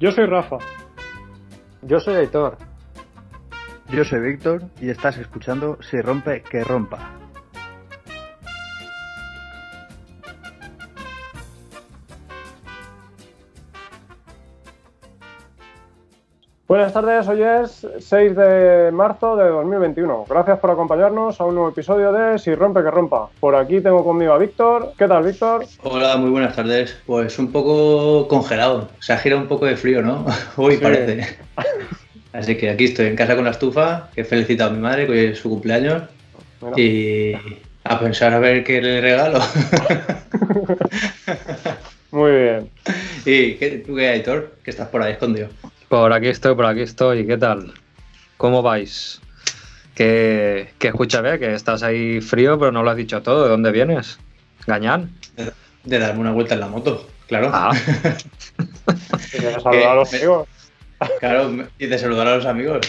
Yo soy Rafa. Yo soy Aitor. Yo soy Víctor y estás escuchando Si rompe, que rompa. Buenas tardes, hoy es 6 de marzo de 2021. Gracias por acompañarnos a un nuevo episodio de Si rompe que rompa. Por aquí tengo conmigo a Víctor. ¿Qué tal, Víctor? Hola, muy buenas tardes. Pues un poco congelado. Se ha girado un poco de frío, ¿no? Hoy Sí. parece. Así que aquí estoy en casa con la estufa, que he felicitado a mi madre, que hoy es su cumpleaños. Mira. Y a pensar a ver qué le regalo. Muy bien. ¿Y qué, tú qué, Aitor? Que estás por ahí escondido. Por aquí estoy, por aquí estoy. ¿Qué tal? ¿Cómo vais? Que, que escúchame, que estás ahí frío, pero no lo has dicho todo. ¿De dónde vienes? ¿Gañán? De darme una vuelta en la moto, claro. Ah, Y de saludar a los Me- amigos. Claro, y de saludar a los amigos.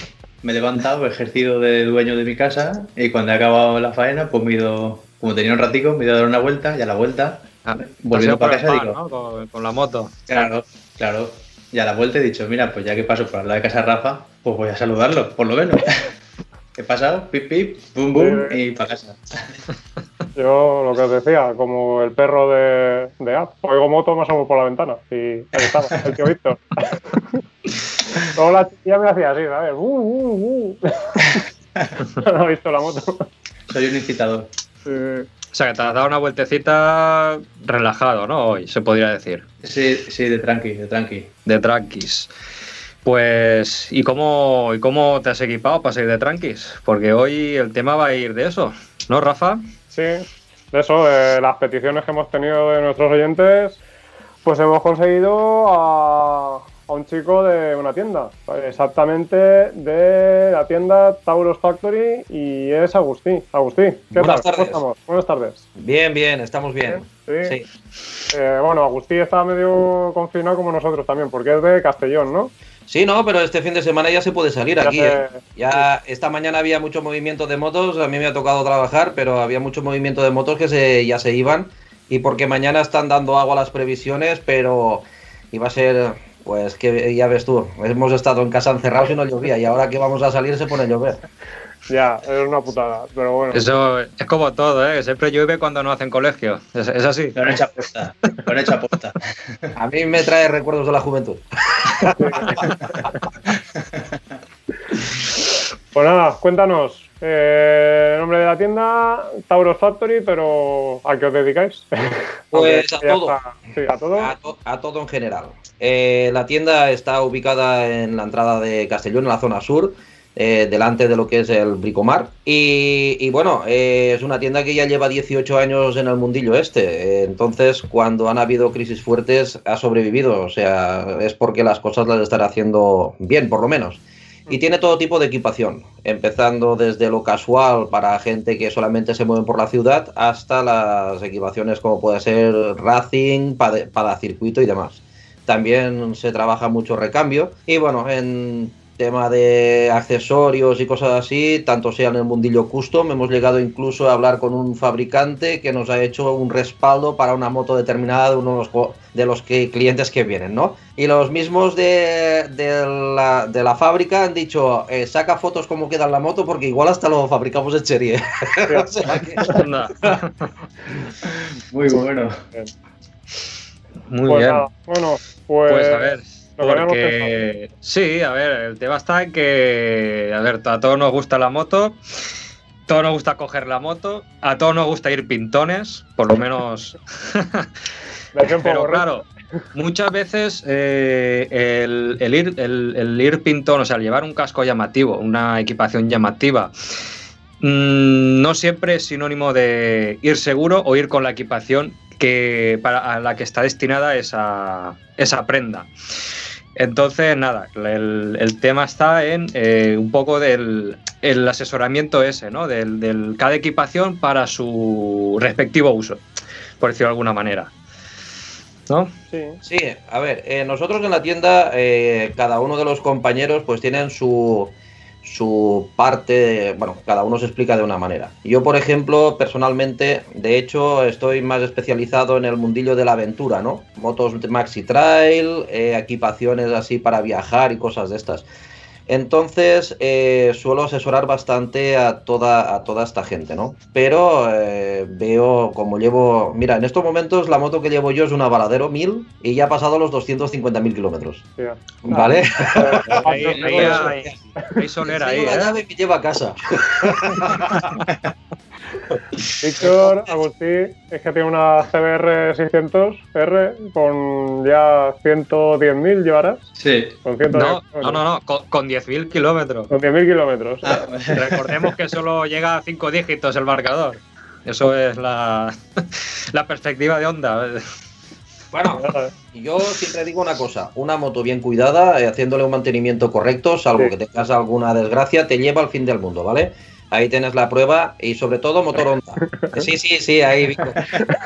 Me he levantado, he ejercido de dueño de mi casa y cuando he acabado la faena, pues me he ido, como tenía un ratico, me he ido a dar una vuelta y a la vuelta, ah, volviendo para casa, pan, digo, ¿no? con, con la moto. claro, claro. Y a la vuelta he dicho, mira, pues ya que paso por lado de casa Rafa, pues voy a saludarlo, por lo menos. He pasado, pip, pip, bum, bum, y para casa. Yo lo que os decía, como el perro de, de App. Oigo moto, me asomo por la ventana. Y ahí estaba, el tío Víctor. Luego la chiquilla me hacía así, ¿sabes? Uh, uh, uh. no ha visto la moto. Soy un incitador. Sí. O sea, que te has dado una vueltecita relajado, ¿no? Hoy, se podría decir. Sí, sí, de tranqui, de tranqui. De tranquis. Pues, ¿y cómo, ¿y cómo te has equipado para seguir de tranquis? Porque hoy el tema va a ir de eso, ¿no, Rafa? Sí, de eso, de las peticiones que hemos tenido de nuestros oyentes, pues hemos conseguido a, a un chico de una tienda, exactamente de la tienda Taurus Factory y es Agustí. Agustí, ¿qué Buenas tal? ¿Cómo tardes. estamos? Buenas tardes. Bien, bien, estamos bien. Sí. Sí. Eh, bueno, Agustí está medio confinado como nosotros también, porque es de Castellón, ¿no? Sí, no, pero este fin de semana ya se puede salir Ya aquí. se- ¿eh? Ya esta mañana había mucho movimiento de motos, a mí me ha tocado trabajar, pero había mucho movimiento de motos que se, ya se iban. Y porque mañana están dando agua las previsiones, pero iba a ser, pues que ya ves tú, hemos estado en casa encerrados y no llovía, y ahora que vamos a salir se pone a llover. Ya, es una putada, pero bueno. Eso es como todo, ¿eh? Siempre llueve cuando no hacen colegio. Es, es así. Con hecha apuesta, con hecha apuesta. A mí me trae recuerdos de la juventud. Pues nada, cuéntanos. Eh, nombre de la tienda, Taurus Factory, pero ¿a qué os dedicáis? Pues a todo. Sí, a todo. A, to- a todo en general. Eh, la tienda está ubicada en la entrada de Castellón, en la zona sur, eh, delante de lo que es el Bricomar. Y, y bueno, eh, es una tienda que ya lleva 18 años en el mundillo este. Eh, entonces, cuando han habido crisis fuertes, ha sobrevivido. O sea, es porque las cosas las están haciendo bien, por lo menos. Y tiene todo tipo de equipación, empezando desde lo casual para gente que solamente se mueve por la ciudad hasta las equipaciones como puede ser racing, para, para circuito y demás. También se trabaja mucho recambio y bueno, en tema de accesorios y cosas así, tanto sea en el mundillo custom, hemos llegado incluso a hablar con un fabricante que nos ha hecho un respaldo para una moto determinada de uno de los, co- de los que, clientes que vienen, ¿no? Y los mismos de, de la, de la fábrica han dicho, eh, saca fotos cómo queda la moto porque igual hasta lo fabricamos en serie. O sea que- Anda. Muy bueno. Muy Pues bien. nada, bueno, pues, Pues a ver, porque sí, a ver, el tema está en que, a ver, a todos nos gusta la moto, a todos nos gusta coger la moto, a todos nos gusta ir pintones, por lo menos, pero claro, muchas veces eh, el, el ir, el, el ir pintón, o sea, el llevar un casco llamativo, una equipación llamativa, mm, no siempre es sinónimo de ir seguro o ir con la equipación que para a la que está destinada esa, esa prenda. Entonces, nada, el, el tema está en eh, un poco del el asesoramiento ese, ¿no? Del, del cada equipación para su respectivo uso, por decirlo de alguna manera. ¿No? Sí, Sí, a ver, eh, nosotros en la tienda, eh, cada uno de los compañeros pues tienen su, su parte, bueno, cada uno se explica de una manera. Yo, por ejemplo, personalmente, de hecho, estoy más especializado en el mundillo de la aventura, ¿no? Motos maxi trail, eh, equipaciones así para viajar y cosas de estas. Entonces, eh, suelo asesorar bastante a toda, a toda esta gente, ¿no? Pero eh, veo como llevo. Mira, en estos momentos la moto que llevo yo es una Varadero 1000 y ya ha pasado los 250.000 kilómetros. Tío. ¿Vale? Ahí, ahí, ahí, ahí solera ahí, la ¿eh? llave que lleva a casa. Víctor, Agustín, es que tiene una CBR 600R con ya 110.000 llevarás. Sí. Con 110 No, kilómetros. no, no, no, con, con 10.000 kilómetros. Con 10.000 kilómetros. Ah, Recordemos que solo llega a 5 dígitos el marcador. Eso es la, la perspectiva de onda. Bueno, yo siempre digo una cosa, una moto bien cuidada, eh, haciéndole un mantenimiento correcto, salvo Sí. que tengas alguna desgracia, te lleva al fin del mundo, ¿vale? Ahí tienes la prueba y sobre todo motor Honda. Sí, sí, sí, ahí, Vico.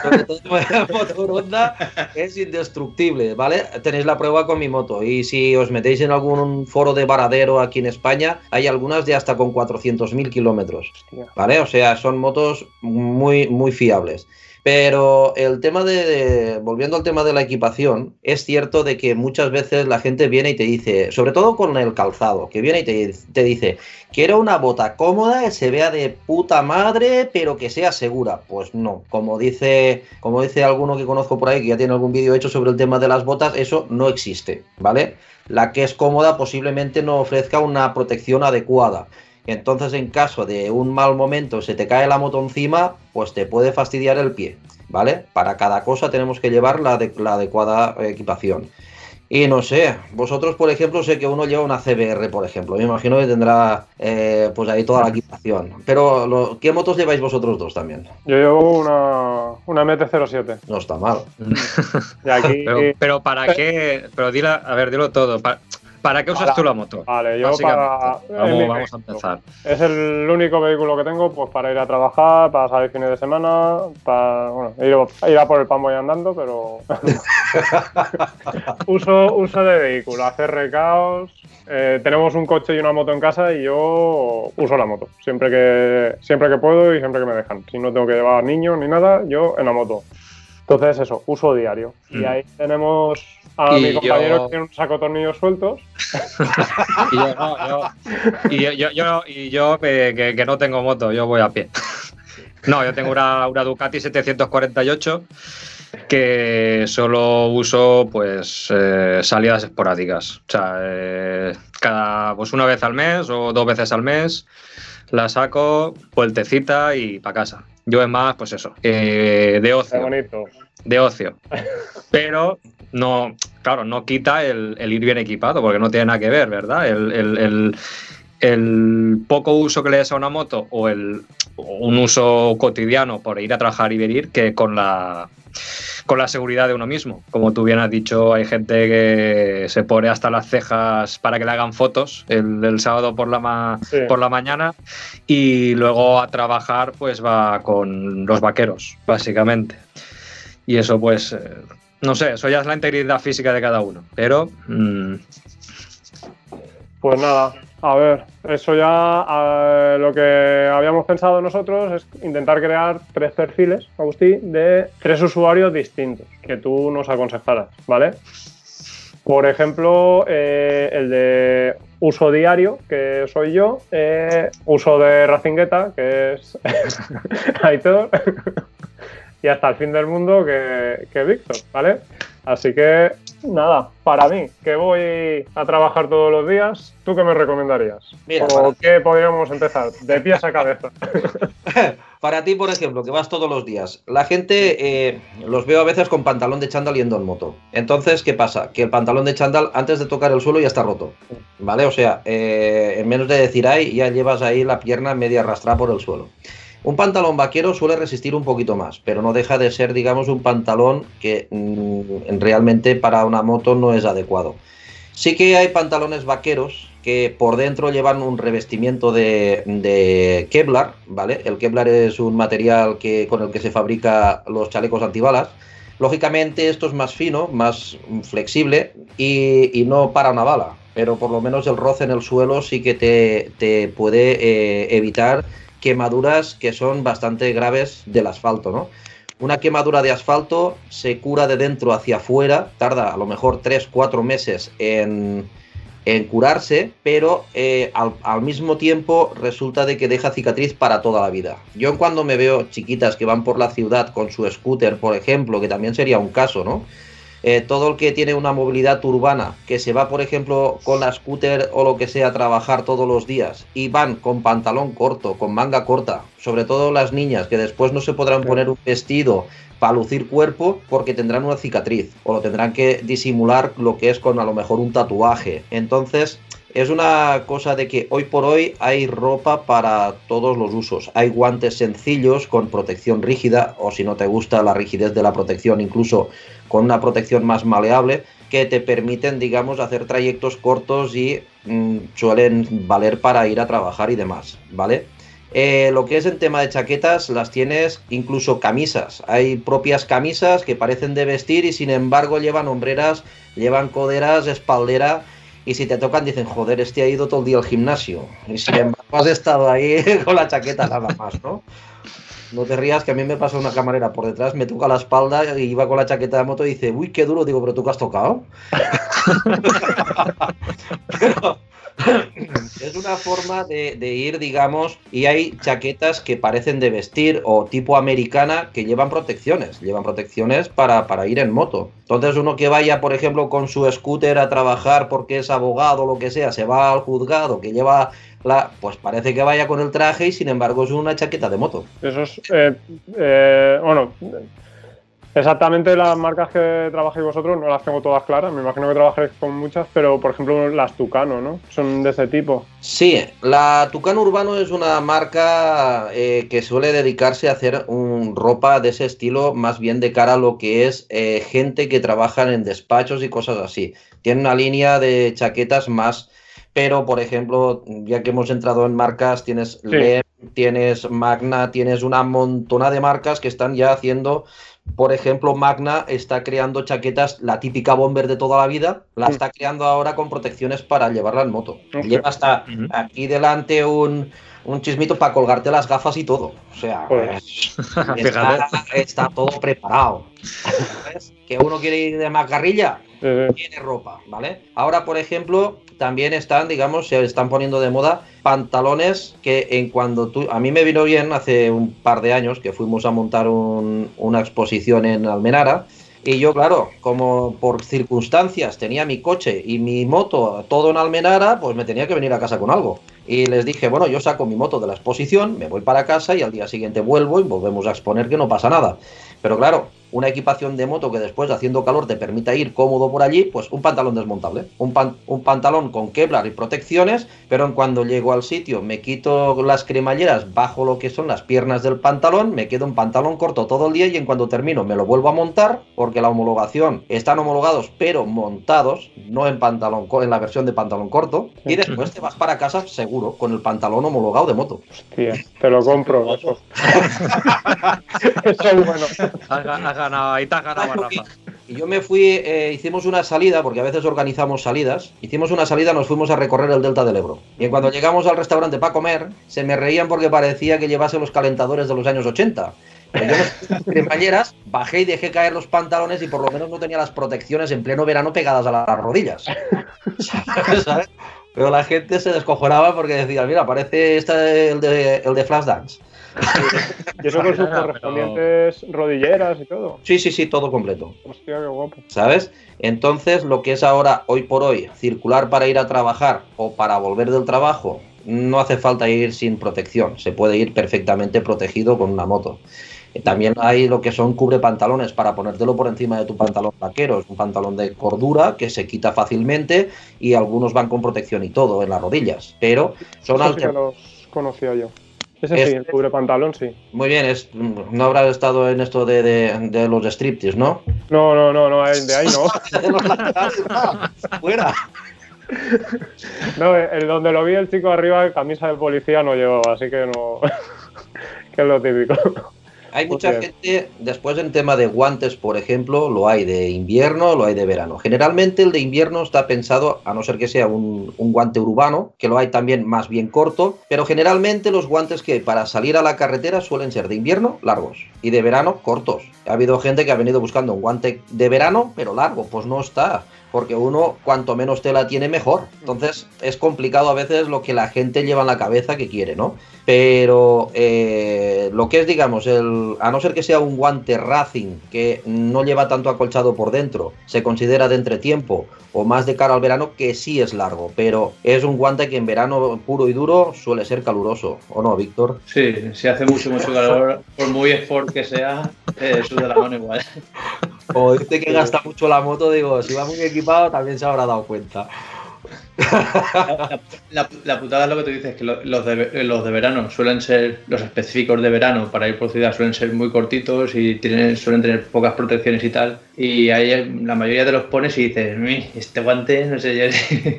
Sobre todo motor Honda es indestructible, ¿vale? Tenéis la prueba con mi moto y si os metéis en algún foro de varadero aquí en España, hay algunas de hasta con 400.000 kilómetros. ¿vale? O sea, son motos muy, muy fiables. Pero el tema de, volviendo al tema de la equipación, es cierto de que muchas veces la gente viene y te dice, sobre todo con el calzado, que viene y te, te dice, quiero una bota cómoda que se vea de puta madre, pero que sea segura. Pues no, como dice, como dice alguno que conozco por ahí, que ya tiene algún vídeo hecho sobre el tema de las botas, eso no existe, ¿vale? La que es cómoda posiblemente no ofrezca una protección adecuada. Entonces, en caso de un mal momento, se te cae la moto encima, pues te puede fastidiar el pie, ¿vale? Para cada cosa tenemos que llevar la, ade- la adecuada equipación. Y no sé, vosotros, por ejemplo, sé que uno lleva una CBR, por ejemplo. Me imagino que tendrá, eh, pues ahí toda la equipación. Pero, lo- ¿qué motos lleváis vosotros dos también? Yo llevo una, una MT-07. No está mal. Y aquí. Pero, pero ¿para qué? Pero dila, a ver, dilo todo. ¿Para, para qué usas Para- tú la moto? Vale, yo para. es Vamos, a empezar. Es el único vehículo que tengo pues para ir a trabajar, para salir fines de semana, para bueno, ir, ir a por el pan voy andando, pero uso, uso de vehículo, hacer recaos. eh, tenemos un coche y una moto en casa y yo uso la moto, siempre que, siempre que puedo y siempre que me dejan. Si no tengo que llevar niños ni nada, yo en la moto. Entonces eso, uso diario. Y Mm. ahí tenemos a Y mi compañero yo- que tiene un saco de tornillos sueltos. Y yo, no, yo- y yo, yo- yo- y yo, eh, que, que no tengo moto, yo voy a pie. No, yo tengo una, una Ducati 748 que solo uso pues eh, salidas esporádicas. O sea, eh, cada pues una vez al mes o dos veces al mes la saco, vueltecita y para casa. Yo es más, pues eso, eh, de Qué ocio bonito. de ocio. Pero no, claro, no quita el, el ir bien equipado, porque no tiene nada que ver, ¿verdad? El, el- el- el poco uso que le des a una moto o el o un uso cotidiano por ir a trabajar y venir que con la con la seguridad de uno mismo. Como tú bien has dicho, hay gente que se pone hasta las cejas para que le hagan fotos el, el sábado por la, ma- Sí. por la mañana y luego a trabajar pues va con los vaqueros, básicamente. Y eso pues, eh, no sé, eso ya es la integridad física de cada uno. Pero mm, Pues nada, a ver, eso ya lo que habíamos pensado nosotros es intentar crear tres perfiles, Agustín, de tres usuarios distintos que tú nos aconsejaras, ¿vale? Por ejemplo, eh, el de uso diario, que soy yo, eh, uso de Racingueta, que es Aitor, y hasta el fin del mundo, que, que Víctor, ¿vale? Así que, nada, para mí, que voy a trabajar todos los días, ¿tú qué me recomendarías? Mira, ¿O qué podríamos empezar? De pies a cabeza. Para ti, por ejemplo, que vas todos los días, la gente eh, los veo a veces con pantalón de chándal yendo en moto. Entonces, ¿qué pasa? Que el pantalón de chándal antes de tocar el suelo ya está roto. ¿Vale? O sea, eh, en menos de decir ay, ya llevas ahí la pierna media arrastrada por el suelo. Un pantalón vaquero suele resistir un poquito más, pero no deja de ser, digamos, un pantalón que mm, realmente para una moto no es adecuado. Sí que hay pantalones vaqueros que por dentro llevan un revestimiento de, Kevlar, ¿vale? El Kevlar es un material que, con el que se fabrica los chalecos antibalas. Lógicamente esto es más fino, más flexible y, y no para una bala. pero por lo menos el roce en el suelo sí que te, te puede eh, evitar quemaduras que son bastante graves del asfalto, ¿no? Una quemadura de asfalto se cura de dentro hacia afuera, tarda a lo mejor 3-4 meses en, en curarse, pero eh, al, al mismo tiempo resulta de que deja cicatriz para toda la vida. Yo cuando me veo chiquitas que van por la ciudad con su scooter, por ejemplo, que también sería un caso, ¿no? Eh, todo el que tiene una movilidad urbana, que se va, por ejemplo, con la scooter o lo que sea a trabajar todos los días y van con pantalón corto, con manga corta, sobre todo las niñas, que después no se podrán poner un vestido para lucir cuerpo porque tendrán una cicatriz o lo tendrán que disimular lo que es con a lo mejor un tatuaje. Entonces, es una cosa de que hoy por hoy hay ropa para todos los usos. Hay guantes sencillos con protección rígida o si no te gusta la rigidez de la protección, incluso con una protección más maleable que te permiten, digamos, hacer trayectos cortos y mmm, suelen valer para ir a trabajar y demás, ¿vale? Eh, lo que es en tema de chaquetas, las tienes incluso camisas. Hay propias camisas que parecen de vestir y sin embargo llevan hombreras, llevan coderas, espaldera y si te tocan dicen, joder, este ha ido todo el día al gimnasio. Y sin embargo has estado ahí con la chaqueta nada más, ¿no? No te rías que a mí me pasa una camarera por detrás, me toca la espalda y iba con la chaqueta de moto y dice, uy, qué duro. Digo, pero tú qué has tocado. es una forma de, de, ir, digamos, y hay chaquetas que parecen de vestir o tipo americana que llevan protecciones, llevan protecciones para, para ir en moto. Entonces uno que vaya, por ejemplo, con su scooter a trabajar porque es abogado o lo que sea, se va al juzgado, que lleva la, pues parece que vaya con el traje y sin embargo es una chaqueta de moto. Eso es, eh, eh, bueno, exactamente las marcas que trabajáis vosotros no las tengo todas claras, me imagino que trabajáis con muchas, pero por ejemplo las Tucano, ¿no? Son de ese tipo. Sí, la Tucano Urbano es una marca eh, que suele dedicarse a hacer un, ropa de ese estilo, más bien de cara a lo que es gente que trabaja en despachos y cosas así. Tiene una línea de chaquetas más pero por ejemplo, ya que hemos entrado en marcas, tienes sí. Lem, tienes Magna, tienes una montona de marcas que están ya haciendo, por ejemplo, Magna está creando chaquetas, la típica bomber de toda la vida, la está creando ahora con protecciones para llevarla en moto. Okay. Lleva hasta uh -huh. aquí delante un, un chismito para colgarte las gafas y todo. O sea, pues, está, está, todo preparado. ¿Ves? Que uno quiere ir de macarrilla, uh -huh. tiene ropa, ¿vale? Ahora, por ejemplo, también están, digamos, se están poniendo de moda pantalones que en cuando tú... A mí me vino bien hace un par de años que fuimos a montar un, una exposición en Almenara y yo, claro, como por circunstancias tenía mi coche y mi moto todo en Almenara, pues me tenía que venir a casa con algo. Y les dije, bueno, yo saco mi moto de la exposición, me voy para casa y al día siguiente vuelvo y volvemos a exponer que no pasa nada. Pero claro, una equipación de moto que después haciendo calor te permita ir cómodo por allí, pues un pantalón desmontable, un, pan, un pantalón con Kevlar y protecciones, pero en cuando llego al sitio me quito las cremalleras bajo lo que son las piernas del pantalón, me quedo un pantalón corto todo el día y en cuando termino me lo vuelvo a montar porque la homologación están homologados pero montados, no en pantalón en la versión de pantalón corto y después te vas para casa seguro con el pantalón homologado de moto. Hostia, te lo compro. Eso, eso es bueno. Has, ganado, ahí te has ganado, Rafa. Y yo me fui, eh, hicimos una salida, porque a veces organizamos salidas. Hicimos una salida, nos fuimos a recorrer el delta del Ebro. Y cuando llegamos al restaurante para comer, se me reían porque parecía que llevase los calentadores de los años 80. Pero yo bajé y dejé caer los pantalones y por lo menos no tenía las protecciones en pleno verano pegadas a las rodillas. ¿Sabes? Pero la gente se descojonaba porque decía, mira, parece este el de, el de Flashdance. Y eso con sus correspondientes rodilleras y todo. Sí, sí, sí, todo completo. Hostia, qué guapo. ¿Sabes? Entonces, lo que es ahora, hoy por hoy, circular para ir a trabajar o para volver del trabajo, no hace falta ir sin protección. Se puede ir perfectamente protegido con una moto. También hay lo que son cubre pantalones para ponértelo por encima de tu pantalón vaquero. Es un pantalón de cordura que se quita fácilmente y algunos van con protección y todo en las rodillas. Pero son sí que los conocía yo. Ese sí, el cubre pantalón, sí. Muy bien, es, no habrás estado en esto de, de, de los striptease, ¿no? No, no, no, no, de ahí no. Fuera. No, el donde lo vi el chico arriba, camisa de policía no llevaba, así que no. que es lo típico. Hay mucha gente, después en tema de guantes, por ejemplo, lo hay de invierno, lo hay de verano. Generalmente el de invierno está pensado, a no ser que sea un, un guante urbano, que lo hay también más bien corto, pero generalmente los guantes que para salir a la carretera suelen ser de invierno largos y de verano cortos. Ha habido gente que ha venido buscando un guante de verano, pero largo, pues no está. Porque uno, cuanto menos tela tiene, mejor. Entonces, es complicado a veces lo que la gente lleva en la cabeza que quiere, ¿no? Pero eh, lo que es, digamos, el, a no ser que sea un guante racing que no lleva tanto acolchado por dentro, se considera de entretiempo o más de cara al verano, que sí es largo, pero es un guante que en verano puro y duro suele ser caluroso, ¿o no, Víctor? Sí, si hace mucho, mucho calor, por muy sport que sea, eh, la mano igual. Como dice que gasta mucho la moto, digo, si va muy equipado también se habrá dado cuenta. La, la- la putada es lo que tú dices, que lo- los, de, los de verano suelen ser, los específicos de verano para ir por ciudad suelen ser muy cortitos y tienen, suelen tener pocas protecciones y tal. Y ahí la mayoría de los pones y dices, "Mi, este guante, no sé yo.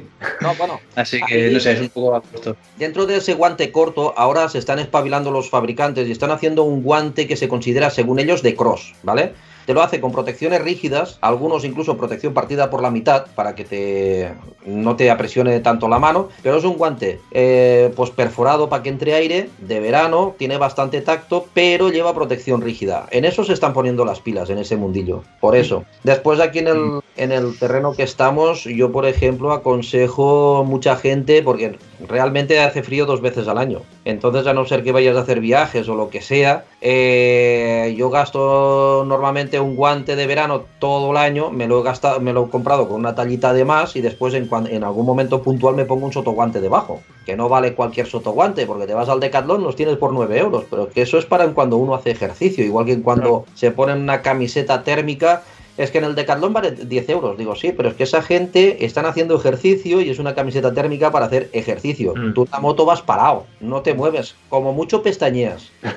No, bueno, Así que, no sé, es un poco a gusto. Dentro de ese guante corto, ahora se están espabilando los fabricantes y están haciendo un guante que se considera, según ellos, de cross, ¿vale? Te lo hace con protecciones rígidas, algunos incluso protección partida por la mitad para que te no te apresione tanto la mano, pero es un guante eh, pues perforado para que entre aire, de verano, tiene bastante tacto, pero lleva protección rígida. En eso se están poniendo las pilas en ese mundillo, por eso. Después aquí en el, en el terreno que estamos, yo por ejemplo aconsejo mucha gente, porque realmente hace frío dos veces al año. Entonces, a no ser que vayas a hacer viajes o lo que sea, eh, yo gasto normalmente un guante de verano todo el año, me lo he gastado, me lo he comprado con una tallita de más y después en, en algún momento puntual me pongo un sotoguante debajo, que no vale cualquier sotoguante, porque te vas al Decathlon, los tienes por 9 euros, pero que eso es para en cuando uno hace ejercicio, igual que en cuando se ponen una camiseta térmica es que en el Decathlon vale 10 euros. Digo, sí, pero es que esa gente están haciendo ejercicio y es una camiseta térmica para hacer ejercicio. Mm. Tú en la moto vas parado, no te mueves, como mucho pestañeas.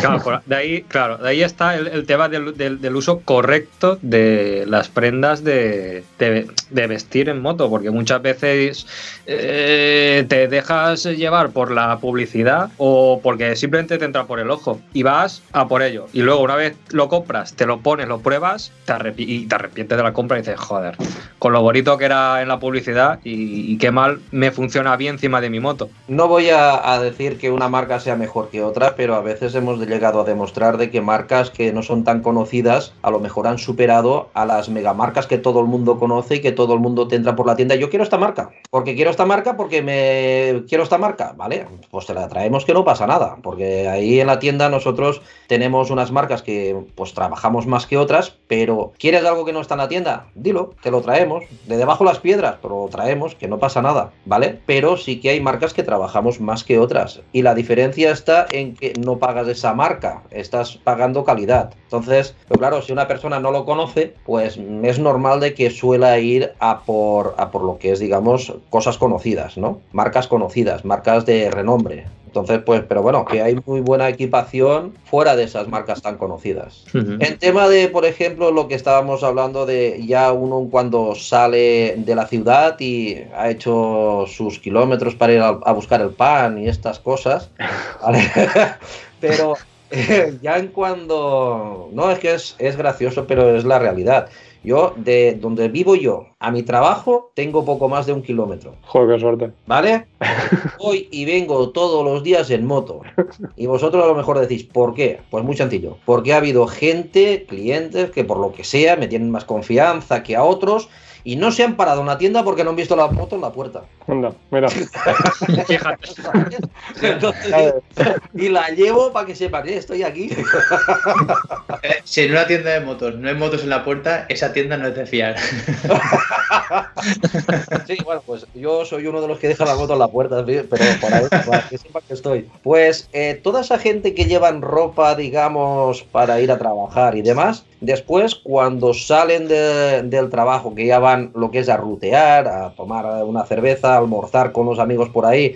Claro, de ahí, claro, de ahí está el, el tema del, del- del uso correcto de las prendas de, de- de vestir en moto, porque muchas veces eh, te dejas llevar por la publicidad o porque simplemente te entra por el ojo y vas a por ello. Y luego una vez lo compras, te lo pones, lo pruebas y te arrepientes de la compra y dices, joder, con lo bonito que era en la publicidad y, y qué mal me funciona bien encima de mi moto. No voy a, decir que una marca sea mejor que otra, pero a veces hemos llegado a demostrar de que marcas que no son tan conocidas a lo mejor han superado a las megamarcas que todo el mundo conoce y que todo el mundo te entra por la tienda. Yo quiero esta marca, porque quiero esta marca, porque me quiero esta marca, ¿vale? Pues te la traemos que no pasa nada, porque ahí en la tienda nosotros tenemos unas marcas que pues trabajamos más que otras, pero ¿quieres algo que no está en la tienda? Dilo, te lo traemos, de debajo las piedras, pero lo traemos, que no pasa nada, ¿vale? Pero sí que hay marcas que trabajamos más que otras, y la diferencia está en que no pagas esa marca, estás pagando calidad. Entonces, pero claro, si una persona no lo conoce, pues es normal de que suela ir a por, a por lo que es, digamos, cosas conocidas, ¿no? Marcas conocidas, marcas de renombre. Entonces, pues, pero bueno, que hay muy buena equipación fuera de esas marcas tan conocidas. En tema de, por ejemplo, lo que estábamos hablando de ya uno cuando sale de la ciudad y ha hecho sus kilómetros para ir a, a buscar el pan y estas cosas, ¿vale? pero eh, ya en cuando... No, es que es, es gracioso, pero es la realidad. Yo, de donde vivo yo a mi trabajo, tengo poco más de un kilómetro. Joder, qué suerte. ¿Vale? Voy y vengo todos los días en moto. Y vosotros a lo mejor decís, ¿por qué? Pues muy sencillo. Porque ha habido gente, clientes, que por lo que sea me tienen más confianza que a otros y no se han parado en una tienda porque no han visto la moto en la puerta. Anda, mira. Fíjate. Entonces, y la llevo para que sepan, "Eh, estoy aquí. Eh, si en una tienda de motos no hay motos en la puerta, esa tienda no es de fiar. Sí, bueno, pues yo soy uno de los que deja la moto en la puerta, pero por ahí, para que sepan que estoy. Pues eh, toda esa gente que llevan ropa, digamos, para ir a trabajar y demás, después cuando salen de- del trabajo, que ya van lo que es a rutear, a tomar una cerveza, a almorzar con los amigos por ahí,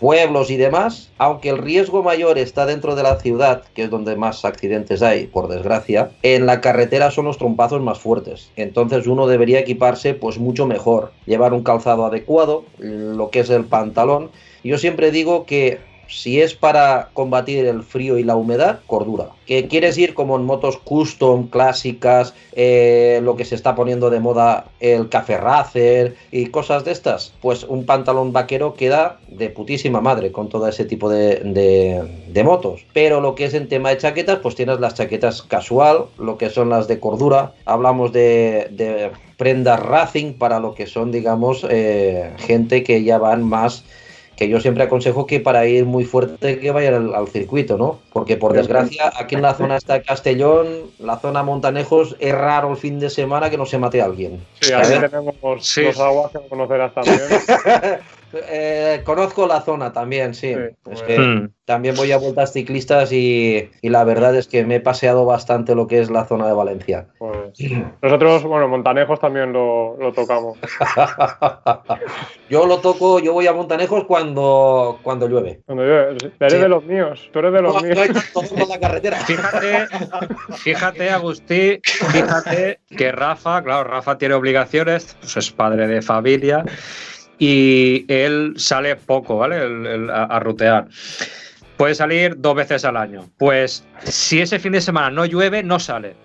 pueblos y demás, aunque el riesgo mayor está dentro de la ciudad, que es donde más accidentes hay, por desgracia, en la carretera son los trompazos más fuertes. Entonces uno debería equiparse pues mucho mejor, llevar un calzado adecuado, lo que es el pantalón. Yo siempre digo que Si es para combatir el frío y la humedad, cordura. Que quieres ir como en motos custom, clásicas, eh, lo que se está poniendo de moda, el café racer y cosas de estas, pues un pantalón vaquero queda de putísima madre con todo ese tipo de, de- motos. Pero lo que es en tema de chaquetas, pues tienes las chaquetas casual, lo que son las de cordura. Hablamos de, de prendas racing para lo que son, digamos, eh, gente que ya van más que yo siempre aconsejo que para ir muy fuerte que vayan al, al circuito, ¿no? Porque por desgracia aquí en la zona está Castellón, la zona Montanejos, es raro el fin de semana que no se mate a alguien. Sí, ahí ¿Sabes? tenemos Sí. los aguas que conocerás también. Eh, conozco la zona también, sí. Sí, Es que Mm. también voy a vueltas ciclistas y, y la verdad es que me he paseado bastante lo que es la zona de Valencia. Pues, nosotros, bueno, Montanejos también lo, lo tocamos. yo lo toco, yo voy a Montanejos cuando, cuando llueve. Cuando yo, eres Sí. de los míos, tú eres de los No, míos. no la carretera. Fíjate, fíjate, Agustí, fíjate que Rafa, claro, Rafa tiene obligaciones, pues es padre de familia y él sale poco, ¿vale? El- el- a, a rutear. Puede salir dos veces al año. Pues si ese fin de semana no llueve, no sale.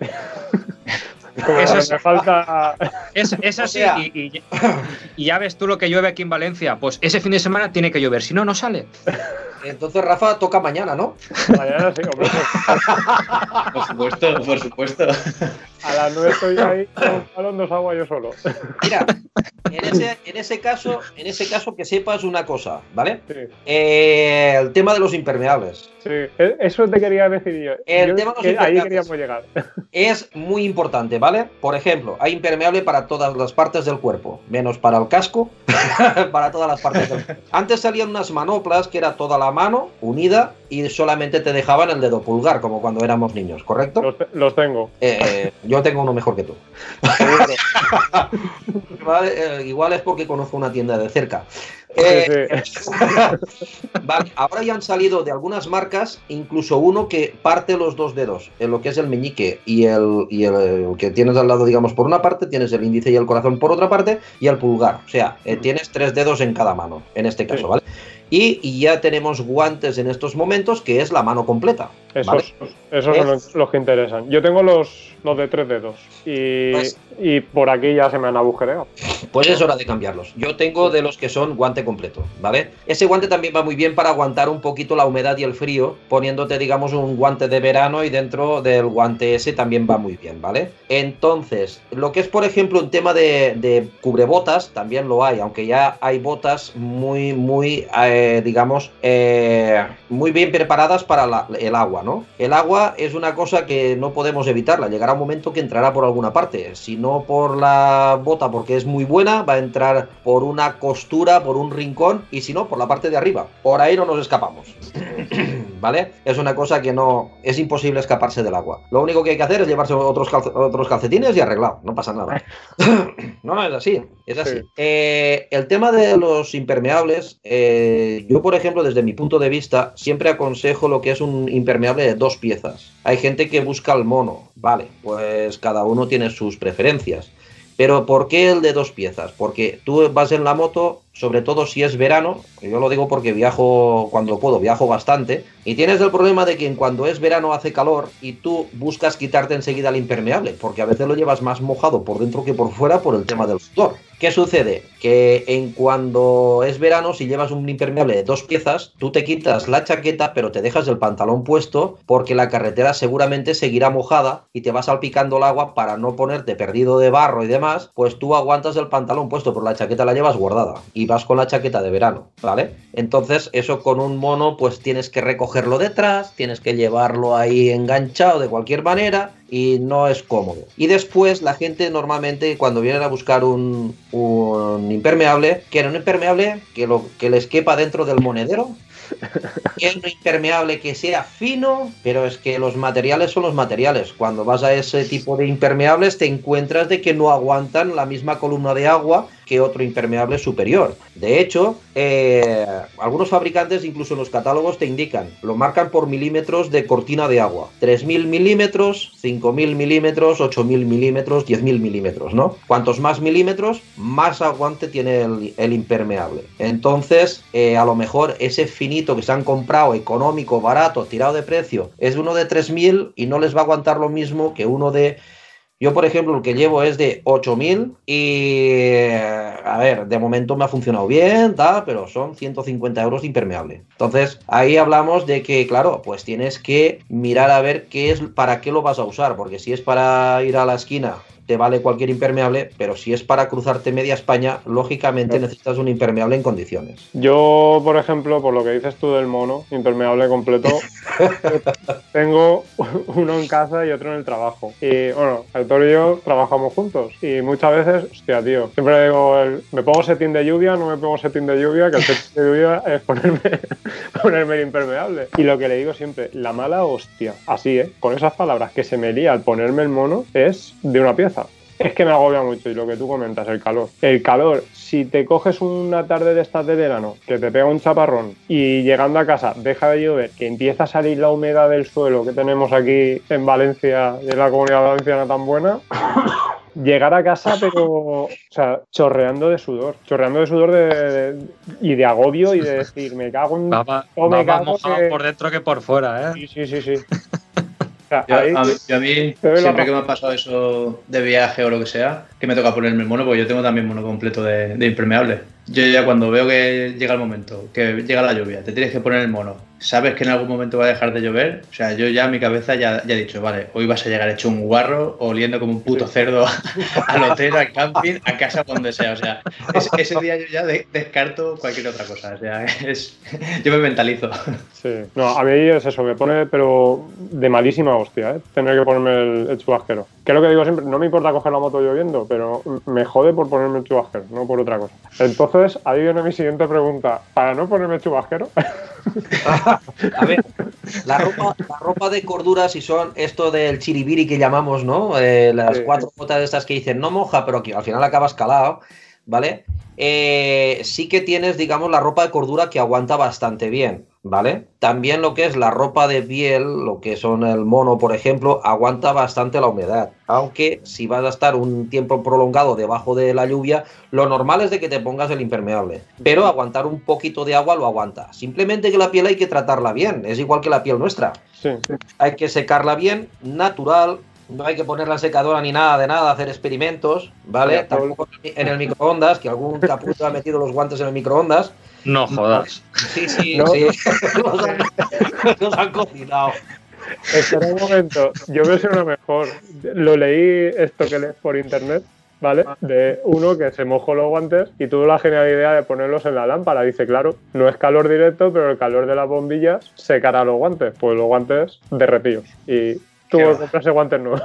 Eso es- falta. Es, es O así. sea- Y, y- y ya ves tú lo que llueve aquí en Valencia. Pues ese fin de semana tiene que llover. Si no, no sale. Entonces Rafa toca mañana, ¿no? Mañana sí, hombre. Por supuesto, por supuesto. a las nueve estoy ahí con un balón, dos aguas yo solo. Mira, en ese, en ese caso, en ese caso que sepas una cosa, ¿vale? Sí, Eh, el tema de los impermeables sí. E- Eso te quería decir yo. El Yo- tema de los ahí queríamos llegar. es muy importante, ¿vale? Por ejemplo, hay impermeable para todas las partes del cuerpo, menos para el casco, para todas las partes del cuerpo. Antes salían unas manoplas que era toda la mano unida y solamente te dejaban el dedo pulgar, como cuando éramos niños, ¿correcto? Los, te- los tengo. Eh, yo tengo uno mejor que tú. Vale, eh, igual es porque conozco una tienda de cerca. Eh. Vale, ahora ya han salido de algunas marcas, incluso uno que parte los dos dedos, en lo que es el meñique y el, y el, el que tienes al lado, digamos, por una parte, tienes el índice y el corazón por otra parte, y el pulgar. O sea, eh, tienes tres dedos en cada mano, en este caso, Sí. ¿vale? Y, y ya tenemos guantes en estos momentos, que es la mano completa. Esos, esos son los, los que interesan. Yo tengo los, los de tres dedos. Y, Pues- y por aquí ya se me han agujereado. Pues es hora de cambiarlos. Yo tengo de los que son guante completo, ¿vale? Ese guante también va muy bien para aguantar un poquito la humedad y el frío, poniéndote, digamos, un guante de verano y dentro del guante ese también va muy bien, ¿vale? Entonces, lo que es, por ejemplo, un tema de, de cubrebotas, también lo hay, aunque ya hay botas muy, muy, eh, digamos, eh, muy bien preparadas para la- el agua, ¿no? El agua es una cosa que no podemos evitarla, llegará un momento que entrará por alguna parte, si no por la bota porque es muy buena, va a entrar por una costura, por un rincón, y si no, por la parte de arriba. Por ahí no nos escapamos. ¿Vale? Es una cosa que no es imposible escaparse del agua. Lo único que hay que hacer es llevarse otros, otros calcetines y arreglado, no pasa nada. no, no, es así, es así. Sí. Eh, el tema de los impermeables, eh, yo por ejemplo, desde mi punto de vista, siempre aconsejo lo que es un impermeable de dos piezas. Hay gente que busca el mono, vale, pues cada uno tiene sus preferencias. Pero ¿por qué el de dos piezas? Porque tú vas en la moto, sobre todo si es verano, yo lo digo porque viajo cuando puedo, viajo bastante, y tienes el problema de que cuando es verano hace calor y tú buscas quitarte enseguida el impermeable, porque a veces lo llevas más mojado por dentro que por fuera por el tema del sudor. ¿Qué sucede? Que en cuando es verano, si llevas un impermeable de dos piezas, tú te quitas la chaqueta, pero te dejas el pantalón puesto, porque la carretera seguramente seguirá mojada y te va salpicando el agua para no ponerte perdido de barro y demás, pues tú aguantas el pantalón puesto, pero la chaqueta la llevas guardada y vas con la chaqueta de verano, ¿vale? Entonces, eso con un mono, pues tienes que recogerlo detrás, tienes que llevarlo ahí enganchado de cualquier manera y no es cómodo. Y después la gente normalmente cuando vienen a buscar un, un impermeable, quieren un impermeable que, lo, que les quepa dentro del monedero. Quieren un impermeable que sea fino, pero es que los materiales son los materiales. Cuando vas a ese tipo de impermeables te encuentras de que no aguantan la misma columna de agua que otro impermeable superior. De hecho, eh, algunos fabricantes incluso en los catálogos te indican, lo marcan por milímetros de cortina de agua. 3.000 milímetros, 5.000 milímetros, 8.000 milímetros, 10.000 milímetros, ¿no? Cuantos más milímetros, más aguante tiene el, impermeable. Entonces, eh, a lo mejor ese finito que se han comprado, económico, barato, tirado de precio, es uno de 3.000 y no les va a aguantar lo mismo que uno de yo, por ejemplo, el que llevo es de 8000 y, a ver, de momento me ha funcionado bien, tal, pero son 150 euros impermeable. Entonces, ahí hablamos de que, claro, pues tienes que mirar a ver qué es, para qué lo vas a usar, porque si es para ir a la esquina te vale cualquier impermeable, pero si es para cruzarte media España, lógicamente necesitas un impermeable en condiciones. Yo, por ejemplo, por lo que dices tú del mono, impermeable completo, tengo uno en casa y otro en el trabajo. Y bueno, Héctor y yo trabajamos juntos y muchas veces, hostia, tío, siempre digo, me pongo setín de lluvia, no me pongo setín de lluvia, que el setín de lluvia es ponerme, ponerme el impermeable. Y lo que le digo siempre, la mala hostia, así, ¿eh? Con esas palabras que se me lía al ponerme el mono es de una pieza. Es que me agobia mucho y lo que tú comentas, el calor. El calor, si te coges una tarde de estas de verano, que te pega un chaparrón y llegando a casa deja de llover, que empieza a salir la humedad del suelo que tenemos aquí en Valencia en la comunidad valenciana tan buena, llegar a casa, pero, o sea, chorreando de sudor, chorreando de sudor de, y de agobio y de decir, me cago en. Va, me cago por dentro que por fuera, ¿eh? Sí, sí, sí, sí. a, mí, siempre que me ha pasado eso de viaje o lo que sea, que me toca ponerme el mono, porque yo tengo también mono completo de, de impermeable. Yo ya cuando veo que llega el momento, que llega la lluvia, te tienes que poner el mono, sabes que en algún momento va a dejar de llover, o sea, yo ya mi cabeza ya, ya he dicho, vale, hoy vas a llegar hecho un guarro, oliendo como un puto cerdo al hotel, al camping, a casa, donde sea, o sea, ese día yo ya descarto cualquier otra cosa, o sea, es, yo me mentalizo. Sí, no, a mí es eso, me pone, pero de malísima hostia, ¿eh? tener que ponerme el, el chubasquero. Que es lo que digo siempre, no me importa coger la moto lloviendo, pero me jode por ponerme chubasquero, no por otra cosa. Entonces, ahí viene mi siguiente pregunta. ¿Para no ponerme chubasquero? A ver, la ropa, la ropa de cordura, si son esto del chiribiri que llamamos, ¿no? Eh, las cuatro botas de estas que dicen no moja, pero que al final acabas calado, ¿vale? Eh, sí que tienes, digamos, la ropa de cordura que aguanta bastante bien, ¿vale? También lo que es la ropa de piel, lo que son el mono, por ejemplo, aguanta bastante la humedad. Aunque si vas a estar un tiempo prolongado debajo de la lluvia, lo normal es de que te pongas el impermeable. Pero aguantar un poquito de agua lo aguanta. Simplemente que la piel hay que tratarla bien, es igual que la piel nuestra. Hay que secarla bien, natural, no hay que poner la secadora ni nada de nada, hacer experimentos, ¿vale? Tampoco en el microondas, que algún caputo ha metido los guantes en el microondas. No jodas. Sí, sí, sí. Nos han, cocinado. Espera un momento, yo veo ser una mejor. Lo leí esto que lees por internet, ¿vale? De uno que se mojó los guantes y tuvo la genial idea de ponerlos en la lámpara. Dice, claro, no es calor directo, pero el calor de las bombillas secará los guantes. Pues los guantes derretidos. Y tuvo que comprarse guantes nuevos.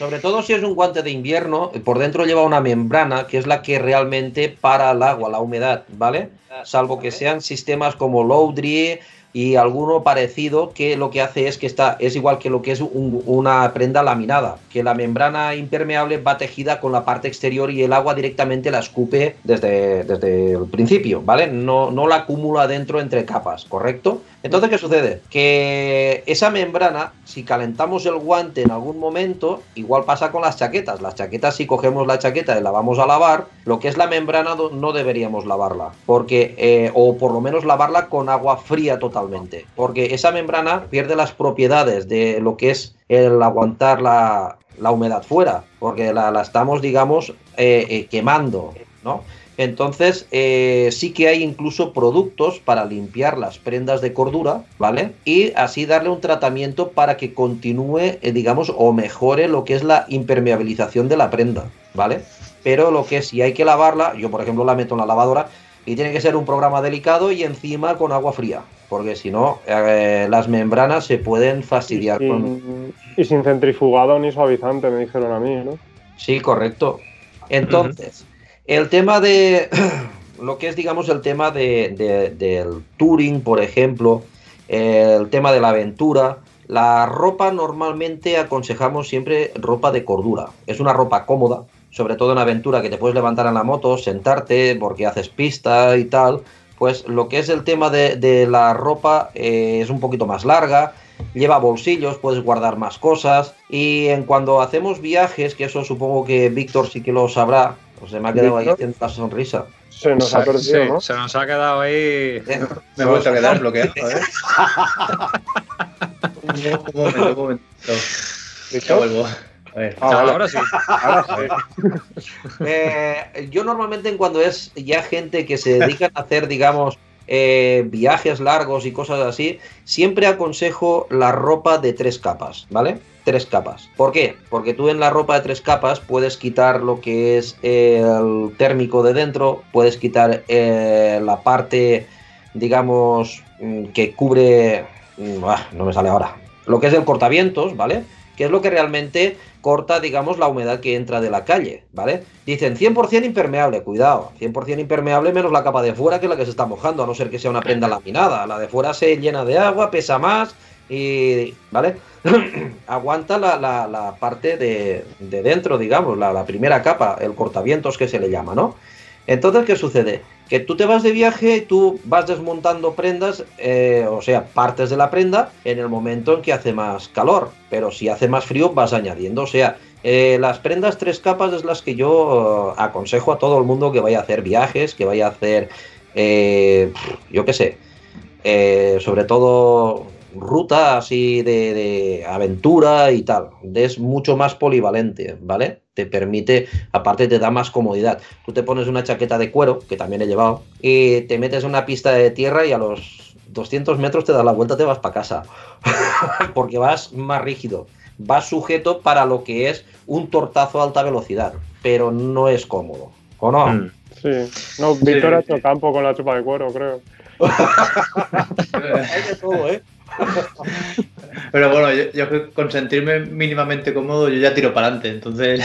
Sobre todo si es un guante de invierno, por dentro lleva una membrana que es la que realmente para el agua, la humedad, ¿vale? Salvo que sean sistemas como Loudry y alguno parecido que lo que hace es que está, es igual que lo que es una prenda laminada, que la membrana impermeable va tejida con la parte exterior y el agua directamente la escupe desde, desde el principio, ¿vale? No, no la acumula dentro entre capas, ¿correcto? Entonces, ¿qué sucede? Que esa membrana, si calentamos el guante en algún momento, igual pasa con las chaquetas. Las chaquetas, si cogemos la chaqueta y la vamos a lavar, lo que es la membrana no deberíamos lavarla, porque, eh, o por lo menos lavarla con agua fría totalmente, porque esa membrana pierde las propiedades de lo que es el aguantar la, humedad fuera, porque la, estamos, digamos, eh, eh, quemando, ¿no? Entonces, eh, sí que hay incluso productos para limpiar las prendas de cordura, ¿vale? Y así darle un tratamiento para que continúe, eh, digamos, o mejore lo que es la impermeabilización de la prenda, ¿vale? Pero lo que si hay que lavarla, yo por ejemplo la meto en la lavadora y tiene que ser un programa delicado y encima con agua fría, porque si no, eh, las membranas se pueden fastidiar. Y y sin centrifugado ni suavizante, me dijeron a mí, ¿no? Sí, correcto. Entonces, el tema de lo que es, digamos, el tema de, del touring, por ejemplo, el tema de la aventura, la ropa normalmente aconsejamos siempre ropa de cordura. Es una ropa cómoda, sobre todo en aventura, que te puedes levantar en la moto, sentarte, porque haces pista y tal, pues lo que es el tema de, de la ropa eh, es un poquito más larga, lleva bolsillos, puedes guardar más cosas, y en cuando hacemos viajes, que eso supongo que Víctor sí que lo sabrá, pues se me ha quedado ahí ¿Víctor? haciendo la sonrisa. Se nos ha perdido, Sí, ¿no? se nos ha quedado ahí. Eh, Me he vuelto a quedar bloqueado, ¿eh? un momento, un momento. Ya vuelvo. A ver. Ah, vale. Ahora sí. Ahora sí. Eh, yo normalmente cuando es ya gente que se dedica a hacer, digamos, eh, viajes largos y cosas así, siempre aconsejo la ropa de tres capas, ¿vale? Tres capas. ¿Por qué? Porque tú en la ropa de tres capas puedes quitar lo que es el térmico de dentro, puedes quitar eh, la parte, digamos, mm, que cubre... mm, ah, no me sale ahora. Lo que es el cortavientos, ¿vale? Que es lo que realmente corta, digamos, la humedad que entra de la calle, ¿vale? Dicen 100% impermeable, cuidado, 100% impermeable menos la capa de fuera que la que se está mojando, a no ser que sea una prenda laminada. La de fuera se llena de agua, pesa más y, ¿vale? Aguanta la, la- la parte de, de dentro, digamos, la, la primera capa, el cortavientos que se le llama, ¿no? Entonces, ¿qué sucede? Que tú te vas de viaje y tú vas desmontando prendas, eh, o sea, partes de la prenda en el momento en que hace más calor. Pero si hace más frío, vas añadiendo. O sea, eh, las prendas tres capas es las que yo eh, aconsejo a todo el mundo que vaya a hacer viajes, que vaya a hacer, yo qué sé, sobre todo ruta así de, de aventura y tal. Es mucho más polivalente, ¿vale? Te permite, aparte te da más comodidad. Tú te pones una chaqueta de cuero, que también he llevado, y te metes en una pista de tierra y a los 200 metros te das la vuelta, te vas para casa. Porque vas más rígido. Vas sujeto para lo que es un tortazo a alta velocidad, pero no es cómodo. ¿O no? Mm. Sí. No, Víctor ha hecho campo con la chupa de cuero, creo. Hay de todo, ¿eh? Pero bueno, yo, con sentirme mínimamente cómodo, yo ya tiro para adelante. Entonces,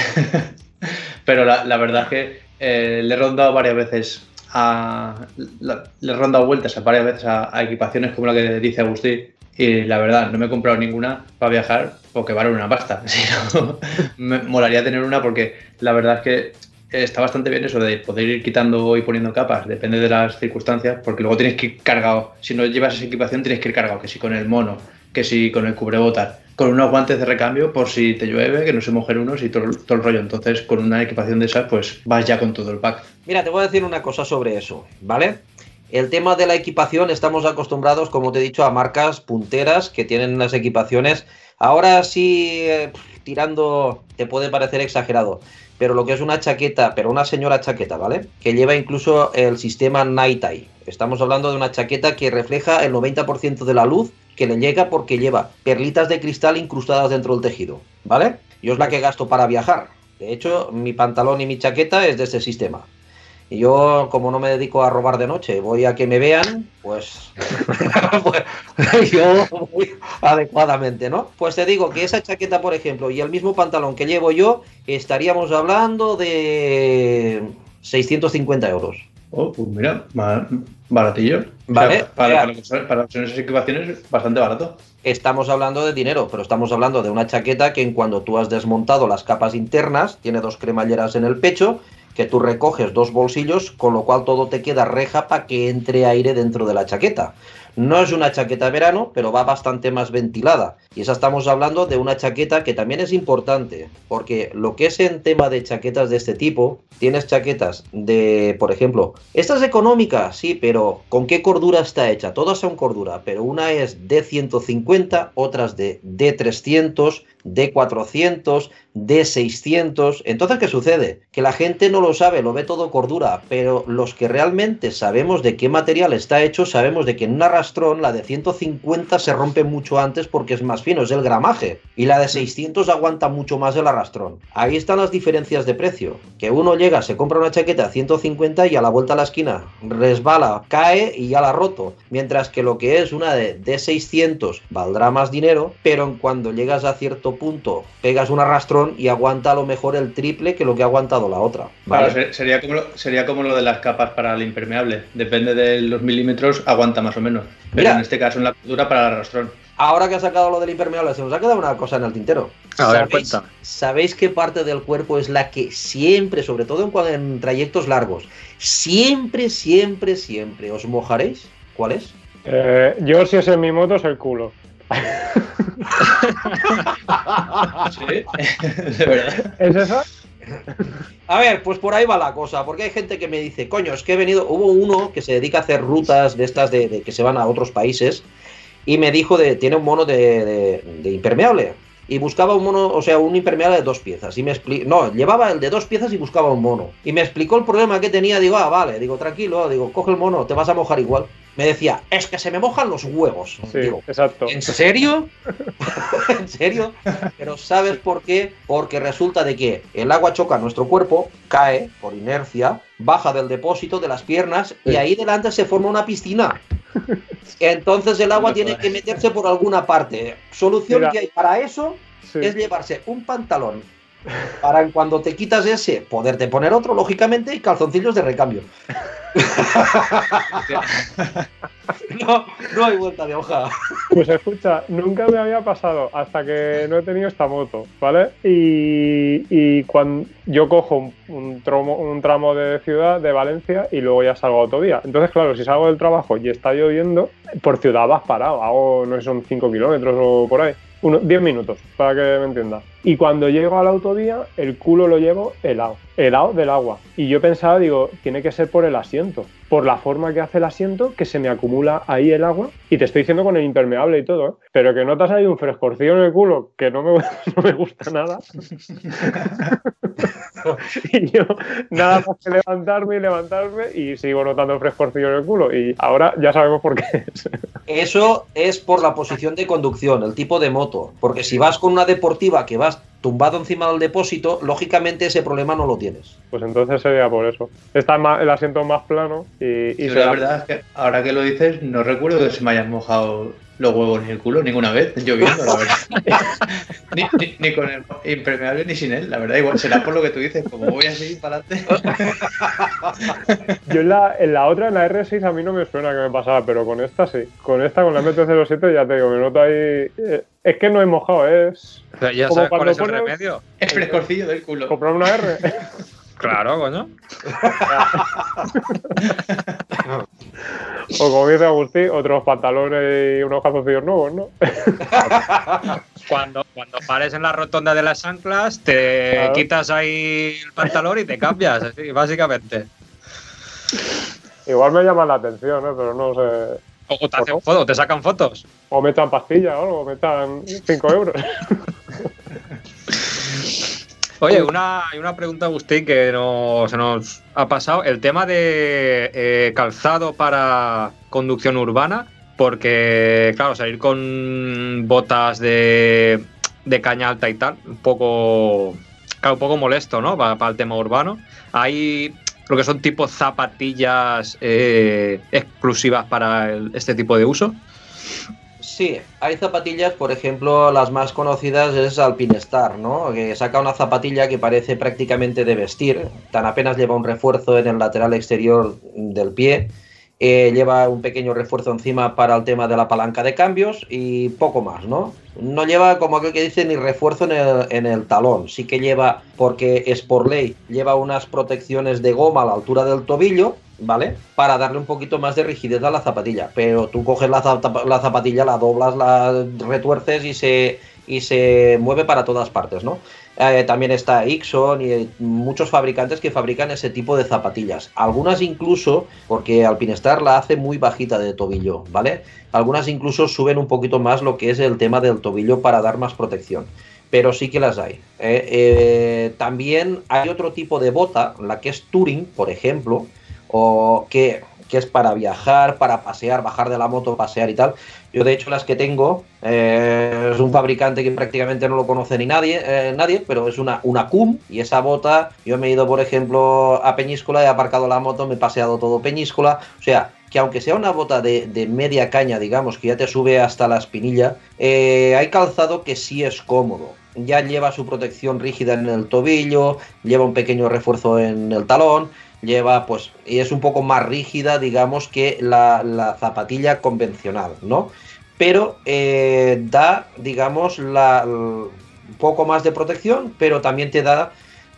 pero la, verdad es que eh, le he rondado varias veces a. le he rondado vueltas a varias veces a, equipaciones como la que dice Agustín. Y la verdad, no me he comprado ninguna para viajar porque vale una pasta. Si no, me molaría tener una porque la verdad es que está bastante bien eso de poder ir quitando y poniendo capas, depende de las circunstancias, porque luego tienes que ir cargado. Si no llevas esa equipación, tienes que ir cargado, que si con el mono, que si con el cubrebotas, con unos guantes de recambio por si te llueve, que no se mojen unos y todo, todo el rollo. Entonces, con una equipación de esas, pues vas ya con todo el pack. Mira, te voy a decir una cosa sobre eso, ¿vale? El tema de la equipación, estamos acostumbrados, como te he dicho, a marcas punteras que tienen unas equipaciones. Ahora sí, eh, tirando, te puede parecer exagerado, pero lo que es una chaqueta, pero una señora chaqueta, ¿vale? Que lleva incluso el sistema Night Eye. Estamos hablando de una chaqueta que refleja el 90% de la luz que le llega porque lleva perlitas de cristal incrustadas dentro del tejido, ¿vale? Yo es la que gasto para viajar. De hecho, mi pantalón y mi chaqueta es de ese sistema. Y yo, como no me dedico a robar de noche, voy a que me vean, pues, pues yo voy adecuadamente, ¿no? Pues te digo que esa chaqueta, por ejemplo, y el mismo pantalón que llevo yo, estaríamos hablando de 650 euros. Oh, pues mira, baratillo. Vale, O sea, para, para, para esas equipaciones, bastante barato. Estamos hablando de dinero, pero estamos hablando de una chaqueta que en cuando tú has desmontado las capas internas, tiene dos cremalleras en el pecho, que tú recoges dos bolsillos, con lo cual todo te queda reja para que entre aire dentro de la chaqueta. No es una chaqueta verano, pero va bastante más ventilada. Y esa estamos hablando de una chaqueta que también es importante, porque lo que es en tema de chaquetas de este tipo, tienes chaquetas de, por ejemplo, esta es económica, sí, pero ¿con qué cordura está hecha? Todas son cordura, pero una es D150, otras de D300, D400, D600. Entonces, ¿qué sucede? Que la gente no lo sabe, lo ve todo cordura, pero los que realmente sabemos de qué material está hecho, sabemos de que en un arrastrón la de 150 se rompe mucho antes porque es más fino, es el gramaje, y la de 600 aguanta mucho más el arrastrón. Ahí están las diferencias de precio, que uno llega, se compra una chaqueta a 150 y a la vuelta a la esquina resbala, cae y ya la ha roto, mientras que lo que es una de D600 valdrá más dinero, pero cuando llegas a cierto punto pegas un arrastrón y aguanta a lo mejor el triple que lo que ha aguantado la otra. ¿vale? Claro, ser- sería como, lo, sería como lo de las capas para el impermeable. Depende de los milímetros, aguanta más o menos. Pero Mira. en este caso, en la cordura para el arrastrón. ahora que ha sacado lo del impermeable, se nos ha quedado una cosa en el tintero. A ver, ¿Sabéis, cuenta. ¿Sabéis qué parte del cuerpo es la que siempre, sobre todo en trayectos largos, siempre, siempre, siempre os mojaréis? ¿Cuál es? Eh, yo, si es en mi moto, es el culo. Sí, de verdad. ¿Es esa? A ver, pues por ahí va la cosa, porque hay gente que me dice, coño, es que he venido, hubo uno que se dedica a hacer rutas de estas de, de que se van a otros países y me dijo de, tiene un mono de, de- de impermeable y buscaba un mono, o sea, un impermeable de dos piezas y me explicó, no, llevaba el de dos piezas y buscaba un mono y me explicó el problema que tenía, digo, ah, vale, digo, tranquilo, digo, coge el mono, te vas a mojar igual. Me decía, es que se me mojan los huevos. Sí, Digo, exacto. ¿En serio? ¿En serio? Pero ¿sabes por qué? Porque resulta de que el agua choca nuestro cuerpo, cae por inercia, baja del depósito de las piernas y ahí delante se forma una piscina. Entonces el agua tiene que meterse por alguna parte. Solución Mira. que hay para eso Sí. es llevarse un pantalón para cuando te quitas ese poderte poner otro, lógicamente, y calzoncillos de recambio. no, no hay vuelta de hoja. Pues escucha, nunca me había pasado hasta que no he tenido esta moto, ¿vale? Y, y cuando yo cojo un, un tromo- un tramo de ciudad de Valencia y luego ya salgo a autovía. Entonces, claro, si salgo del trabajo y está lloviendo, por ciudad vas parado, hago, no sé, son 5 kilómetros o por ahí. Uno, 10 minutos, para que me entiendas. Y cuando llego a la autovía, el culo lo llevo helado, helado del agua. Y yo pensaba, digo, tiene que ser por el asiento, por la forma que hace el asiento, que se me acumula ahí el agua. Y te estoy diciendo con el impermeable y todo, ¿eh? Pero que no te ha salido un frescorcillo en el culo, que no me, no me gusta nada. y yo, nada más que levantarme y levantarme, y sigo notando frescorcillo en el culo. Y ahora ya sabemos por qué es. Eso es por la posición de conducción, el tipo de moto. Porque si vas con una deportiva que vas tumbado encima del depósito, lógicamente ese problema no lo tienes. Pues entonces sería por eso. Está más, el asiento más plano y, y Yo será- la verdad es que ahora que lo dices, no recuerdo que se me hayan mojado los huevos ni el culo ninguna vez lloviendo, la verdad. ni, ni- ni con el impermeable ni sin él, la verdad. Igual será por lo que tú dices, como voy así para adelante. Yo en la, en la otra, en la R6, a mí no me suena que me pasaba, pero con esta sí. Con esta, con la MT-07, ya te digo, me noto ahí. eh, es que no he mojado, es Pero ya Como sabes cuál cuando es el remedio. El frescorcillo del culo. comprar una R. Claro, coño. o como dice Agustín, otros pantalones y unos calzoncillos nuevos, ¿no? Cuando, cuando pares en la rotonda de las anclas, te Claro. quitas ahí el pantalón y te cambias, así, básicamente. Igual me llama la atención, ¿eh? pero no sé. O o te hacen fotos, te sacan fotos. O me echan pastillas o algo, me echan 5 euros. Oye, una, hay una pregunta, Agustín, que no, se nos ha pasado. El tema de eh, calzado para conducción urbana, porque, claro, salir con botas de, de caña alta y tal, un poco, claro, un poco molesto, ¿no? Para, para el tema urbano. Hay lo que son tipo zapatillas eh, exclusivas para este tipo de uso. Sí, hay zapatillas, por ejemplo, las más conocidas es Alpinestar, ¿no? Que saca una zapatilla que parece prácticamente de vestir, tan apenas lleva un refuerzo en el lateral exterior del pie, eh, lleva un pequeño refuerzo encima para el tema de la palanca de cambios y poco más, ¿no? No lleva, como aquel que dice, ni refuerzo en el, en el talón, sí que lleva, porque es por ley, lleva unas protecciones de goma a la altura del tobillo, ¿vale? Para darle un poquito más de rigidez a la zapatilla. Pero tú coges la, la zapatilla, la doblas, la retuerces y se, y se mueve para todas partes, ¿no? Eh, también está Ixon y eh, muchos fabricantes que fabrican ese tipo de zapatillas. Algunas incluso, porque Alpinestar la hace muy bajita de tobillo, ¿vale? Algunas incluso suben un poquito más lo que es el tema del tobillo para dar más protección. Pero sí que las hay. Eh, también hay otro tipo de bota, la que es Touring, por ejemplo, o que, que es para viajar, para pasear, bajar de la moto, pasear y tal. Yo de hecho las que tengo eh, es un fabricante que prácticamente no lo conoce ni nadie, eh, nadie, pero es una, una CUM y esa bota, yo me he ido por ejemplo a Peñíscola, he aparcado la moto, me he paseado todo Peñíscola, o sea, que aunque sea una bota de, media caña, digamos, que ya te sube hasta la espinilla, eh, hay calzado que sí es cómodo. Ya lleva su protección rígida en el tobillo, lleva un pequeño refuerzo en el talón, lleva pues y es un poco más rígida digamos que la, la zapatilla convencional no pero eh, da, digamos, la, un poco más de protección, pero también te da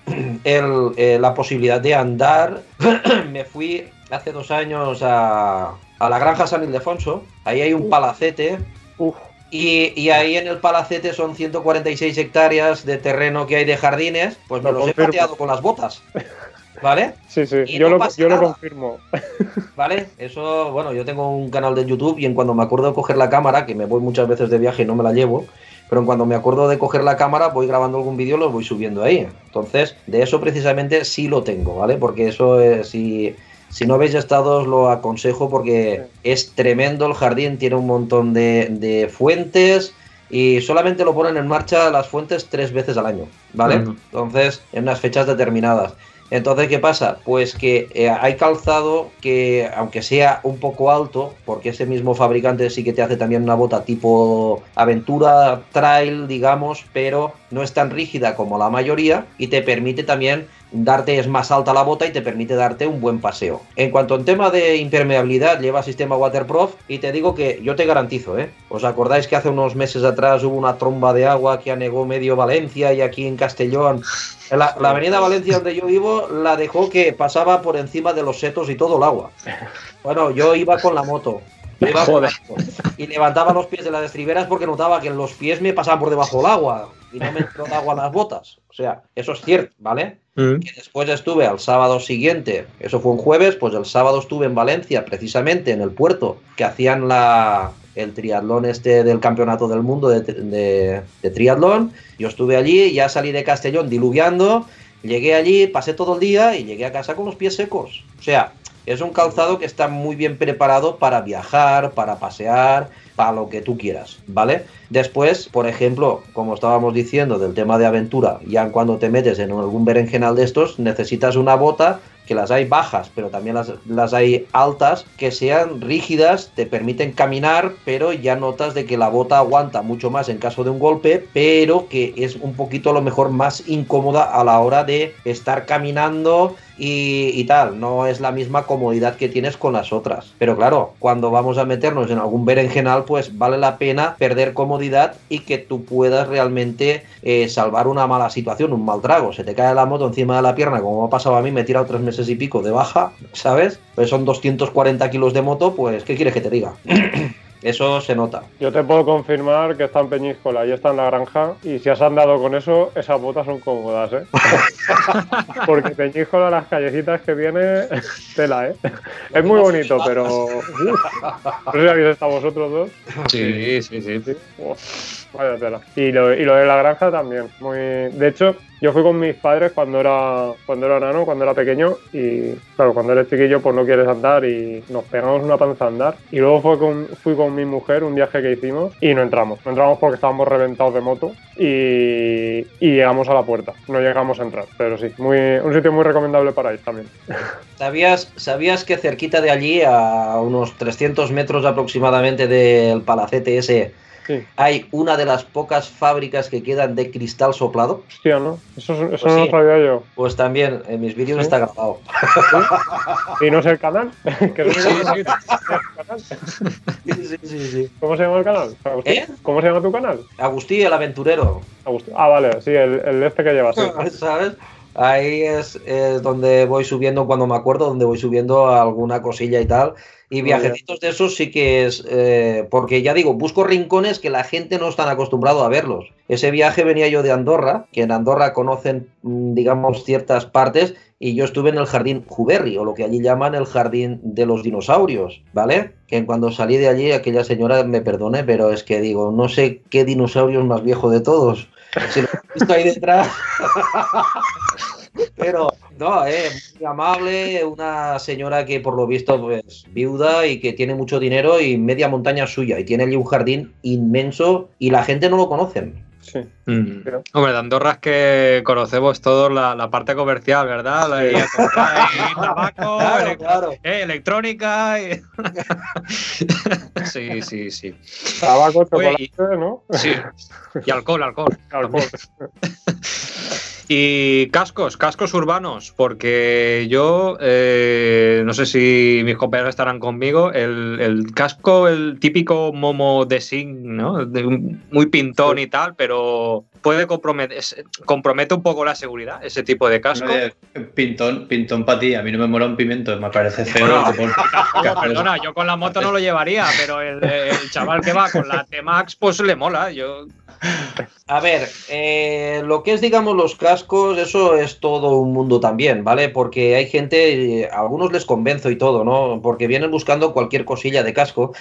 el, eh, la posibilidad de andar. Me fui hace dos años a, a la granja San Ildefonso, ahí hay un palacete. Uf, Y, y ahí en el palacete son 146 hectáreas de terreno que hay de jardines, pues me Lo los he pateado con las botas. ¿Vale? sí, sí, Y yo, no lo, pasa yo lo nada. confirmo. ¿Vale? Eso, bueno, yo tengo un canal de YouTube y en cuando me acuerdo de coger la cámara, que me voy muchas veces de viaje y no me la llevo, pero en cuando me acuerdo de coger la cámara, voy grabando algún vídeo y lo voy subiendo ahí. Entonces, de eso precisamente sí lo tengo, ¿vale? Porque eso, eh, si, si no habéis estado, os lo aconsejo porque es tremendo el jardín, tiene un montón de, de fuentes y solamente lo ponen en marcha las fuentes tres veces al año, ¿vale? Entonces, en unas fechas determinadas. Entonces, ¿qué pasa? Pues que eh, hay calzado que, aunque sea un poco alto, porque ese mismo fabricante sí que te hace también una bota tipo aventura trail, digamos, pero no es tan rígida como la mayoría y te permite también darte, es más alta la bota y te permite darte un buen paseo. En cuanto al tema de impermeabilidad, lleva sistema waterproof y te digo que yo te garantizo, ¿eh? ¿Os acordáis que hace unos meses atrás hubo una tromba de agua que anegó medio Valencia y aquí en Castellón la, la avenida Valencia donde yo vivo la dejó que pasaba por encima de los setos y todo el agua. Bueno, yo iba con la moto. yo iba con la moto, y levantaba los pies de las estriberas porque notaba que los pies me pasaban por debajo del agua y no me entró agua en las botas. O sea, eso es cierto, ¿vale? Mm. que después estuve al sábado siguiente, eso fue un jueves, pues el sábado estuve en Valencia, precisamente en el puerto, que hacían la, el triatlón este del campeonato del mundo de, de- de triatlón. Yo estuve allí, ya salí de Castellón diluviando, llegué allí, pasé todo el día y llegué a casa con los pies secos. O sea, es un calzado que está muy bien preparado para viajar, para pasear, para lo que tú quieras, ¿vale? Después, por ejemplo, como estábamos diciendo del tema de aventura, ya cuando te metes en algún berenjenal de estos, necesitas una bota que las hay bajas, pero también las, las hay altas, que sean rígidas, te permiten caminar, pero ya notas de que la bota aguanta mucho más en caso de un golpe, pero que es un poquito a lo mejor más incómoda a la hora de estar caminando y, tal, no es la misma comodidad que tienes con las otras. Pero claro, cuando vamos a meternos en algún berenjenal, pues vale la pena perder comodidad y que tú puedas realmente eh, salvar una mala situación, un mal trago. Se te cae la moto encima de la pierna, como me ha pasado a mí, me he tirado tres meses y pico de baja, ¿sabes? Pues son 240 kilos de moto, pues ¿qué quieres que te diga? Eso se nota. Yo te puedo confirmar que está en Peñíscola y está en la granja. Y si has andado con eso, esas botas son cómodas, ¿eh? Porque Peñíscola, las callecitas que viene, tela, ¿eh? Es muy bonito, pero. no sé si habéis estado vosotros dos. Sí, sí, sí. Sí. Vaya tela. Y lo, y lo de la granja también. Muy... De hecho, yo fui con mis padres cuando era, cuando era nano, cuando era pequeño. Y claro, cuando eres chiquillo, pues no quieres andar y nos pegamos una panza a andar. Y luego fue con, fui con mi mujer un viaje que hicimos y no entramos. No entramos porque estábamos reventados de moto y, y llegamos a la puerta. No llegamos a entrar, pero sí, muy, un sitio muy recomendable para ir también. ¿Sabías, ¿Sabías que cerquita de allí, a unos 300 metros aproximadamente del palacete ese, Sí, hay una de las pocas fábricas que quedan de cristal soplado? hostia, ¿no? Eso, eso Pues no sí. lo sabía yo. Pues también en mis vídeos Sí. está grabado. ¿Y no es el canal? Que no es el Sí, canal. sí. sí, sí, sí. ¿Cómo se llama el canal? ¿Eh? ¿Cómo se llama tu canal? Agustí, el aventurero. Ah, vale, sí, el, el este que llevas. ¿Sabes? Ahí es, es donde voy subiendo, cuando me acuerdo, donde voy subiendo alguna cosilla y tal. Y bien. viajecitos de esos sí que es, eh, porque ya digo, busco rincones que la gente no están acostumbrado a verlos. Ese viaje venía yo de Andorra, que en Andorra conocen, mm, digamos, ciertas partes, y yo estuve en el jardín Juberri, o lo que allí llaman el jardín de los dinosaurios, ¿vale? Que cuando salí de allí, aquella señora me perdone, pero es que digo, no sé qué dinosaurio es más viejo de todos. Si lo he visto ahí detrás. Pero, no, eh, muy amable, una señora que por lo visto pues viuda y que tiene mucho dinero y media montaña suya y tiene allí un jardín inmenso y la gente no lo conocen. Sí. Mm. Pero- Hombre, de Andorra es que conocemos todos la, la parte comercial, ¿verdad? La comprar, tabaco, Claro, elec- claro. eh, electrónica. y- sí, sí, sí. Tabaco, Oye, chocolate, ¿no? Sí. Y alcohol, alcohol. Alcohol. Y cascos, cascos urbanos, porque yo, eh, no sé si mis compañeros estarán conmigo, el, el casco, el típico momo de Sing, ¿no? De muy pintón y tal, pero puede comprometer, compromete un poco la seguridad, ese tipo de casco. Pintón, pintón para ti. A mí no me mola un pimiento, me parece feo. Perdona, yo con la moto no lo llevaría, pero el, el chaval que va con la T-Max, pues le mola. Yo, A ver, eh, lo que es, digamos, los cascos, eso es todo un mundo también, ¿vale? Porque hay gente, eh, a algunos les convenzo y todo, ¿no? Porque vienen buscando cualquier cosilla de casco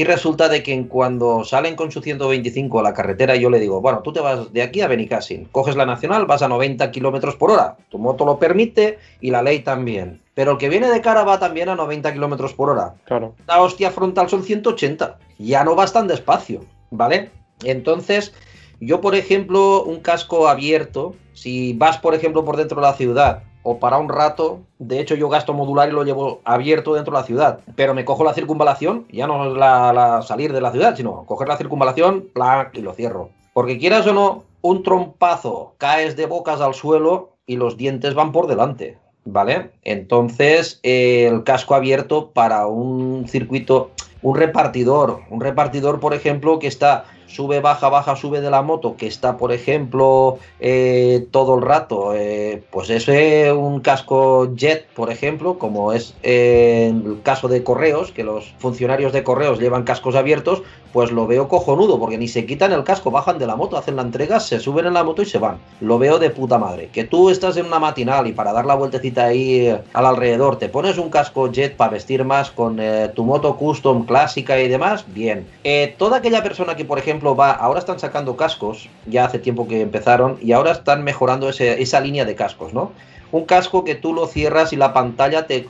y resulta de que en cuando salen con su 125 a la carretera, yo le digo, bueno, tú te vas de aquí a Benicassin, coges la nacional, vas a 90 kilómetros por hora, tu moto lo permite y la ley también. Pero el que viene de cara va también a 90 kilómetros por hora Claro. la hostia frontal son 180. Ya no vas tan despacio, ¿vale? Entonces, yo, por ejemplo, un casco abierto, si vas, por ejemplo, por dentro de la ciudad o para un rato, de hecho yo gasto modular y lo llevo abierto dentro de la ciudad, pero me cojo la circunvalación, ya no es la, la salir de la ciudad, sino coger la circunvalación, plac, y lo cierro. Porque quieras o no, un trompazo, caes de bocas al suelo y los dientes van por delante. ¿Vale? Entonces, el casco abierto para un circuito, un repartidor, un repartidor, por ejemplo, que está sube, baja, baja, sube de la moto, que está, por ejemplo, eh, todo el rato, eh, pues ese un casco jet, por ejemplo, como es eh, en el caso de correos, que los funcionarios de correos llevan cascos abiertos, pues lo veo cojonudo, porque ni se quitan el casco, bajan de la moto, hacen la entrega, se suben en la moto y se van. Lo veo de puta madre. Que tú estás en una matinal y para dar la vueltecita ahí eh, al alrededor te pones un casco jet para vestir más con eh, tu moto custom clásica y demás, bien. Eh, toda aquella persona que, por ejemplo, va, ahora están sacando cascos, ya hace tiempo que empezaron, y ahora están mejorando esa línea de cascos, ¿no? Un casco que tú lo cierras y la pantalla te,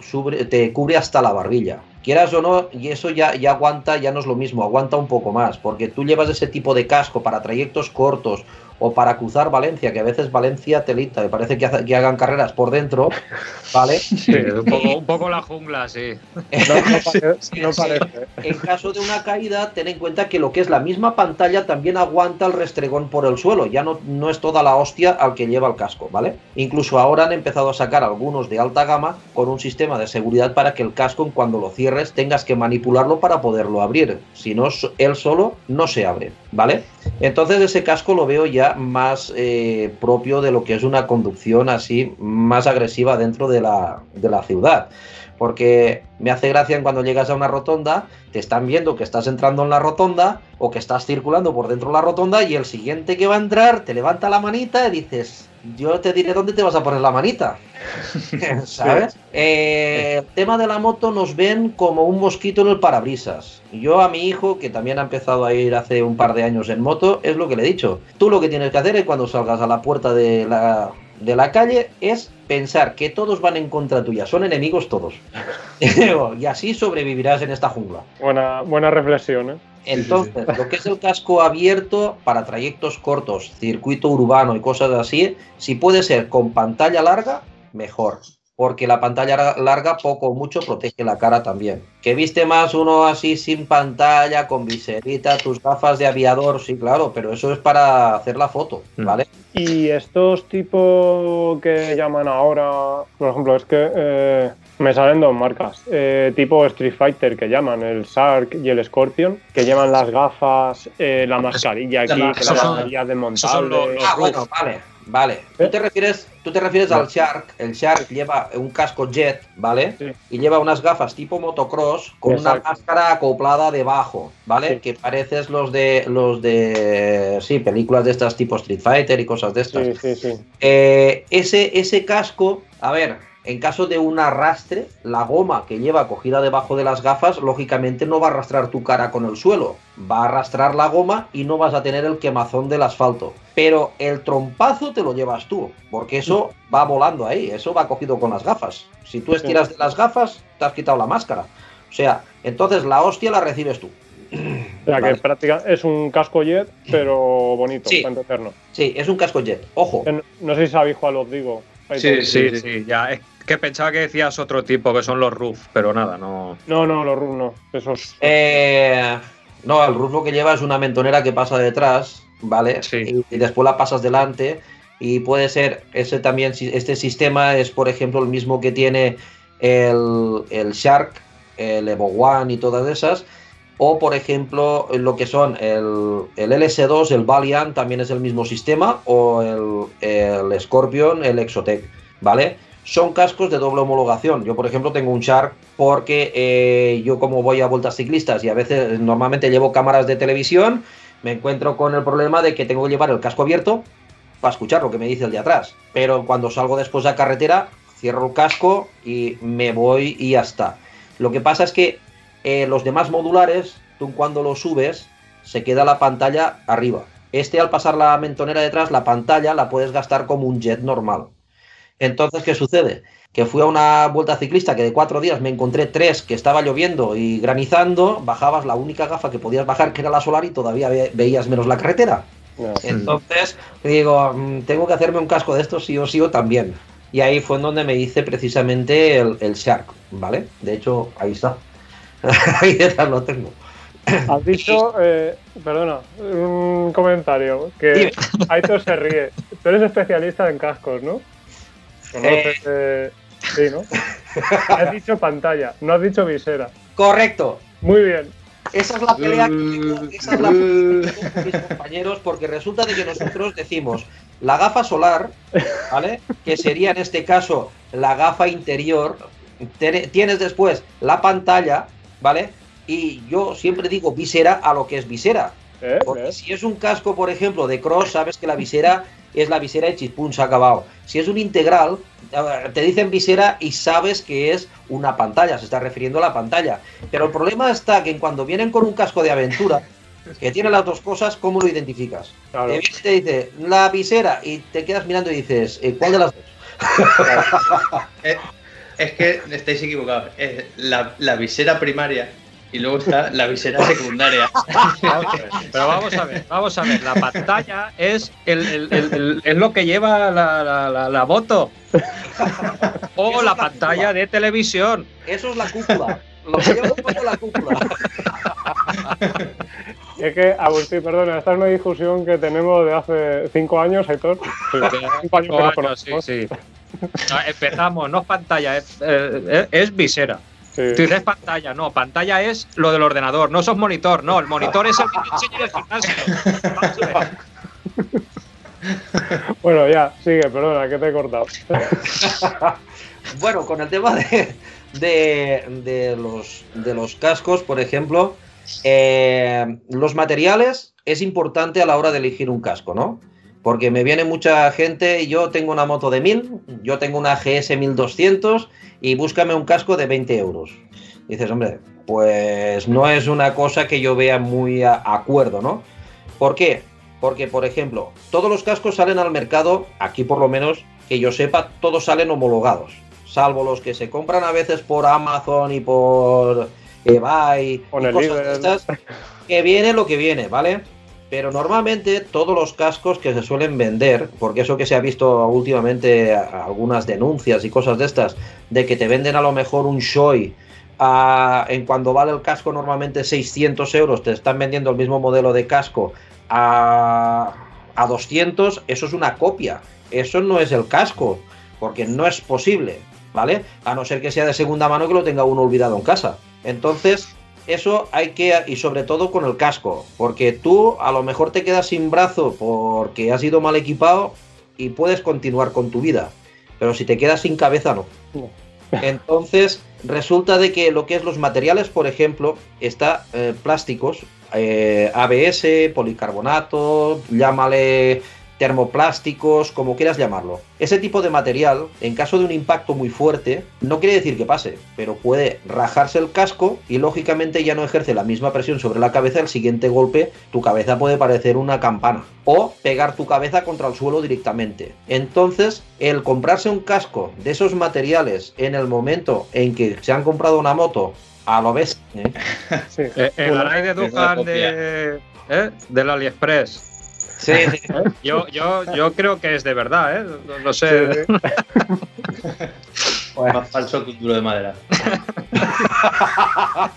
te cubre hasta la barbilla. Quieras o no, y eso ya, ya aguanta, ya no es lo mismo, aguanta un poco más, porque tú llevas ese tipo de casco para trayectos cortos o para cruzar Valencia, que a veces Valencia telita, me parece que, hace- que hagan carreras por dentro, ¿vale? sí, un, poco, un poco la jungla, sí. No, no parece. no Sí. parece. En caso de una caída, ten en cuenta que lo que es la misma pantalla también aguanta el restregón por el suelo. Ya no, no es toda la hostia al que lleva el casco, ¿vale? Incluso ahora han empezado a sacar algunos de alta gama con un sistema de seguridad para que el casco, en cuando lo cierres, tengas que manipularlo para poderlo abrir. Si no, él solo no se abre, ¿vale? Entonces ese casco lo veo ya más eh, propio de lo que es una conducción así más agresiva dentro de la, de la ciudad. Porque me hace gracia cuando llegas a una rotonda, te están viendo que estás entrando en la rotonda o que estás circulando por dentro de la rotonda y el siguiente que va a entrar te levanta la manita y dices, yo te diré dónde te vas a poner la manita. ¿Sabes? Eh, el tema de la moto nos ven como un mosquito en el parabrisas. Yo a mi hijo, que también ha empezado a ir hace un par de años en moto, es lo que le he dicho. Tú lo que tienes que hacer es cuando salgas a la puerta de la, de la calle es pensar que todos van en contra tuya, son enemigos todos. y así sobrevivirás en esta jungla. Buena, buena reflexión, ¿eh? Entonces, lo que es el casco abierto para trayectos cortos, circuito urbano y cosas así, si puede ser con pantalla larga, mejor. Porque la pantalla larga poco o mucho protege la cara también. Que viste más uno así sin pantalla, con viserita, tus gafas de aviador, sí, claro, pero eso es para hacer la foto, Mm. ¿vale? Y estos tipos que llaman ahora, por ejemplo, es que eh, me salen dos marcas, eh, tipo Street Fighter que llaman el Shark y el Scorpion, que llevan las gafas, eh, la mascarilla aquí, que la los- desmontable. los Ah, Roof. bueno, vale, vale. Tú ¿Eh? te refieres, tú te refieres al Shark. El Shark lleva un casco jet, ¿vale? Sí. Y lleva unas gafas tipo motocross con una máscara acoplada debajo, ¿vale? Sí. Que pareces los de los de sí, películas de estas tipo Street Fighter y cosas de estas. Sí, sí, sí. Eh, ese, ese casco, a ver, en caso de un arrastre, la goma que lleva cogida debajo de las gafas, lógicamente no va a arrastrar tu cara con el suelo, va a arrastrar la goma y no vas a tener el quemazón del asfalto. Pero el trompazo te lo llevas tú, porque eso va volando ahí, eso va cogido con las gafas. Si tú estiras de las gafas, te has quitado la máscara. O sea, entonces la hostia la recibes tú. O sea Vale. que práctica, es un casco jet, pero bonito, Sí. para entendernos. Sí, es un casco jet. Ojo. No sé si sabéis cuál os digo. Sí. Sí, sí, ya. Es que pensaba que decías otro tipo, que son los roof, pero nada, no. No, no, los RUF no. Esos. Eh, no, el roof lo que lleva es una mentonera que pasa detrás, ¿vale? Sí. Y, y después la pasas delante. y puede ser ese también, este sistema es por ejemplo el mismo que tiene el, el Shark, el Evo One y todas esas, o por ejemplo lo que son el, el LS2, el Valiant también es el mismo sistema, o el, el Scorpion, el Exotec, ¿vale? Son cascos de doble homologación. Yo, por ejemplo, tengo un Shark porque eh, yo como voy a vueltas ciclistas y a veces normalmente llevo cámaras de televisión, me encuentro con el problema de que tengo que llevar el casco abierto para escuchar lo que me dice el de atrás. Pero cuando salgo después a carretera, cierro el casco y me voy y ya está. Lo que pasa es que eh, los demás modulares, tú cuando los subes, se queda la pantalla arriba. Este al pasar la mentonera detrás, la pantalla la puedes gastar como un jet normal. Entonces, ¿qué sucede? Que fui a una vuelta ciclista que de cuatro días me encontré tres que estaba lloviendo y granizando, bajabas la única gafa que podías bajar, que era la solar, y todavía ve- veías menos la carretera. Entonces, digo, mm, tengo que hacerme un casco de estos sí o sí o también. Y ahí fue en donde me hice precisamente el, el Shark, ¿vale? De hecho, ahí está. detrás lo tengo. Has dicho, eh, perdona, un comentario, que. Aitor se ríe. Tú eres especialista en cascos, ¿no? Conoces, eh, sí, ¿no? Has dicho pantalla, no has dicho visera. Correcto. Muy bien. Esa es la pelea que tengo, esa es la pelea que tengo con mis compañeros, porque resulta de que nosotros decimos la gafa solar, ¿vale? Que sería en este caso la gafa interior. Tiene- Tienes después la pantalla, ¿vale? Y yo siempre digo visera a lo que es visera. ¿Eh? Porque ¿Ves? si es un casco, por ejemplo, de cross, sabes que la visera es la visera de chispún, se ha acabado. Si es un integral, eh, te dicen visera y sabes que es una pantalla, se está refiriendo a la pantalla. Pero el problema está que cuando vienen con un casco de aventura, que tiene las dos cosas, ¿cómo lo identificas? Claro. Te, te dice la visera y te quedas mirando y dices, eh, ¿cuál de las dos? Eh, es que estáis equivocados. Es la, la visera primaria y luego está la visera secundaria. Pero vamos a ver, vamos a ver. La pantalla es, el, el- el- el- es lo que lleva la, la, la- la moto. O Eso la pantalla de televisión. Eso es la cúpula. Lo que lleva un poco la cúpula. Es que, Agustín, perdona, esta es una discusión que tenemos de hace cinco años, Aitor. Cinco años que nos Cinco años, conocemos. sí, sí. No, empezamos, no es pantalla, es, eh, es visera. Sí. Tú dices pantalla, no, pantalla es lo del ordenador, no sos monitor, no, el monitor es el que te enseña en el gimnasio. Bueno, ya, sigue, perdona, que te he cortado. Bueno, con el tema de, de, de los, de los cascos, por ejemplo, eh, los materiales es importante a la hora de elegir un casco, ¿no? Porque me viene mucha gente, yo tengo una moto de 1000, yo tengo una GS 1200 y búscame un casco de 20 euros. dices, hombre, pues no es una cosa que yo vea muy a acuerdo, ¿no? ¿Por qué? Porque, por ejemplo, todos los cascos salen al mercado, aquí por lo menos, que yo sepa, todos salen homologados. Salvo los que se compran a veces por Amazon y por eBay cosas de estas, que viene lo que viene, ¿vale? Pero normalmente todos los cascos que se suelen vender, porque eso que se ha visto últimamente, algunas denuncias y cosas de estas, de que te venden a lo mejor un Shoei a- en cuando vale el casco normalmente 600 euros, te están vendiendo el mismo modelo de casco a, a 200, eso es una copia, eso no es el casco, porque no es posible, ¿vale? A no ser que sea de segunda mano que lo tenga uno olvidado en casa. Entonces, eso hay que, y sobre todo con el casco, porque tú a lo mejor te quedas sin brazo porque has ido mal equipado y puedes continuar con tu vida, pero si te quedas sin cabeza no. Entonces, resulta de que lo que es los materiales, por ejemplo, está eh, plásticos, eh, ABS, policarbonato, llámale termoplásticos, como quieras llamarlo. Ese tipo de material, en caso de un impacto muy fuerte, no quiere decir que pase, pero puede rajarse el casco y lógicamente ya no ejerce la misma presión sobre la cabeza. El siguiente golpe, tu cabeza puede parecer una campana o pegar tu cabeza contra el suelo directamente. Entonces, el comprarse un casco de esos materiales en el momento en que se han comprado una moto, a lo ves, ¿eh? Sí. Eh, Arai de Duhan de, ¿eh? del AliExpress. Sí, sí. Yo, yo, yo creo que es de verdad, ¿eh? No, no sé. Sí, sí. Más falso que un duro de madera.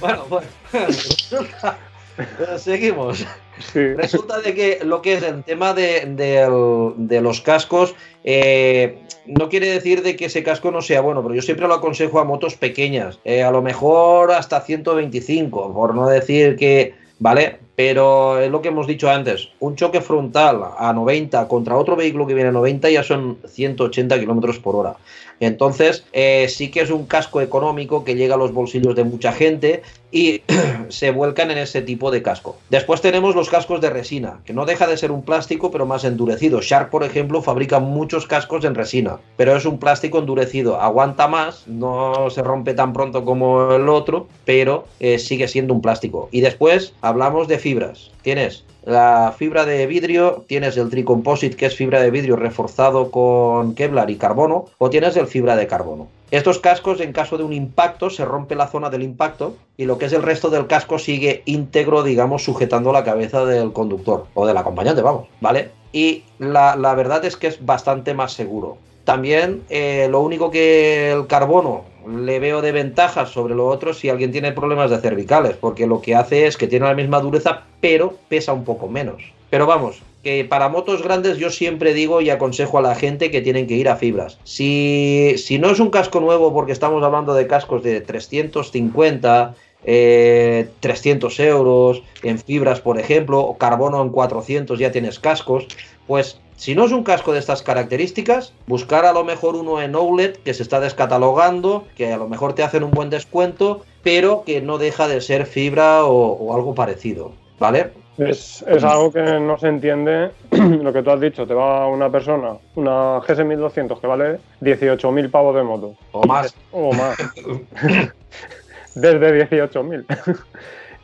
bueno, bueno. Eh, Seguimos. Sí. Resulta de que lo que es el tema de, de los cascos, eh, no quiere decir de que ese casco no sea bueno, pero yo siempre lo aconsejo a motos pequeñas, eh, a lo mejor hasta 125, por no decir que, ¿vale? Pero es lo que hemos dicho antes, un choque frontal a 90 contra otro vehículo que viene a 90 ya son 180 kilómetros por hora. Entonces, eh, sí que es un casco económico que llega a los bolsillos de mucha gente y se vuelcan en ese tipo de casco. Después tenemos los cascos de resina, que no deja de ser un plástico, pero más endurecido. Shark, por ejemplo, fabrica muchos cascos en resina, pero es un plástico endurecido. Aguanta más, no se rompe tan pronto como el otro, pero eh, sigue siendo un plástico. Y después hablamos de fibras. Tienes la fibra de vidrio, tienes el tricomposite, que es fibra de vidrio reforzado con Kevlar y carbono, o tienes el fibra de carbono. Estos cascos, en caso de un impacto, se rompe la zona del impacto y lo que es el resto del casco sigue íntegro, digamos, sujetando la cabeza del conductor o del acompañante, vamos, ¿vale? Y la, verdad es que es bastante más seguro. También eh, lo único que el carbono le veo de ventajas sobre lo otro si alguien tiene problemas de cervicales, porque lo que hace es que tiene la misma dureza, pero pesa un poco menos. Pero vamos, que para motos grandes yo siempre digo y aconsejo a la gente que tienen que ir a fibras. Si, si no es un casco nuevo, porque estamos hablando de cascos de 350, eh, 300 euros en fibras, por ejemplo, o carbono en 400 ya tienes cascos, pues si no es un casco de estas características, buscar a lo mejor uno en Outlet que se está descatalogando, que a lo mejor te hacen un buen descuento, pero que no deja de ser fibra o, o algo parecido, ¿vale? Es, es algo que no se entiende lo que tú has dicho. Te va una persona, una GS 1200 que vale 18.000 pavos de moto. O más. O más. Desde 18.000.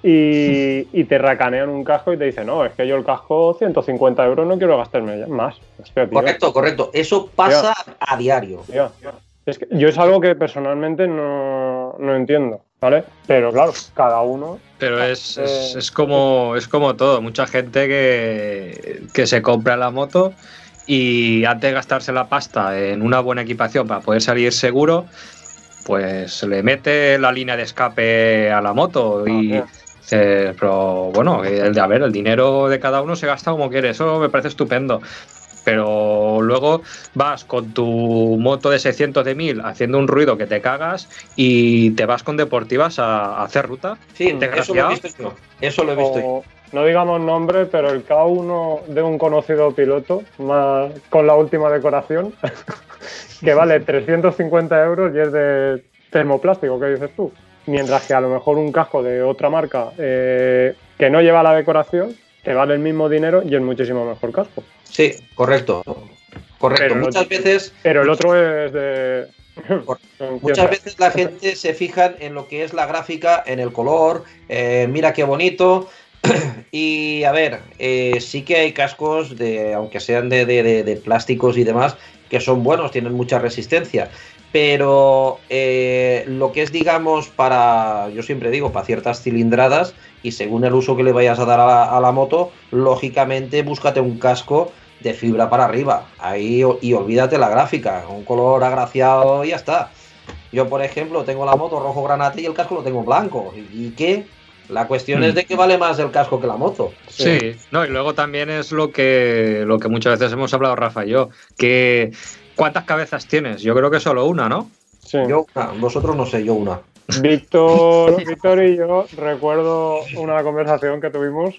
y, y te racanean un casco y te dicen, no, es que yo el casco 150 euros no quiero gastarme más. Hostia, Correcto, correcto. Eso pasa a diario. Es que yo es algo que personalmente no, no entiendo, ¿vale? Pero claro, cada uno Pero es, es, Eh, es como, es como todo. Mucha gente que, que se compra la moto y antes de gastarse la pasta en una buena equipación para poder salir seguro, pues le mete la línea de escape a la moto y Ah, pero bueno, el de a ver, el dinero de cada uno se gasta como quiere, eso me parece estupendo. Pero luego vas con tu moto de 600 de 1000 haciendo un ruido que te cagas y te vas con deportivas a, a hacer ruta. Sí, eso lo he visto yo. Eso lo he visto yo. o- no digamos nombre, pero el K1 de un conocido piloto, más con la última decoración, que vale 350 euros y es de termoplástico, ¿qué dices tú? Mientras que a lo mejor un casco de otra marca eh, que no lleva la decoración te vale el mismo dinero y es muchísimo mejor casco. Sí, correcto. Correcto. Pero muchas veces, Pero el otro es de... Por- ¿Quién muchas veces la gente se fijan en lo que es la gráfica, en el color, eh, mira qué bonito. Y a ver, eh, sí que hay cascos de, aunque sean de, de- de- de plásticos y demás, que son buenos, tienen mucha resistencia. Pero eh, lo que es, digamos, para, yo siempre digo, para ciertas cilindradas y según el uso que le vayas a dar a la, a la moto, lógicamente búscate un casco de fibra para arriba. Ahí y olvídate la gráfica, un color agraciado y ya está. Yo, por ejemplo, tengo la moto rojo granate y el casco lo tengo blanco. ¿Y, qué? La cuestión es de que vale más el casco que la moto. Sí, no, y luego también es lo que, lo que muchas veces hemos hablado Rafa y yo, que ¿cuántas cabezas tienes? Yo creo que solo una, ¿no? Sí. Yo una, vosotros no sé, yo una. Víctor, Víctor y yo recuerdo una conversación que tuvimos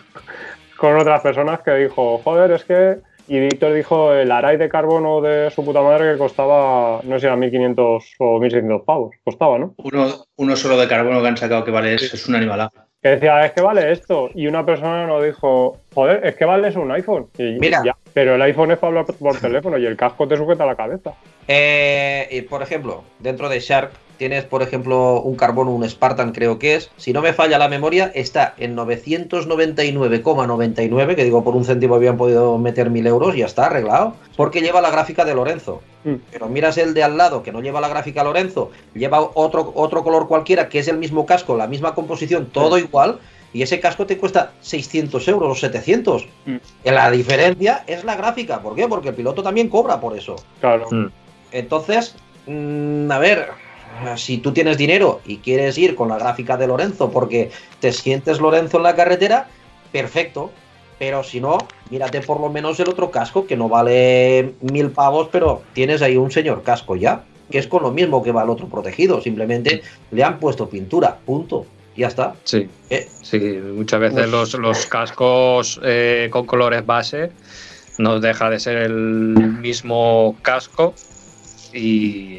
con otras personas que dijo, joder, es que... Y Víctor dijo el aray de carbono de su puta madre que costaba, no sé si era 1.500 o 1.600 pavos, costaba, ¿no? Uno, uno solo de carbono que han sacado que vale es, es un animalazo. Que decía, es que vale esto. Y una persona nos dijo, joder, es que vale eso un iPhone. Y Mira. ya, pero el iPhone es para hablar por teléfono y el casco te sujeta la cabeza. Eh, y, por ejemplo, dentro de Shark tienes, por ejemplo, un carbono, un Spartan creo que es. Si no me falla la memoria, está en 999,99, que digo, por un céntimo habían podido meter mil euros y ya está arreglado. Porque lleva la gráfica de Lorenzo. Mm. Pero miras el de al lado, que no lleva la gráfica Lorenzo, lleva otro, otro color cualquiera, que es el mismo casco, la misma composición, todo igual. Y ese casco te cuesta 600 euros o 700. Mm. La diferencia es la gráfica. ¿Por qué? Porque el piloto también cobra por eso. Claro. Mm. Entonces, mm, a ver, si tú tienes dinero y quieres ir con la gráfica de Lorenzo porque te sientes Lorenzo en la carretera, perfecto. Pero si no, mírate por lo menos el otro casco que no vale mil pavos, pero tienes ahí un señor casco ya, que es con lo mismo que va el otro protegido. Simplemente le han puesto pintura, punto. Ya está. Sí, Eh, sí, muchas veces los, los cascos eh, con colores base no deja de ser el mismo casco y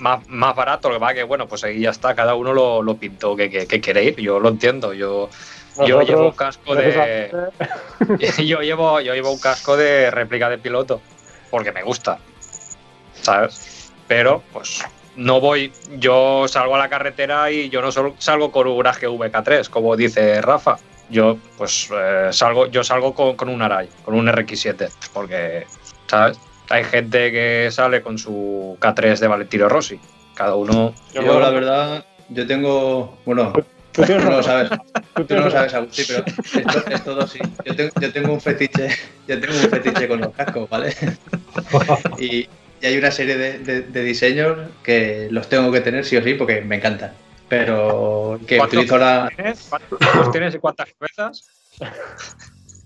más, más barato, lo que va que bueno, pues ahí ya está, cada uno lo, lo pintó que, que- que quiere ir, yo lo entiendo, yo, yo llevo un casco de yo llevo, yo llevo un casco de réplica de piloto porque me gusta, ¿sabes? Pero pues no voy, yo salgo a la carretera y yo no salgo con un Urage VK3, como dice Rafa. Yo pues eh, salgo, yo salgo con, con un Arai, con un RX7, porque, ¿sabes? Hay gente que sale con su K3 de Valentino Rossi. Cada uno. Yo la verdad, yo tengo. Bueno, Tú no lo sabes. Tú no lo sabes, Agustín, pero esto es todo sí. Yo tengo, yo tengo un fetiche, yo tengo un fetiche con los cascos, ¿vale? Y, y hay una serie de, de- de diseños que los tengo que tener sí o sí porque me encantan. Pero que ¿Cuántos utilizo ahora, tienes? ¿Cuántos tienes y cuántas cabezas?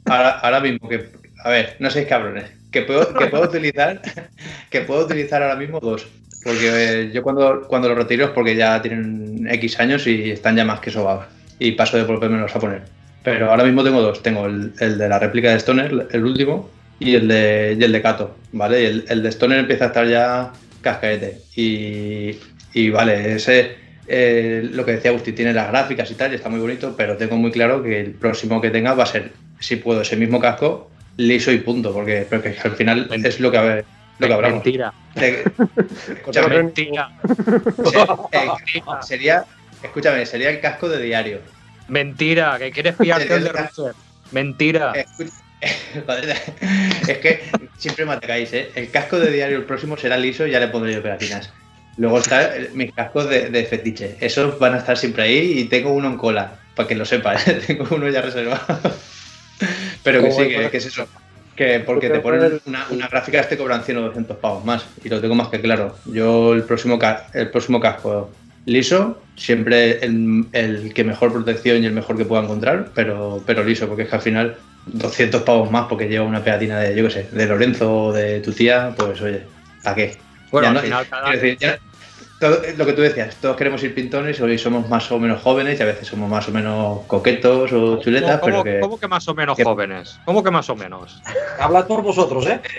ahora, ahora mismo que. A ver, no seis cabrones. Que puedo, que puedo utilizar. Que puedo utilizar ahora mismo dos. Porque eh, yo cuando, cuando los retiro es porque ya tienen X años y están ya más que sobados. Y paso de volvérmelos a poner. Pero ahora mismo tengo dos. Tengo el, el de la réplica de Stoner, el último, y el de, y el de Kato. ¿Vale? Y el, el de Stoner empieza a estar ya cascaete. Y, y vale, ese. eh, lo que decía Agustín, tiene las gráficas y tal, y está muy bonito, pero tengo muy claro que el próximo que tenga va a ser, si puedo, ese mismo casco, liso y punto, porque, porque al final es lo que, lo que hablamos. Mentira. De- escúchame, Mentira. se- eh, sería, escúchame, sería el casco de diario. Mentira. Que quieres pillarte el de Russell. Mentira. Es que siempre me atacáis, ¿eh? El casco de diario el próximo será liso y ya le pondré yo pegatinas. Luego están mis cascos de, de fetiche. Esos van a estar siempre ahí y tengo uno en cola, para que lo sepas. tengo uno ya reservado. Pero que ¿Cómo sí, que, que es eso. Que porque te ponen una, una gráfica, te cobran 100 o 200 pavos más. Y lo tengo más que claro. Yo el próximo, ca- el próximo casco liso, siempre el, el que mejor protección y el mejor que pueda encontrar, pero, pero liso, porque es que al final 200 pavos más porque lleva una pegatina de, yo qué sé, de Lorenzo o de tu tía, pues oye, ¿a qué? Bueno, Ya al no- final cada quiero decir, ya- todo- lo que tú decías, todos queremos ir pintones y hoy somos más o menos jóvenes y a veces somos más o menos coquetos o chuletas, ¿Cómo, pero que... cómo que más o menos que- jóvenes? ¿Cómo que más o menos? Hablad por vosotros, ¿eh?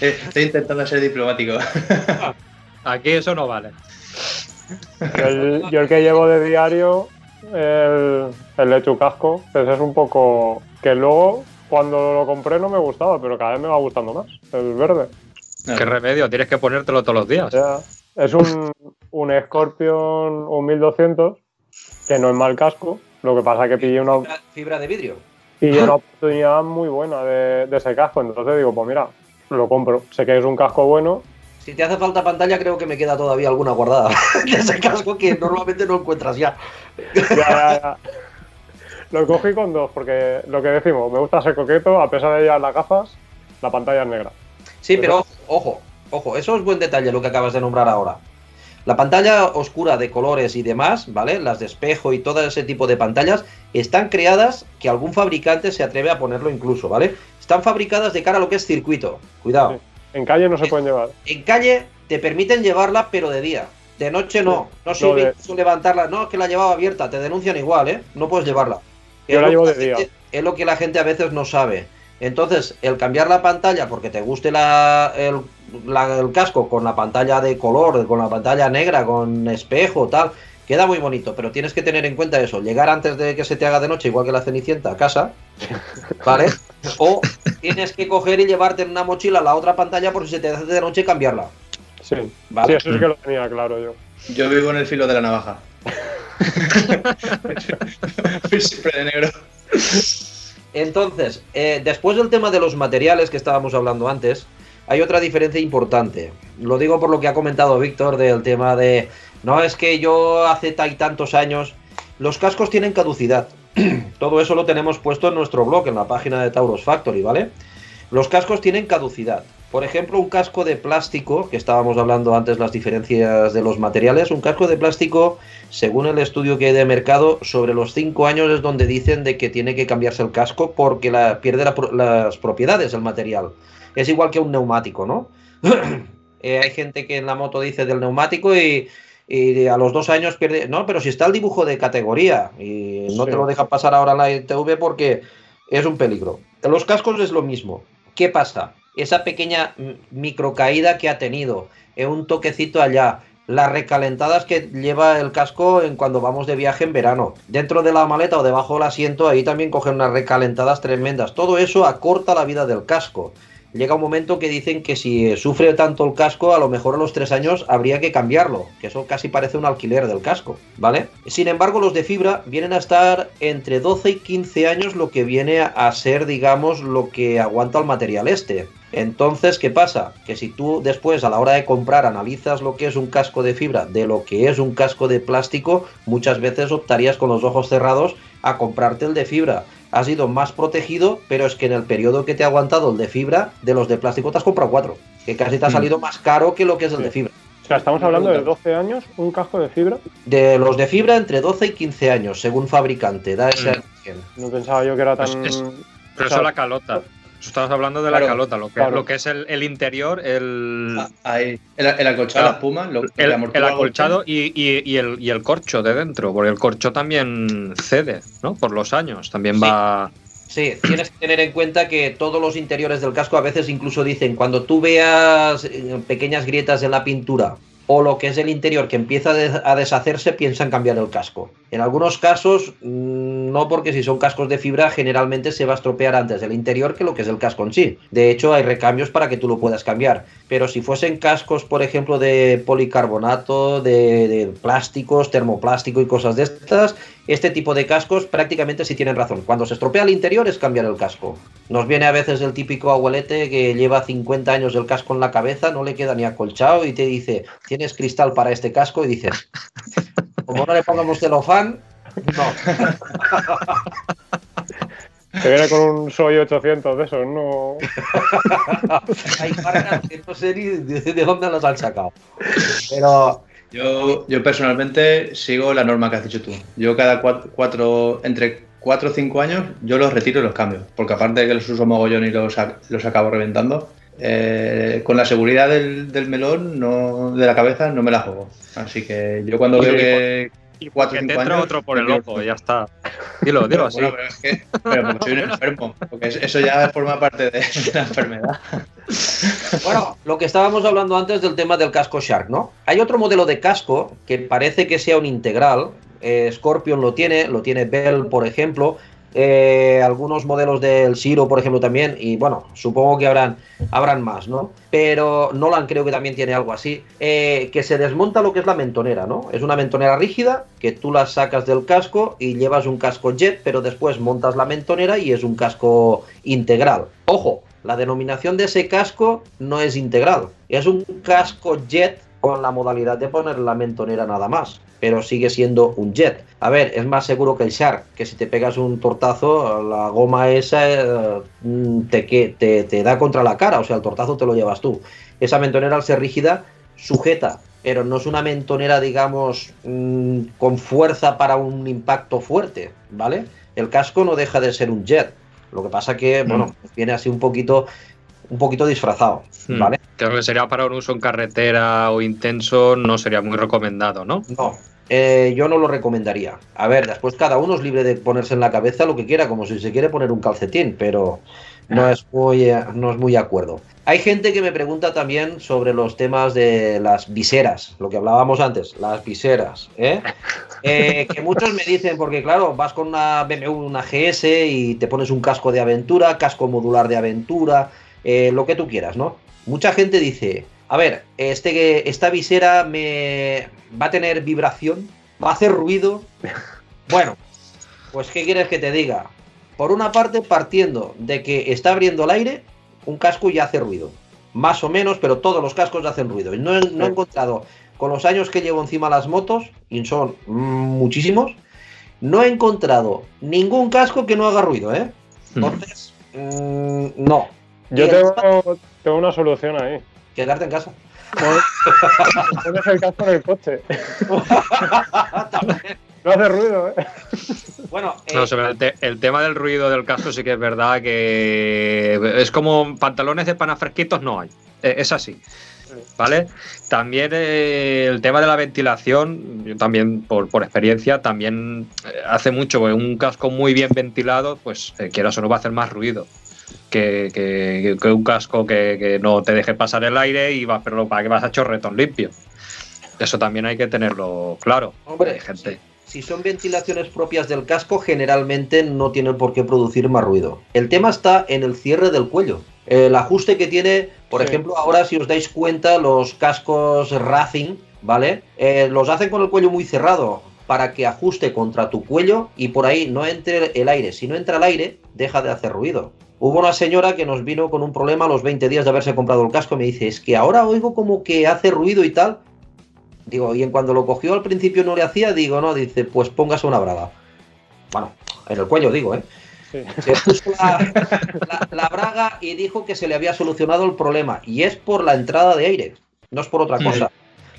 Eh, Estoy intentando ser diplomático. Aquí eso no vale. Yo el, yo el que llevo de diario, el, el de casco, ese es un poco. que luego, cuando lo compré, no me gustaba, pero cada vez me va gustando más. El verde. ¿Qué remedio? Tienes que ponértelo todos los días. O sea, es un, un Scorpion, un 1200, que no es mal casco. Lo que pasa es que pillé una, Fibra, fibra de vidrio. pillé una oportunidad muy buena de, de ese casco. Entonces digo, pues mira, lo compro. Sé que es un casco bueno. Si te hace falta pantalla, creo que me queda todavía alguna guardada de ese casco que normalmente no encuentras ya. Ya, ya, ya. Lo cogí con dos, porque lo que decimos, me gusta ser coqueto, a pesar de llevar las gafas, la pantalla es negra. Sí, pero ojo, ojo, ojo, eso es buen detalle lo que acabas de nombrar ahora. La pantalla oscura de colores y demás, ¿vale? Las de espejo y todo ese tipo de pantallas están creadas que algún fabricante se atreve a ponerlo incluso, ¿vale? Están fabricadas de cara a lo que es circuito. Cuidado. Sí. En calle no se pueden llevar. En calle te permiten llevarla, pero de día. De noche no. No No, sirve de- incluso levantarla. No, es que la llevaba abierta. Te denuncian igual, ¿eh? No puedes llevarla. Yo Es la lo llevo que de día. gente- Es lo que la gente a veces no sabe. Entonces, el cambiar la pantalla porque te guste la- el, la- el casco con la pantalla de color, con la pantalla negra, con espejo, tal, queda muy bonito. Pero tienes que tener en cuenta eso. Llegar antes de que se te haga de noche, igual que la cenicienta, a casa. ¿Vale? O tienes que coger y llevarte en una mochila la otra pantalla por si se te hace de noche y cambiarla. Sí. ¿Vale? Sí, eso sí que lo tenía claro yo. Yo vivo en el filo de la navaja. Siempre de negro. Entonces, eh, después del tema de los materiales que estábamos hablando antes, hay otra diferencia importante. Lo digo por lo que ha comentado Víctor del tema de, no es que yo hace tantos años, los cascos tienen caducidad. Todo eso lo tenemos puesto en nuestro blog, en la página de Tauros Factory, ¿vale? Los cascos tienen caducidad. Por ejemplo, un casco de plástico, que estábamos hablando antes las diferencias de los materiales, un casco de plástico, según el estudio que hay de mercado, sobre los 5 años es donde dicen de que tiene que cambiarse el casco porque la, pierde la, las propiedades el material. Es igual que un neumático, ¿no? eh, hay gente que en la moto dice del neumático y, y, a los dos años pierde... No, pero si está el dibujo de categoría y no sí. te lo deja pasar ahora en la ITV porque es un peligro. En los cascos es lo mismo. ¿Qué pasa? Esa pequeña microcaída que ha tenido, en un toquecito allá, las recalentadas que lleva el casco en cuando vamos de viaje en verano. Dentro de la maleta o debajo del asiento, ahí también cogen unas recalentadas tremendas. Todo eso acorta la vida del casco. Llega un momento que dicen que si sufre tanto el casco, a lo mejor a los tres años habría que cambiarlo, que eso casi parece un alquiler del casco, ¿vale? Sin embargo, los de fibra vienen a estar entre 12 y 15 años, lo que viene a ser, digamos, lo que aguanta el material este. Entonces, ¿qué pasa? Que si tú después a la hora de comprar analizas lo que es un casco de fibra de lo que es un casco de plástico, muchas veces optarías con los ojos cerrados a comprarte el de fibra. Has ido más protegido, pero es que en el periodo que te ha aguantado el de fibra, de los de plástico te has comprado cuatro, que casi te ha salido más caro que lo que es el de fibra. O sea, estamos hablando de 12 años, un casco de fibra. De los de fibra entre 12 y 15 años, según fabricante, da ese mm. No pensaba yo que era tan. Es, es, pero eso la calota. Estamos hablando de la claro, calota, lo que, claro. lo que es el, el interior, el. Ah, ahí. El, el acolchado, la espuma, lo, el, el acolchado y, y, y, el, y el corcho de dentro, porque el corcho también cede, ¿no? Por los años, también sí. va. Sí, tienes que tener en cuenta que todos los interiores del casco a veces incluso dicen, cuando tú veas eh, pequeñas grietas en la pintura o lo que es el interior que empieza a deshacerse, piensan cambiar el casco. En algunos casos, mm, no porque si son cascos de fibra, generalmente se va a estropear antes el interior que lo que es el casco en sí. De hecho, hay recambios para que tú lo puedas cambiar. Pero si fuesen cascos, por ejemplo, de policarbonato, de, plásticos, termoplástico y cosas de estas, este tipo de cascos prácticamente sí tienen razón. Cuando se estropea el interior es cambiar el casco. Nos viene a veces el típico abuelete que lleva 50 años el casco en la cabeza, no le queda ni acolchado y te dice, tienes cristal para este casco y dices, como no le pongamos celofán, no. Te viene con un Soy 800 de esos, no. Hay marcas que no sé ni de dónde los han sacado. Pero yo, yo personalmente sigo la norma que has dicho tú. Yo cada cuatro, cuatro entre 4 o 5 años yo los retiro y los cambio. Porque aparte de que los uso mogollón y los, los acabo reventando, eh, con la seguridad del, del, melón, no, de la cabeza, no me la juego. Así que yo cuando Oye, veo que... Y cuatro, te entra otro por el ojo, ya está. Dilo, dilo así. Bueno, pero es que pero como soy un enfermo, porque eso ya forma parte de, de la enfermedad. Bueno, lo que estábamos hablando antes del tema del casco Shark, ¿no? Hay otro modelo de casco que parece que sea un integral. Eh, Scorpion lo tiene, lo tiene Bell, por ejemplo. Eh, algunos modelos del Siro, por ejemplo, también. Y bueno, supongo que habrán, habrán más, ¿no? Pero Nolan creo que también tiene algo así. Eh, que se desmonta lo que es la mentonera, ¿no? Es una mentonera rígida que tú la sacas del casco y llevas un casco jet, pero después montas la mentonera y es un casco integral. Ojo, la denominación de ese casco no es integral. Es un casco jet con la modalidad de poner la mentonera nada más. Pero sigue siendo un jet. A ver, es más seguro que el Shark, que si te pegas un tortazo, la goma esa eh, te, te, te da contra la cara, o sea, el tortazo te lo llevas tú. Esa mentonera al ser rígida sujeta, pero no es una mentonera, digamos, mmm, con fuerza para un impacto fuerte, ¿vale? El casco no deja de ser un jet. Lo que pasa que, mm. bueno, viene así un poquito, un poquito disfrazado, ¿vale? Mm. Creo que sería para un uso en carretera o intenso, no sería muy recomendado, ¿no? No, eh, yo no lo recomendaría. A ver, después cada uno es libre de ponerse en la cabeza lo que quiera, como si se quiere poner un calcetín, pero no es muy, eh, no es muy acuerdo. Hay gente que me pregunta también sobre los temas de las viseras, lo que hablábamos antes, las viseras. ¿eh? Eh, que muchos me dicen, porque claro, vas con una BMW, una GS y te pones un casco de aventura, casco modular de aventura, eh, lo que tú quieras, ¿no? Mucha gente dice, a ver, este, esta visera me va a tener vibración, va a hacer ruido. Bueno, pues ¿qué quieres que te diga? Por una parte, partiendo de que está abriendo el aire, un casco ya hace ruido. Más o menos, pero todos los cascos hacen ruido. Y no he, no he encontrado, con los años que llevo encima las motos, y son muchísimos, no he encontrado ningún casco que no haga ruido, ¿eh? Entonces, mmm, no. Yo tengo, tengo una solución ahí. Quedarte en casa. Pon- Pones el casco en el coche. No hace ruido, ¿eh? Bueno, eh, No, sobre el, te- el tema del ruido del casco sí que es verdad que es como pantalones de pana fresquitos no hay. Eh, Es así. ¿Vale? También eh, el tema de la ventilación, yo también por, por experiencia, también eh, hace mucho que un casco muy bien ventilado, pues eh, quieras o no va a hacer más ruido que, que- que un casco que, que no te deje pasar el aire y va, pero para que vas a chorretón limpio. Eso también hay que tenerlo claro. Hombre, Hay gente. Si son ventilaciones propias del casco, generalmente no tienen por qué producir más ruido. El tema está en el cierre del cuello. El ajuste que tiene, por Sí. ejemplo, ahora si os dais cuenta, los cascos Racing, ¿vale? Eh, los hacen con el cuello muy cerrado para que ajuste contra tu cuello y por ahí no entre el aire. Si no entra el aire, deja de hacer ruido. Hubo una señora que nos vino con un problema a los 20 días de haberse comprado el casco y me dice, es que ahora oigo como que hace ruido y tal. Digo, y en cuando lo cogió al principio no le hacía, digo, no, dice, pues póngase una braga. Bueno, en el cuello digo, ¿eh? Sí. Se puso la, la- la braga y dijo que se le había solucionado el problema. Y es por la entrada de aire, no es por otra Sí. cosa.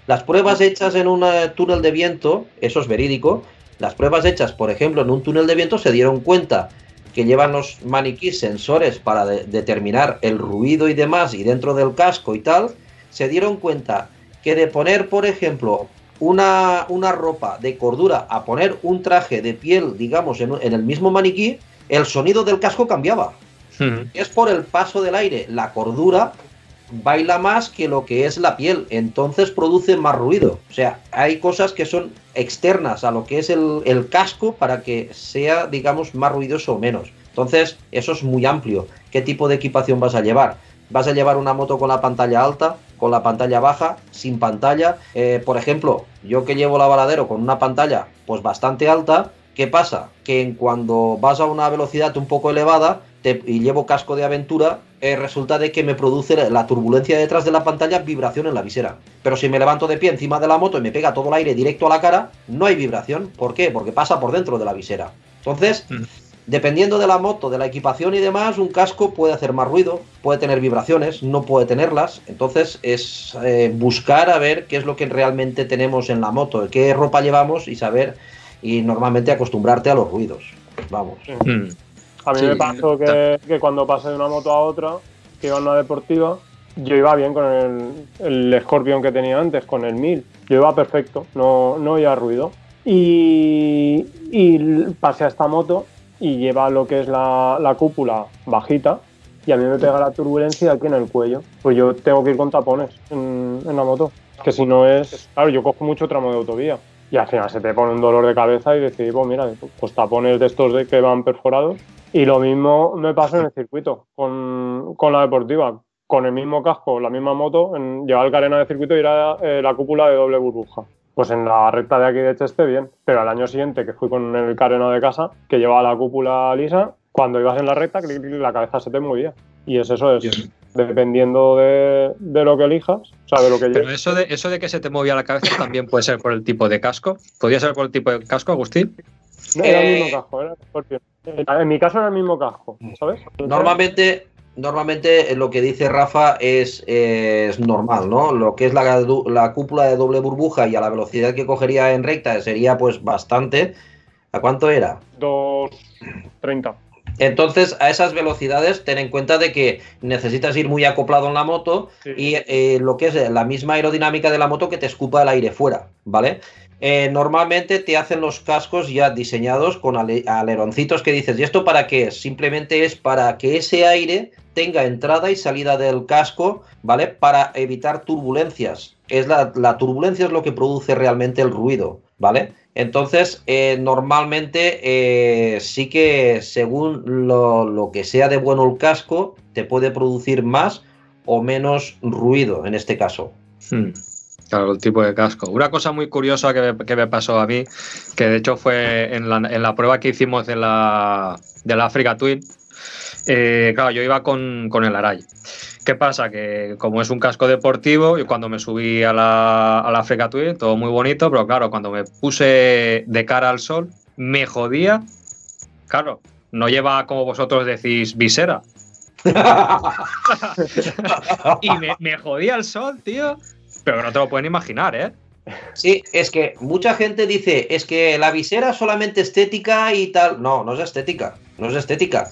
Las pruebas hechas en un eh, túnel de viento, eso es verídico, las pruebas hechas, por ejemplo, en un túnel de viento se dieron cuenta que llevan los maniquís sensores para de- determinar el ruido y demás y dentro del casco y tal, se dieron cuenta que de poner, por ejemplo, una, una ropa de cordura a poner un traje de piel, digamos, en, el mismo maniquí, el sonido del casco cambiaba. Es por el paso del aire. La cordura baila más que lo que es la piel, entonces produce más ruido. O sea, hay cosas que son externas a lo que es el, casco para que sea, digamos, más ruidoso o menos. Entonces, eso es muy amplio. ¿Qué tipo de equipación vas a llevar? ¿Vas a llevar una moto con la pantalla alta, con la pantalla baja, sin pantalla? Eh, por ejemplo, yo que llevo la baladero con una pantalla pues bastante alta, ¿qué pasa? Que en cuando vas a una velocidad un poco elevada te- y llevo casco de aventura, eh, resulta de que me produce la- la turbulencia detrás de la pantalla vibración en la visera. Pero si me levanto de pie encima de la moto y me pega todo el aire directo a la cara, no hay vibración. ¿Por qué? Porque pasa por dentro de la visera. Entonces, Mm. dependiendo de la moto, de la equipación y demás, un casco puede hacer más ruido, puede tener vibraciones, no puede tenerlas. Entonces, es eh, buscar a ver qué es lo que realmente tenemos en la moto, qué ropa llevamos y saber y normalmente acostumbrarte a los ruidos. Vamos. Mm. A mí Sí, me pasó que, que cuando pasé de una moto a otra, que iba en una deportiva, yo iba bien con el, el Scorpion que tenía antes, con el 1000. Yo iba perfecto, no, no ruido. Y, y pasé a esta moto y lleva lo que es la, la cúpula bajita y a mí me pega la turbulencia aquí en el cuello. Pues yo tengo que ir con tapones en, en la moto. Que si no es... Claro, yo cojo mucho tramo de autovía. Y al final se te pone un dolor de cabeza y decidí, pues mira, pues tapones de estos de que van perforados. Y lo mismo me pasa en el circuito, con, con la deportiva. Con el mismo casco, la misma moto, en, llevaba el carena de circuito y era eh, la cúpula de doble burbuja. Pues en la recta de aquí de Cheste, bien. Pero al año siguiente, que fui con el carena de casa, que llevaba la cúpula lisa, cuando ibas en la recta, clic, clic, la cabeza se te movía. Y es eso, es. Dependiendo de, de lo que elijas, o sea, de lo que Pero eso de, eso de que se te movía la cabeza también puede ser por el tipo de casco. ¿Podría ser por el tipo de casco, Agustín? No, era el Eh, mismo casco, era. En mi caso era el mismo casco, ¿sabes? Normalmente, normalmente lo que dice Rafa es, es normal, ¿no? Lo que es la, la cúpula de doble burbuja y a la velocidad que cogería en recta sería pues bastante. ¿A cuánto era? 2.30. Entonces, a esas velocidades, ten en cuenta de que necesitas ir muy acoplado en la moto Sí. y eh, lo que es la misma aerodinámica de la moto que te escupa el aire fuera, ¿vale? Eh, normalmente te hacen los cascos ya diseñados con ale- aleroncitos que dices, ¿y esto para qué es? Simplemente es para que ese aire tenga entrada y salida del casco, ¿vale? Para evitar turbulencias. Es la, la turbulencia es lo que produce realmente el ruido, ¿vale? Entonces, eh, normalmente eh, sí que según lo, que sea de bueno el casco, te puede producir más o menos ruido en este caso. Hmm. Claro, el tipo de casco. Una cosa muy curiosa que me, pasó a mí, que de hecho fue en la, en la prueba que hicimos de la, de la Africa Twin, eh, claro, yo iba con, con el Aray. ¿Qué pasa? Que como es un casco deportivo, y cuando me subí a la, a la Africa Twin, todo muy bonito, pero claro, cuando me puse de cara al sol, me jodía. Claro, no lleva como vosotros decís visera, y me, me jodía el sol, tío. Pero no te lo pueden imaginar, ¿eh? Sí, es que mucha gente dice, es que la visera es solamente estética y tal. No, no es estética, no es estética.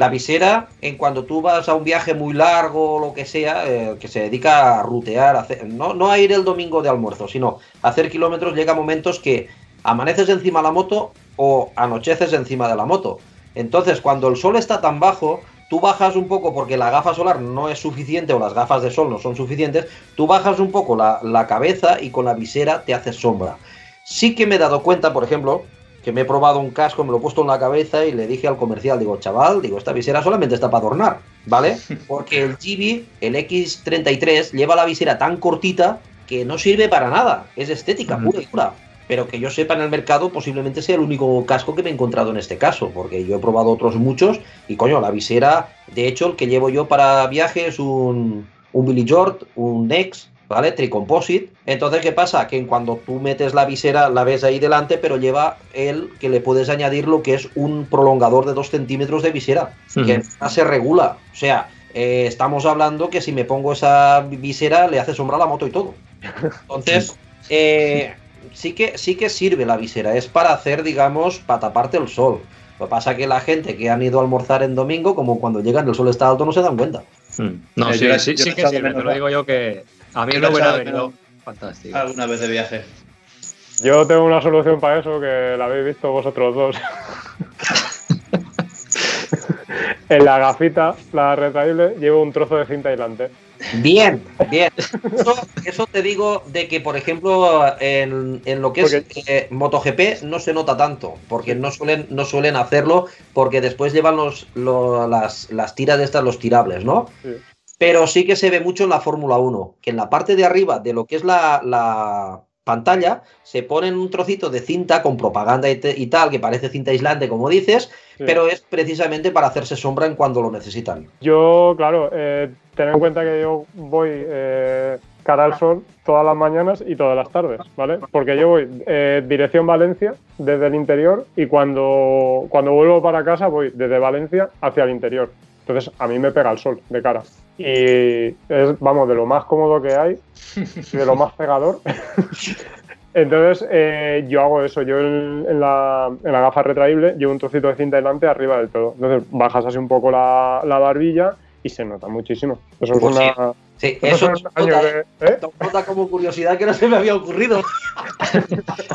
La visera, en cuando tú vas a un viaje muy largo o lo que sea, eh, que se dedica a rutear, hacer- no, no a ir el domingo de almuerzo, sino a hacer kilómetros, llega momentos que amaneces encima de la moto o anocheces encima de la moto. Entonces, cuando el sol está tan bajo, tú bajas un poco porque la gafa solar no es suficiente o las gafas de sol no son suficientes, tú bajas un poco la, la cabeza y con la visera te haces sombra. Sí que me he dado cuenta, por ejemplo, que me he probado un casco, me lo he puesto en la cabeza y le dije al comercial, digo, chaval, digo, esta visera solamente está para adornar, ¿vale? Porque el GB, el X33, lleva la visera tan cortita que no sirve para nada, es estética pura y dura. Pero que yo sepa en el mercado posiblemente sea el único casco que me he encontrado en este caso, porque yo he probado otros muchos y coño, la visera, de hecho el que llevo yo para viaje es un, un Billy George, un Nex, ¿vale? Tricomposite. Entonces, ¿qué pasa? Que cuando tú metes la visera la ves ahí delante, pero lleva el que le puedes añadir lo que es un prolongador de 2 centímetros de visera, que se regula. O sea, eh, estamos hablando que si me pongo esa visera le hace sombra a la moto y todo. Entonces, eh, sí, que, sí que sirve la visera, es para hacer, digamos, para taparte el sol. Lo que pasa que la gente que han ido a almorzar en domingo, como cuando llegan el sol está alto, no se dan cuenta. Mm. No, Eh, sí, yo sí, yo sí que sirve, te lo digo yo que a mí Yo me de venido fantástico. Alguna vez de viaje. Yo tengo una solución para eso que la habéis visto vosotros dos. en la gafita, la retraíble, llevo un trozo de cinta aislante. Bien, bien. Eso, eso te digo de que, por ejemplo, en, en lo que es eh, MotoGP no se nota tanto, porque no suelen, no suelen hacerlo, porque después llevan los, lo- las, las tiras de estas, los tirables, ¿no? Sí. Pero sí que se ve mucho en la Fórmula 1, que en la parte de arriba de lo que es la, la pantalla se ponen un trocito de cinta con propaganda y, te- y tal, que parece cinta aislante, como dices, Sí. pero es precisamente para hacerse sombra en cuando lo necesitan. Yo, claro, eh, ten en cuenta que yo voy eh, cara al sol todas las mañanas y todas las tardes, ¿vale? Porque yo voy eh, dirección Valencia desde el interior y cuando, cuando vuelvo para casa voy desde Valencia hacia el interior. Entonces a mí me pega el sol de cara. Y es, vamos, de lo más cómodo que hay, de lo más pegador. Entonces eh, yo hago eso, yo en, en la, en la gafa retraíble llevo un trocito de cinta delante arriba del todo. Entonces bajas así un poco la, la barbilla y se nota muchísimo. Eso es Pues sí. una... Sí, eso eso es nota, de- ¿eh? como curiosidad que no se me había ocurrido.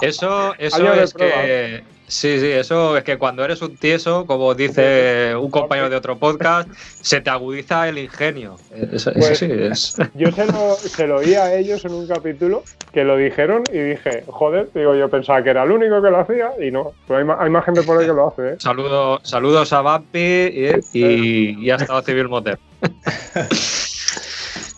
Eso, eso es que. Sí, sí, eso es que cuando eres un tieso, como dice un compañero de otro podcast, se te agudiza el ingenio. Eso, eso Pues- sí es. Yo se lo, se lo oí a ellos en un capítulo que lo dijeron y dije, joder, digo, yo pensaba que era el único que lo hacía y no, pero hay, hay más gente por ahí que lo hace, ¿eh? Saludo, saludos a Bampi y, y, y a Estado Civil Motor.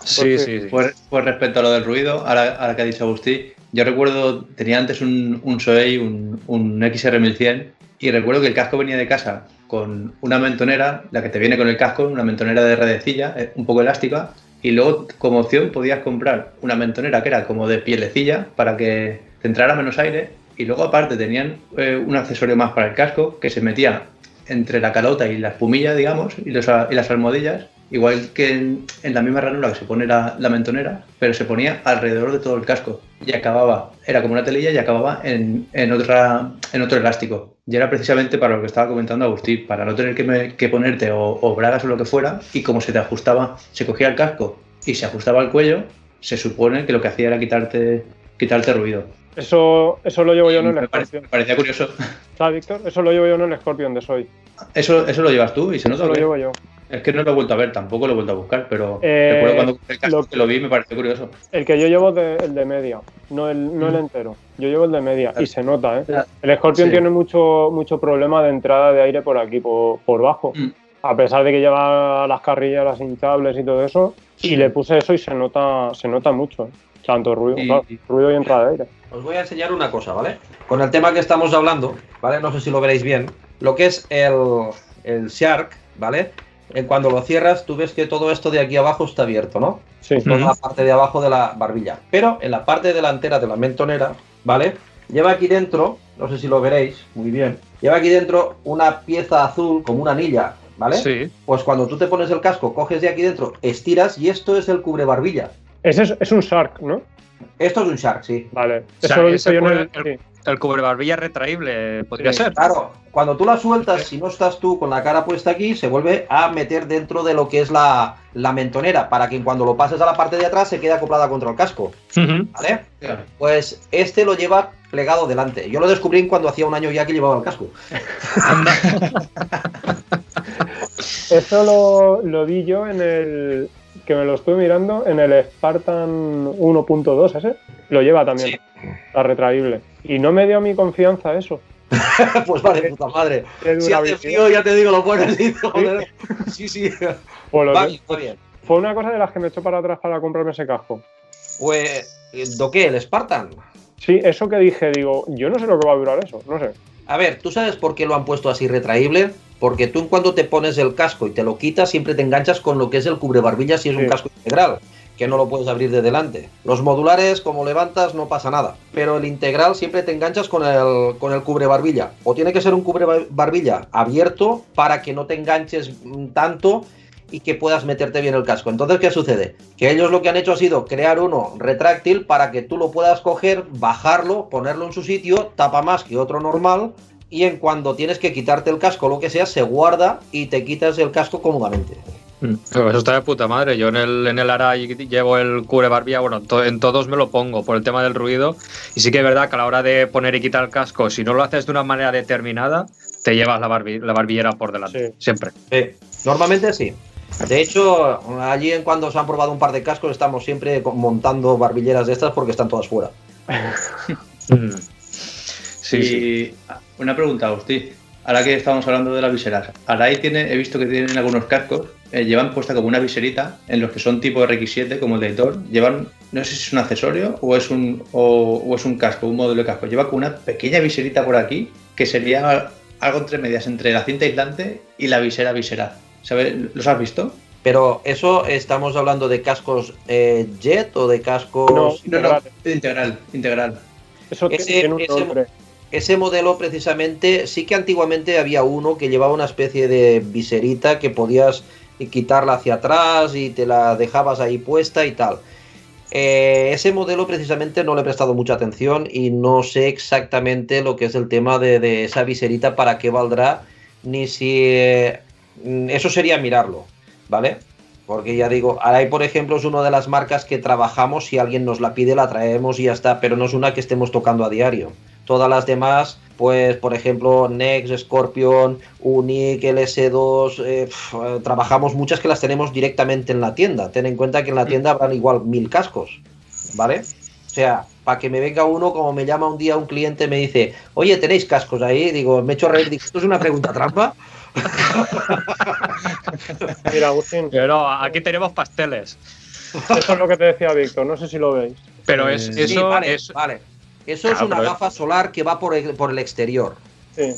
Sí, sí, sí. Pues, pues respecto a lo del ruido, ahora, ahora que ha dicho Agustí, yo recuerdo, tenía antes un, un Soei, un, un XR1100, y recuerdo que el casco venía de casa con una mentonera, la que te viene con el casco, una mentonera de redecilla, eh, un poco elástica, y luego como opción podías comprar una mentonera que era como de pielecilla para que te entrara menos aire, y luego aparte tenían eh, un accesorio más para el casco que se metía entre la calota y la espumilla, digamos, y, y las almohadillas, igual que en, la misma ranura que se pone la, mentonera, pero se ponía alrededor de todo el casco y acababa, era como una telilla y acababa en, otra, en otro elástico. Y era precisamente para lo que estaba comentando Agustín, para no tener que, me- ponerte o, o bragas o lo que fuera, y como se te ajustaba, se cogía el casco y se ajustaba al cuello, se supone que lo que hacía era quitarte, quitarte ruido. Eso, eso lo llevo yo en el me, Scorpion. me parecía curioso. ¿Sabes, Víctor? Eso lo llevo yo en el Scorpion de Soy. Eso, eso lo llevas tú y se nota Eso lo llevo yo. Es que no lo he vuelto a ver, tampoco lo he vuelto a buscar, pero Eh, recuerdo cuando el lo- que lo vi y me pareció curioso. El que yo llevo es el de media, no el, no el Mm. entero. Yo llevo el de media y se nota, ¿eh? El Scorpion sí. tiene mucho, mucho problema de entrada de aire por aquí, por, por bajo. Mm. A pesar de que lleva las carrillas, las hinchables y todo eso. Y le puse eso y se nota, se nota mucho. ¿eh? Tanto ruido, Y- claro, ruido y entrada de aire. Os voy a enseñar una cosa, ¿vale? Con el tema que estamos hablando, ¿vale? No sé si lo veréis bien. Lo que es el, el Shark, ¿vale? En cuando lo cierras, tú ves que todo esto de aquí abajo está abierto, ¿no? Sí. Toda la parte de abajo de la barbilla. Pero en la parte delantera de la mentonera, ¿vale? Lleva aquí dentro, no sé si lo veréis muy bien, lleva aquí dentro una pieza azul, como una anilla, ¿vale? Sí. Pues cuando tú te pones el casco, coges de aquí dentro, estiras y esto es el cubre barbilla. Ese es, es un Shark, ¿no? Esto es un Shark, sí. Vale. O sea, Eso lo yo el. El cubrebarbilla retraíble podría Sí. ser. Claro, cuando tú la sueltas, si no estás tú con la cara puesta aquí, se vuelve a meter dentro de lo que es la, la mentonera, para que cuando lo pases a la parte de atrás se quede acoplada contra el casco. ¿vale? Pues este lo lleva plegado delante. Yo lo descubrí cuando hacía un año ya que llevaba el casco. Eso lo, lo vi yo en el. Que me lo estuve mirando en el Spartan 1.2, ese. Lo lleva también. Sí. La retraíble. Y no me dio mi confianza eso. pues vale, puta madre. Si hace frío, ya te digo, lo y joder. Sí, sí. Pues lo Va que- bien, va bien. Fue una cosa de las que me echó para atrás para comprarme ese casco. Pues, ¿do qué? ¿El Spartan? Sí, eso que dije, digo, yo no sé lo que va a durar eso, no sé. A ver, ¿tú sabes por qué lo han puesto así retraíble? Porque tú cuando te pones el casco y te lo quitas, siempre te enganchas con lo que es el cubrebarbillas si es un casco integral, que no lo puedes abrir de delante. Los modulares, como levantas, no pasa nada. Pero el integral siempre te enganchas con el, con el cubrebarbilla. O tiene que ser un cubrebarbilla abierto para que no te enganches tanto y que puedas meterte bien el casco. Entonces, ¿qué sucede? Que ellos lo que han hecho ha sido crear uno retráctil para que tú lo puedas coger, bajarlo, ponerlo en su sitio, tapa más que otro normal, y en cuando tienes que quitarte el casco, lo que sea, se guarda y te quitas el casco cómodamente. Mm. Eso está de puta madre. Yo en el, en el Arai llevo el cubrebarbilla, bueno, to- en todos me lo pongo por el tema del ruido. Y sí que es verdad que a la hora de poner y quitar el casco, si no lo haces de una manera determinada, te llevas la, barbi- la barbillera por delante. Sí. Siempre. Normalmente sí. De hecho, allí en cuando se han probado un par de cascos, estamos siempre montando barbilleras de estas porque están todas fuera. Mm. Sí, y sí. Una pregunta, Agustín. Ahora que estamos hablando de las viseras, Arai tiene, he visto que tienen algunos cascos, eh, llevan puesta como una viserita en los que son tipo RX7, como el de editor, llevan, no sé si es un accesorio o es un, o, o es un casco, un modelo de casco, lleva como una pequeña viserita por aquí que sería algo entre medias, entre la cinta aislante y la visera visera. ¿Sabes? ¿Los has visto? Pero eso estamos hablando de cascos eh, jet o de cascos... No. No, no, Integral. integral. Eso Ese- tiene un ese- nombre. Ese modelo precisamente, sí que antiguamente había uno que llevaba una especie de viserita que podías quitarla hacia atrás y te la dejabas ahí puesta y tal. Eh, ese modelo precisamente no le he prestado mucha atención y no sé exactamente lo que es el tema de, esa viserita, para qué valdrá, ni si... eh, eso sería mirarlo, ¿vale? Porque ya digo, Arai, por ejemplo, es una de las marcas que trabajamos, si alguien nos la pide, la traemos y ya está, pero no es una que estemos tocando a diario. Todas las demás, pues por ejemplo, Next, Scorpion, Unique, LS2, eh, pf, eh, trabajamos muchas que las tenemos directamente en la tienda. Ten en cuenta que en la tienda habrán igual mil cascos, ¿vale? O sea, para que me venga uno, como me llama un día un cliente, me dice, oye, ¿tenéis cascos ahí? Digo, me echo a reír, digo, ¿esto es una pregunta trampa? Mira, Agustín, Pero aquí tenemos pasteles. eso es lo que te decía Víctor, no sé si lo veis. Pero es, Sí, eso vale, es. vale. Eso es Claro, una pero- gafa solar que va por el, por el exterior. Sí.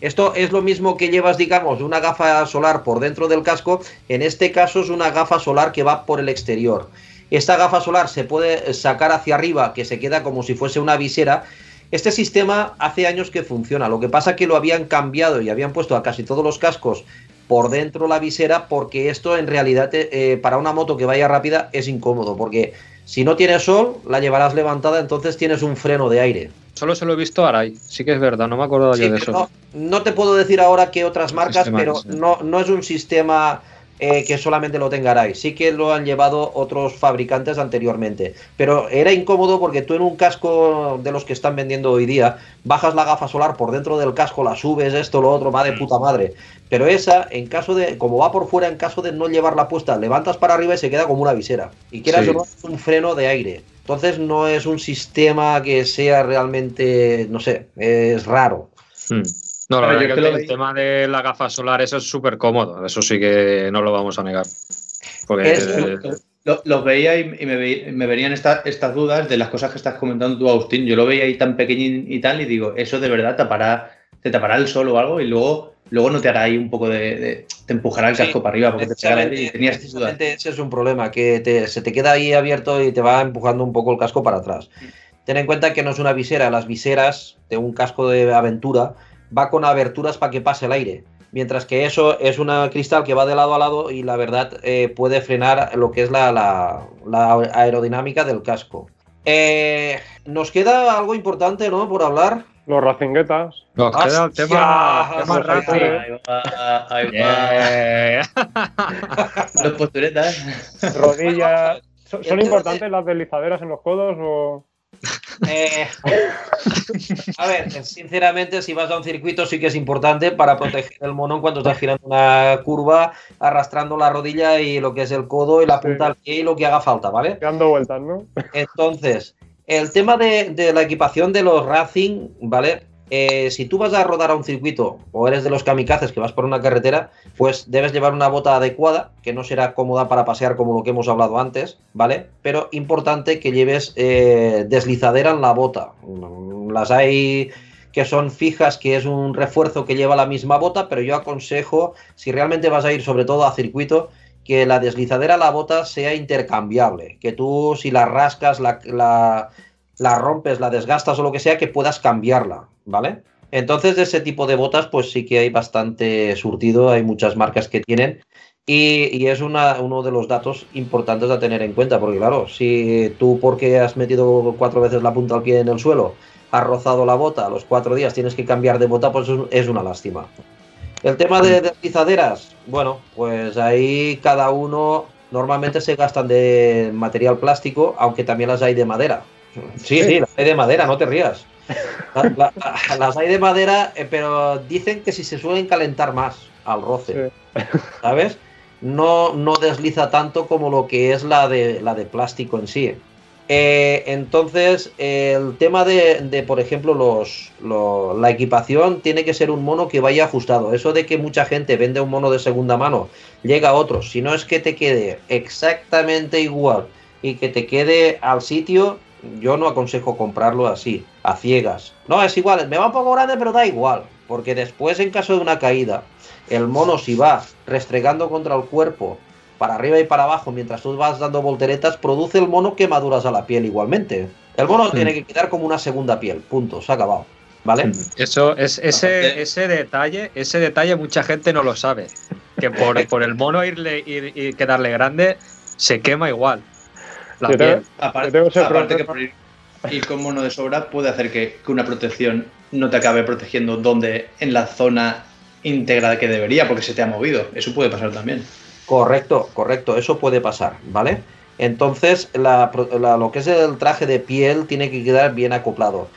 Esto es lo mismo que llevas, digamos, una gafa solar por dentro del casco. En este caso es una gafa solar que va por el exterior. Esta gafa solar se puede sacar hacia arriba, que se queda como si fuese una visera. Este sistema hace años que funciona. Lo que pasa que lo habían cambiado y habían puesto a casi todos los cascos por dentro la visera, porque esto en realidad eh, para una moto que vaya rápida es incómodo, porque si no tienes sol, la llevarás levantada, entonces tienes un freno de aire. Solo se lo he visto a Arai. Sí que es verdad, no me acuerdo Sí, yo de eso. no, no te puedo decir ahora qué otras marcas, sistema pero no, no es un sistema eh, que solamente lo tenga Arai. Sí que lo han llevado otros fabricantes anteriormente. Pero era incómodo porque tú en un casco de los que están vendiendo hoy día, bajas la gafa solar por dentro del casco, la subes, esto, lo otro, va de puta madre. Pero esa, en caso de, como va por fuera, en caso de no llevarla puesta, levantas para arriba y se queda como una visera. Y quieras Sí. o no, es un freno de aire. Entonces no es un sistema que sea realmente, no sé, es raro. Mm. No, la verdad yo que el, tema de la gafa solar, eso es súper cómodo. Eso sí que no lo vamos a negar. Porque Es- eh, Lo- los veía y, y me, ve- me venían esta- estas dudas de las cosas que estás comentando tú, Agustín. Yo lo veía ahí tan pequeñín y tal, y digo, eso de verdad tapará, te tapará el sol o algo, y luego, luego no te hará ahí un poco de. de- te empujará el Sí, casco para arriba porque te pegará y tenías dudas. Ese es un problema, que te- se te queda ahí abierto y te va empujando un poco el casco para atrás. Ten en cuenta que no es una visera, las viseras de un casco de aventura va con aberturas para que pase el aire. Mientras que eso es una cristal que va de lado a lado y la verdad eh, puede frenar lo que es la, la- la aerodinámica del casco. Eh, nos queda algo importante, ¿no? Por hablar. Los racinguetas. Nos queda el tema, tema. Ahí va, ahí va. Los posturetas. Rodillas. ¿Son, son importantes las deslizaderas en los codos o.? Eh, a ver, sinceramente, si vas a un circuito sí que es importante para proteger el mono cuando estás girando una curva, arrastrando la rodilla y lo que es el codo y la punta del pie y lo que haga falta, ¿vale? dando vueltas, ¿no? Entonces, el tema de, de la equipación de los Racing, ¿vale? Eh, si tú vas a rodar a un circuito o eres de los kamikazes que vas por una carretera, pues debes llevar una bota adecuada, que no será cómoda para pasear como lo que hemos hablado antes, ¿vale? Pero importante que lleves eh, deslizadera en la bota. Mm, Las hay que son fijas, que es un refuerzo que lleva la misma bota, pero yo aconsejo, si realmente vas a ir sobre todo a circuito, que la deslizadera la bota sea intercambiable, que tú si la rascas, la, la rompes, la desgastas o lo que sea, que puedas cambiarla, ¿vale? Entonces de ese tipo de botas pues sí que hay bastante surtido, hay muchas marcas que tienen y, y es una- uno de los datos importantes a tener en cuenta, porque claro, si tú porque has metido cuatro veces la punta al pie en el suelo, has rozado la bota, a los cuatro días tienes que cambiar de bota, pues es- una lástima. El tema de deslizaderas, bueno, pues ahí cada uno normalmente se gastan de material plástico, aunque también las hay de madera. Sí, sí, las hay de madera, no te rías. La- la- la- las hay de madera, eh, pero dicen que si se suelen calentar más al roce, ¿sabes? No, no desliza tanto como lo que es la de, la de plástico en sí. Eh, entonces, el tema de, de, por ejemplo, los, lo- la equipación tiene que ser un mono que vaya ajustado. Eso de que mucha gente vende un mono de segunda mano, llega a otro, si no es que te quede exactamente igual y que te quede al sitio, yo no aconsejo comprarlo así, a ciegas. No, es igual, me va un poco grande, pero da igual, porque después en caso de una caída, el mono si va restregando contra el cuerpo para arriba y para abajo mientras tú vas dando volteretas, produce el mono quemaduras a la piel igualmente. El mono tiene que quedar como una segunda piel, punto, se ha acabado. ¿Vale? Eso es ese, ese detalle, ese detalle mucha gente no lo sabe. Que por, por el mono irle ir, y quedarle grande, se quema igual. La Yo tengo- piel. Aparte, Yo tengo ese aparte que problema. por ir, ir con mono de sobra puede hacer que, una protección no te acabe protegiendo donde en la zona íntegra que debería, porque se te ha movido. Eso puede pasar también. Correcto, correcto, eso puede pasar, ¿vale? Entonces, lo que es el traje de piel tiene que quedar bien acoplado.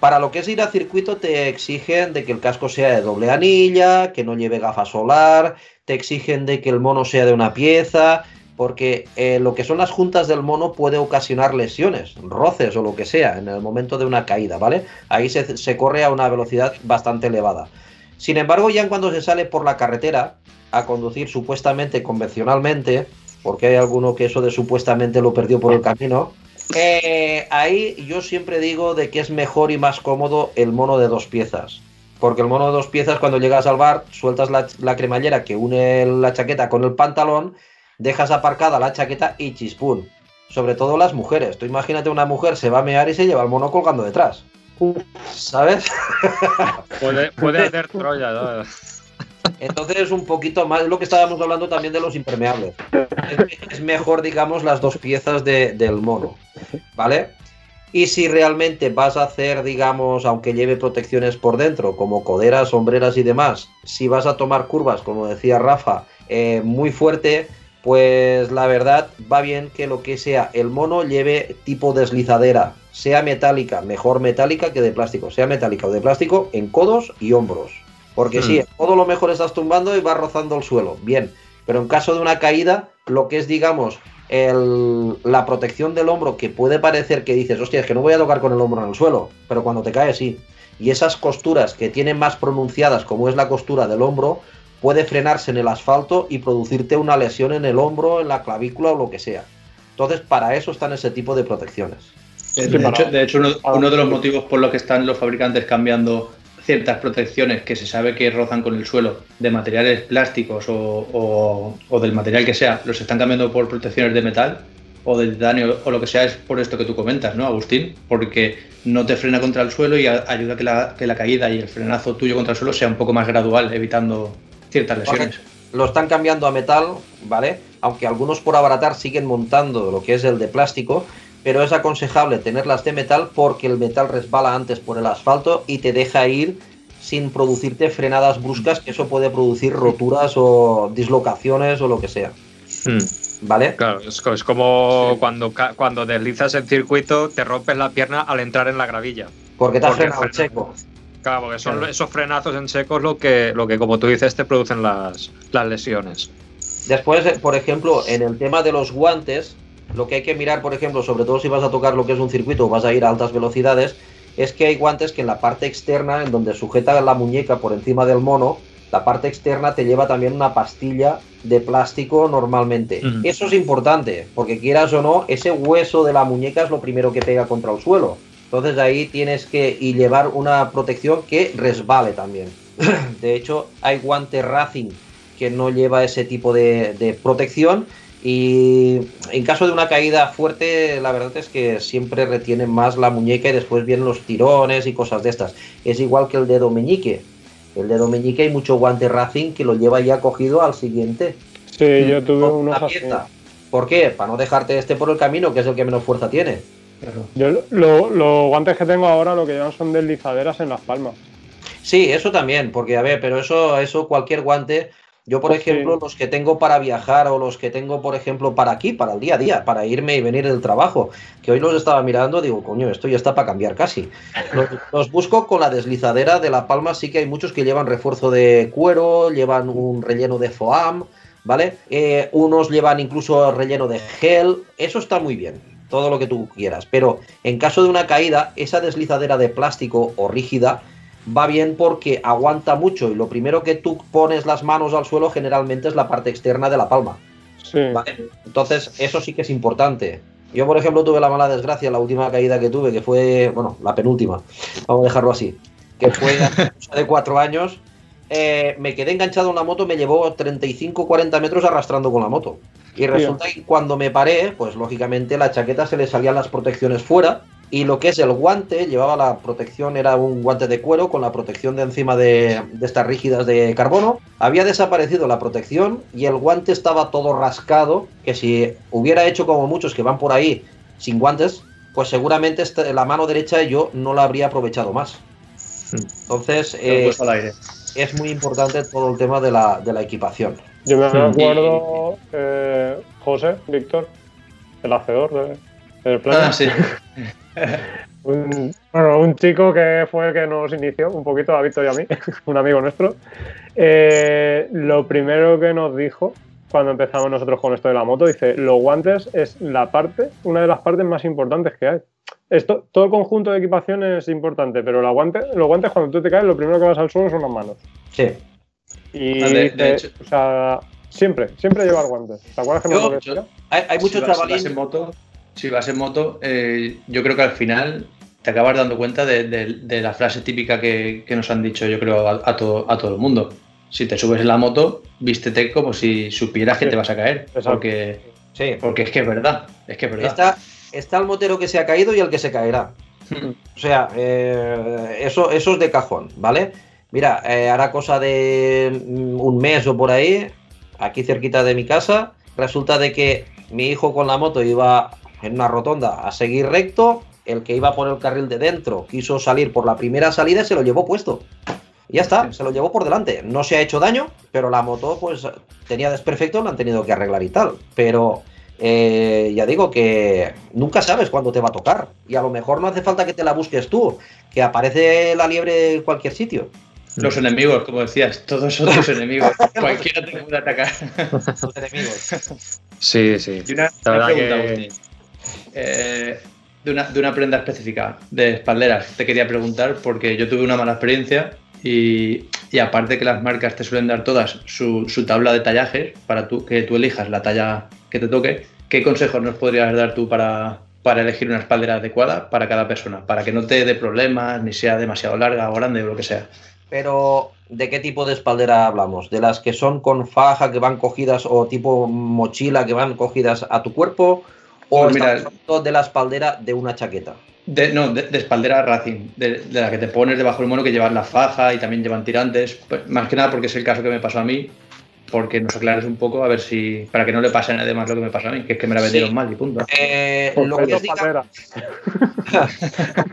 Para lo que es ir a circuito te exigen de que el casco sea de doble anilla, que no lleve gafa solar, te exigen de que el mono sea de una pieza, porque eh, lo que son las juntas del mono puede ocasionar lesiones, roces o lo que sea en el momento de una caída, ¿vale? Ahí se, corre a una velocidad bastante elevada. Sin embargo, ya cuando se sale por la carretera a conducir supuestamente convencionalmente, porque hay alguno que eso de supuestamente lo perdió por el camino, eh, ahí yo siempre digo de que es mejor y más cómodo el mono de dos piezas. Porque el mono de dos piezas, cuando llegas al bar, sueltas la, la cremallera que une la chaqueta con el pantalón, dejas aparcada la chaqueta y chispún. Sobre todo las mujeres. Tú imagínate una mujer se va a mear y se lleva el mono colgando detrás. ¿Sabes? Puede, puede hacer Troya. ¿no? Entonces es un poquito más lo que estábamos hablando también de los impermeables. Es, es mejor, digamos, las dos piezas de- del mono, ¿vale? Y si realmente vas a hacer, digamos, aunque lleve protecciones por dentro, como coderas, sombreras y demás, si vas a tomar curvas, como decía Rafa, eh, muy fuerte, pues la verdad va bien que lo que sea el mono lleve tipo deslizadera, sea metálica, mejor metálica que de plástico, sea metálica o de plástico en codos y hombros. Porque sí, en codo lo mejor estás tumbando y vas rozando el suelo, bien, pero en caso de una caída, lo que es, digamos, el- la protección del hombro, que puede parecer que dices, hostia, es que no voy a tocar con el hombro en el suelo, pero cuando te caes sí. Y esas costuras que tienen más pronunciadas, como es la costura del hombro, puede frenarse en el asfalto y producirte una lesión en el hombro, en la clavícula o lo que sea. Entonces, para eso están ese tipo de protecciones. De, hecho, de hecho, uno, de los motivos por los que están los fabricantes cambiando ciertas protecciones que se sabe que rozan con el suelo de materiales plásticos o, o- o del material que sea, los están cambiando por protecciones de metal o de titanio o lo que sea, es por esto que tú comentas, ¿no, Agustín? Porque no te frena contra el suelo y a- ayuda a que la, que la caída y el frenazo tuyo contra el suelo sea un poco más gradual, evitando ciertas lesiones. Lo están cambiando a metal, ¿vale? Aunque algunos por abaratar siguen montando lo que es el de plástico, pero es aconsejable tenerlas de metal porque el metal resbala antes por el asfalto y te deja ir sin producirte frenadas bruscas, que eso puede producir roturas o dislocaciones o lo que sea. Hmm. ¿Vale? Claro, es, co- es como cuando, cuando deslizas el circuito, te rompes la pierna al entrar en la gravilla. Porque te has Porque frenado en frena. Claro, porque son Claro. esos frenazos en secos lo que, lo que, como tú dices, te producen las, las lesiones. Después, eh, por ejemplo, en el tema de los guantes, lo que hay que mirar, por ejemplo, sobre todo si vas a tocar lo que es un circuito o vas a ir a altas velocidades, es que hay guantes que en la parte externa, en donde sujeta la muñeca por encima del mono, la parte externa te lleva también una pastilla de plástico normalmente. Eso es importante, porque quieras o no, ese hueso de la muñeca es lo primero que pega contra el suelo. Entonces ahí tienes que y llevar una protección que resbale también. De hecho, hay guante Racing que no lleva ese tipo de, de protección y en caso de una caída fuerte, la verdad es que siempre retienen más la muñeca y después vienen los tirones y cosas de estas. Es igual que el dedo meñique. El dedo meñique hay mucho guante Racing que lo lleva ya cogido al siguiente. Sí, yo tuve una pieza. ¿Por qué? Para no dejarte este por el camino, que es el que menos fuerza tiene. Claro. Yo lo- los guantes que tengo ahora lo que llevan son deslizaderas en las palmas. Sí, eso también, porque a ver, pero eso, eso cualquier guante. Yo, por Pues sí. ejemplo, los que tengo para viajar o los que tengo, por ejemplo, para aquí, para el día a día, para irme y venir del trabajo, que hoy los estaba mirando, digo, coño, esto ya está para cambiar casi. Los, los busco con la deslizadera de la palma, sí que hay muchos que llevan refuerzo de cuero, llevan un relleno de foam, ¿vale? Eh, unos llevan incluso relleno de gel, eso está muy bien, todo lo que tú quieras, pero en caso de una caída, esa deslizadera de plástico o rígida va bien porque aguanta mucho y lo primero que tú pones las manos al suelo generalmente es la parte externa de la palma. Sí. ¿vale? Entonces, eso sí que es importante. Yo, por ejemplo, tuve la mala desgracia, la última caída que tuve, que fue, bueno, la penúltima, vamos a dejarlo así, que fue hace de cuatro años. Eh, me quedé enganchado en la moto, me llevó 35-40 metros arrastrando con la moto. Y resulta que cuando me paré, pues lógicamente la chaqueta se le salían las protecciones fuera. Y lo que es el guante, llevaba la protección, era un guante de cuero con la protección de encima de, de estas rígidas de carbono. Había desaparecido la protección y el guante estaba todo rascado, que si hubiera hecho como muchos que van por ahí sin guantes, pues seguramente esta- la mano derecha yo no la habría aprovechado más. Entonces, lo he eh, puesto al aire. Es muy importante todo el tema de la, de la equipación. Yo me Sí. acuerdo, eh, José, Víctor, el hacedor de- del plan. Ah, sí. Un, bueno, un chico que fue el que nos inició un poquito, a Víctor y a mí, un amigo nuestro. Eh, lo primero que nos dijo cuando empezamos nosotros con esto de la moto, dice, los guantes es la parte, una de las partes más importantes que hay. Esto, todo el conjunto de equipación es importante, pero la guante, los guantes cuando tú te caes, lo primero que vas al suelo son las manos. Sí. Y de- de hecho- o sea, siempre, siempre llevar guantes. ¿Te acuerdas que Yo- lo yo-? Hay, hay muchos si vas en moto, si vas en moto, eh, yo creo que al final te acabas dando cuenta de, de- de la frase típica que, que nos han dicho, yo creo, a, a todo, a todo el mundo. Si te subes en la moto, vístete como si supieras que Sí. te vas a caer. Porque, Sí. porque es que es verdad. Es que es verdad. Está, está el motero que se ha caído y el que se caerá. O sea, eh, eso, eso es de cajón, ¿vale? Mira, eh, hará cosa de mm, un mes o por ahí, aquí cerquita de mi casa, resulta de que mi hijo con la moto iba en una rotonda a seguir recto, el que iba por el carril de dentro quiso salir por la primera salida y se lo llevó puesto. Y ya está, se lo llevó por delante. No se ha hecho daño, pero la moto pues tenía desperfecto, la han tenido que arreglar y tal. Pero eh, ya digo que nunca sabes cuándo te va a tocar. Y a lo mejor no hace falta que te la busques tú, que aparece la liebre en cualquier sitio. Los enemigos, como decías, todos son tus enemigos. Cualquiera te puede atacar. Los enemigos. Sí, sí. Y una, La una verdad pregunta, que- Agustín. Eh, de, una, de una prenda específica, de espalderas, te quería preguntar, porque yo tuve una mala experiencia y, y aparte que las marcas te suelen dar todas su, su tabla de tallajes para tú, que tú elijas la talla que te toque, ¿qué consejos nos podrías dar tú para, para elegir una espaldera adecuada para cada persona? Para que no te dé problemas, ni sea demasiado larga o grande o lo que sea. Pero, ¿de qué tipo de espaldera hablamos? ¿De las que son con faja que van cogidas o tipo mochila que van cogidas a tu cuerpo? ¿O Pues mira, de la espaldera de una chaqueta? De, no, de, de espaldera Racing, de, de la que te pones debajo del mono que llevan la faja y también llevan tirantes. Pues, más que nada porque es el caso que me pasó a mí, porque nos aclares un poco a ver si. para que no le pase a nadie más lo que me pasa a mí, que es que me la vendieron Sí. mal y punto. Eh, lo que es, diga- Pantera.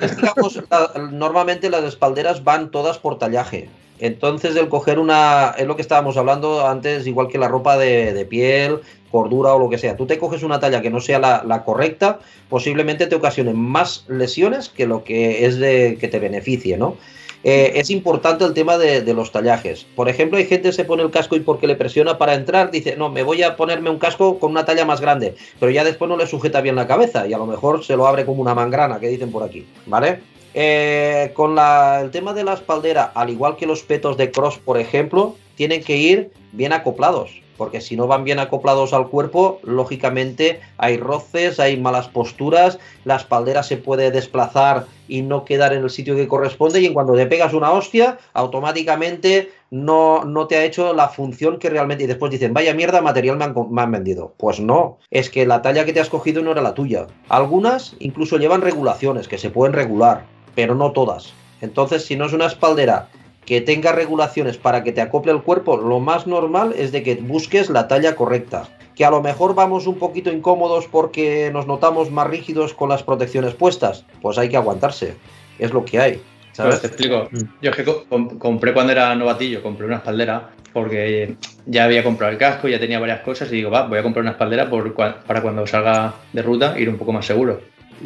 es, digamos, la- normalmente las espalderas van todas por tallaje. Entonces, el coger una. Es lo que estábamos hablando antes, igual que la ropa de, de piel, cordura o lo que sea. Tú te coges una talla que no sea la, la correcta, posiblemente te ocasione más lesiones que lo que es de que te beneficie, ¿no? Eh, es importante el tema de, de los tallajes. Por ejemplo, hay gente que se pone el casco y porque le presiona para entrar, dice, no, me voy a ponerme un casco con una talla más grande, pero ya después no le sujeta bien la cabeza y a lo mejor se lo abre como una mangrana, que dicen por aquí, ¿vale? Eh, con la- el tema de la espaldera, al igual que los petos de cross, por ejemplo, tienen que ir bien acoplados, porque si no van bien acoplados al cuerpo, lógicamente hay roces, hay malas posturas, la espaldera se puede desplazar y no quedar en el sitio que corresponde y en cuando te pegas una hostia, automáticamente no, no te ha hecho la función que realmente... Y después dicen, vaya mierda, material me han, me han vendido. Pues no, es que la talla que te has cogido no era la tuya. Algunas incluso llevan regulaciones que se pueden regular, pero no todas. Entonces, si no es una espaldera que tenga regulaciones para que te acople el cuerpo, lo más normal es de que busques la talla correcta. Que a lo mejor vamos un poquito incómodos porque nos notamos más rígidos con las protecciones puestas, pues hay que aguantarse. Es lo que hay. ¿sabes? te explico. Mm. Yo es que co- com- compré cuando era novatillo, compré una espaldera porque ya había comprado el casco, ya tenía varias cosas y digo, va, voy a comprar una espaldera por para cuando salga de ruta ir un poco más seguro.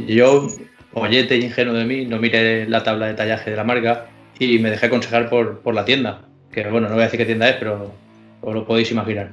Yo, ollete ingenuo de mí, no miré la tabla de tallaje de la marca y me dejé aconsejar por, por la tienda. Que bueno, no voy a decir qué tienda es, pero os lo podéis imaginar.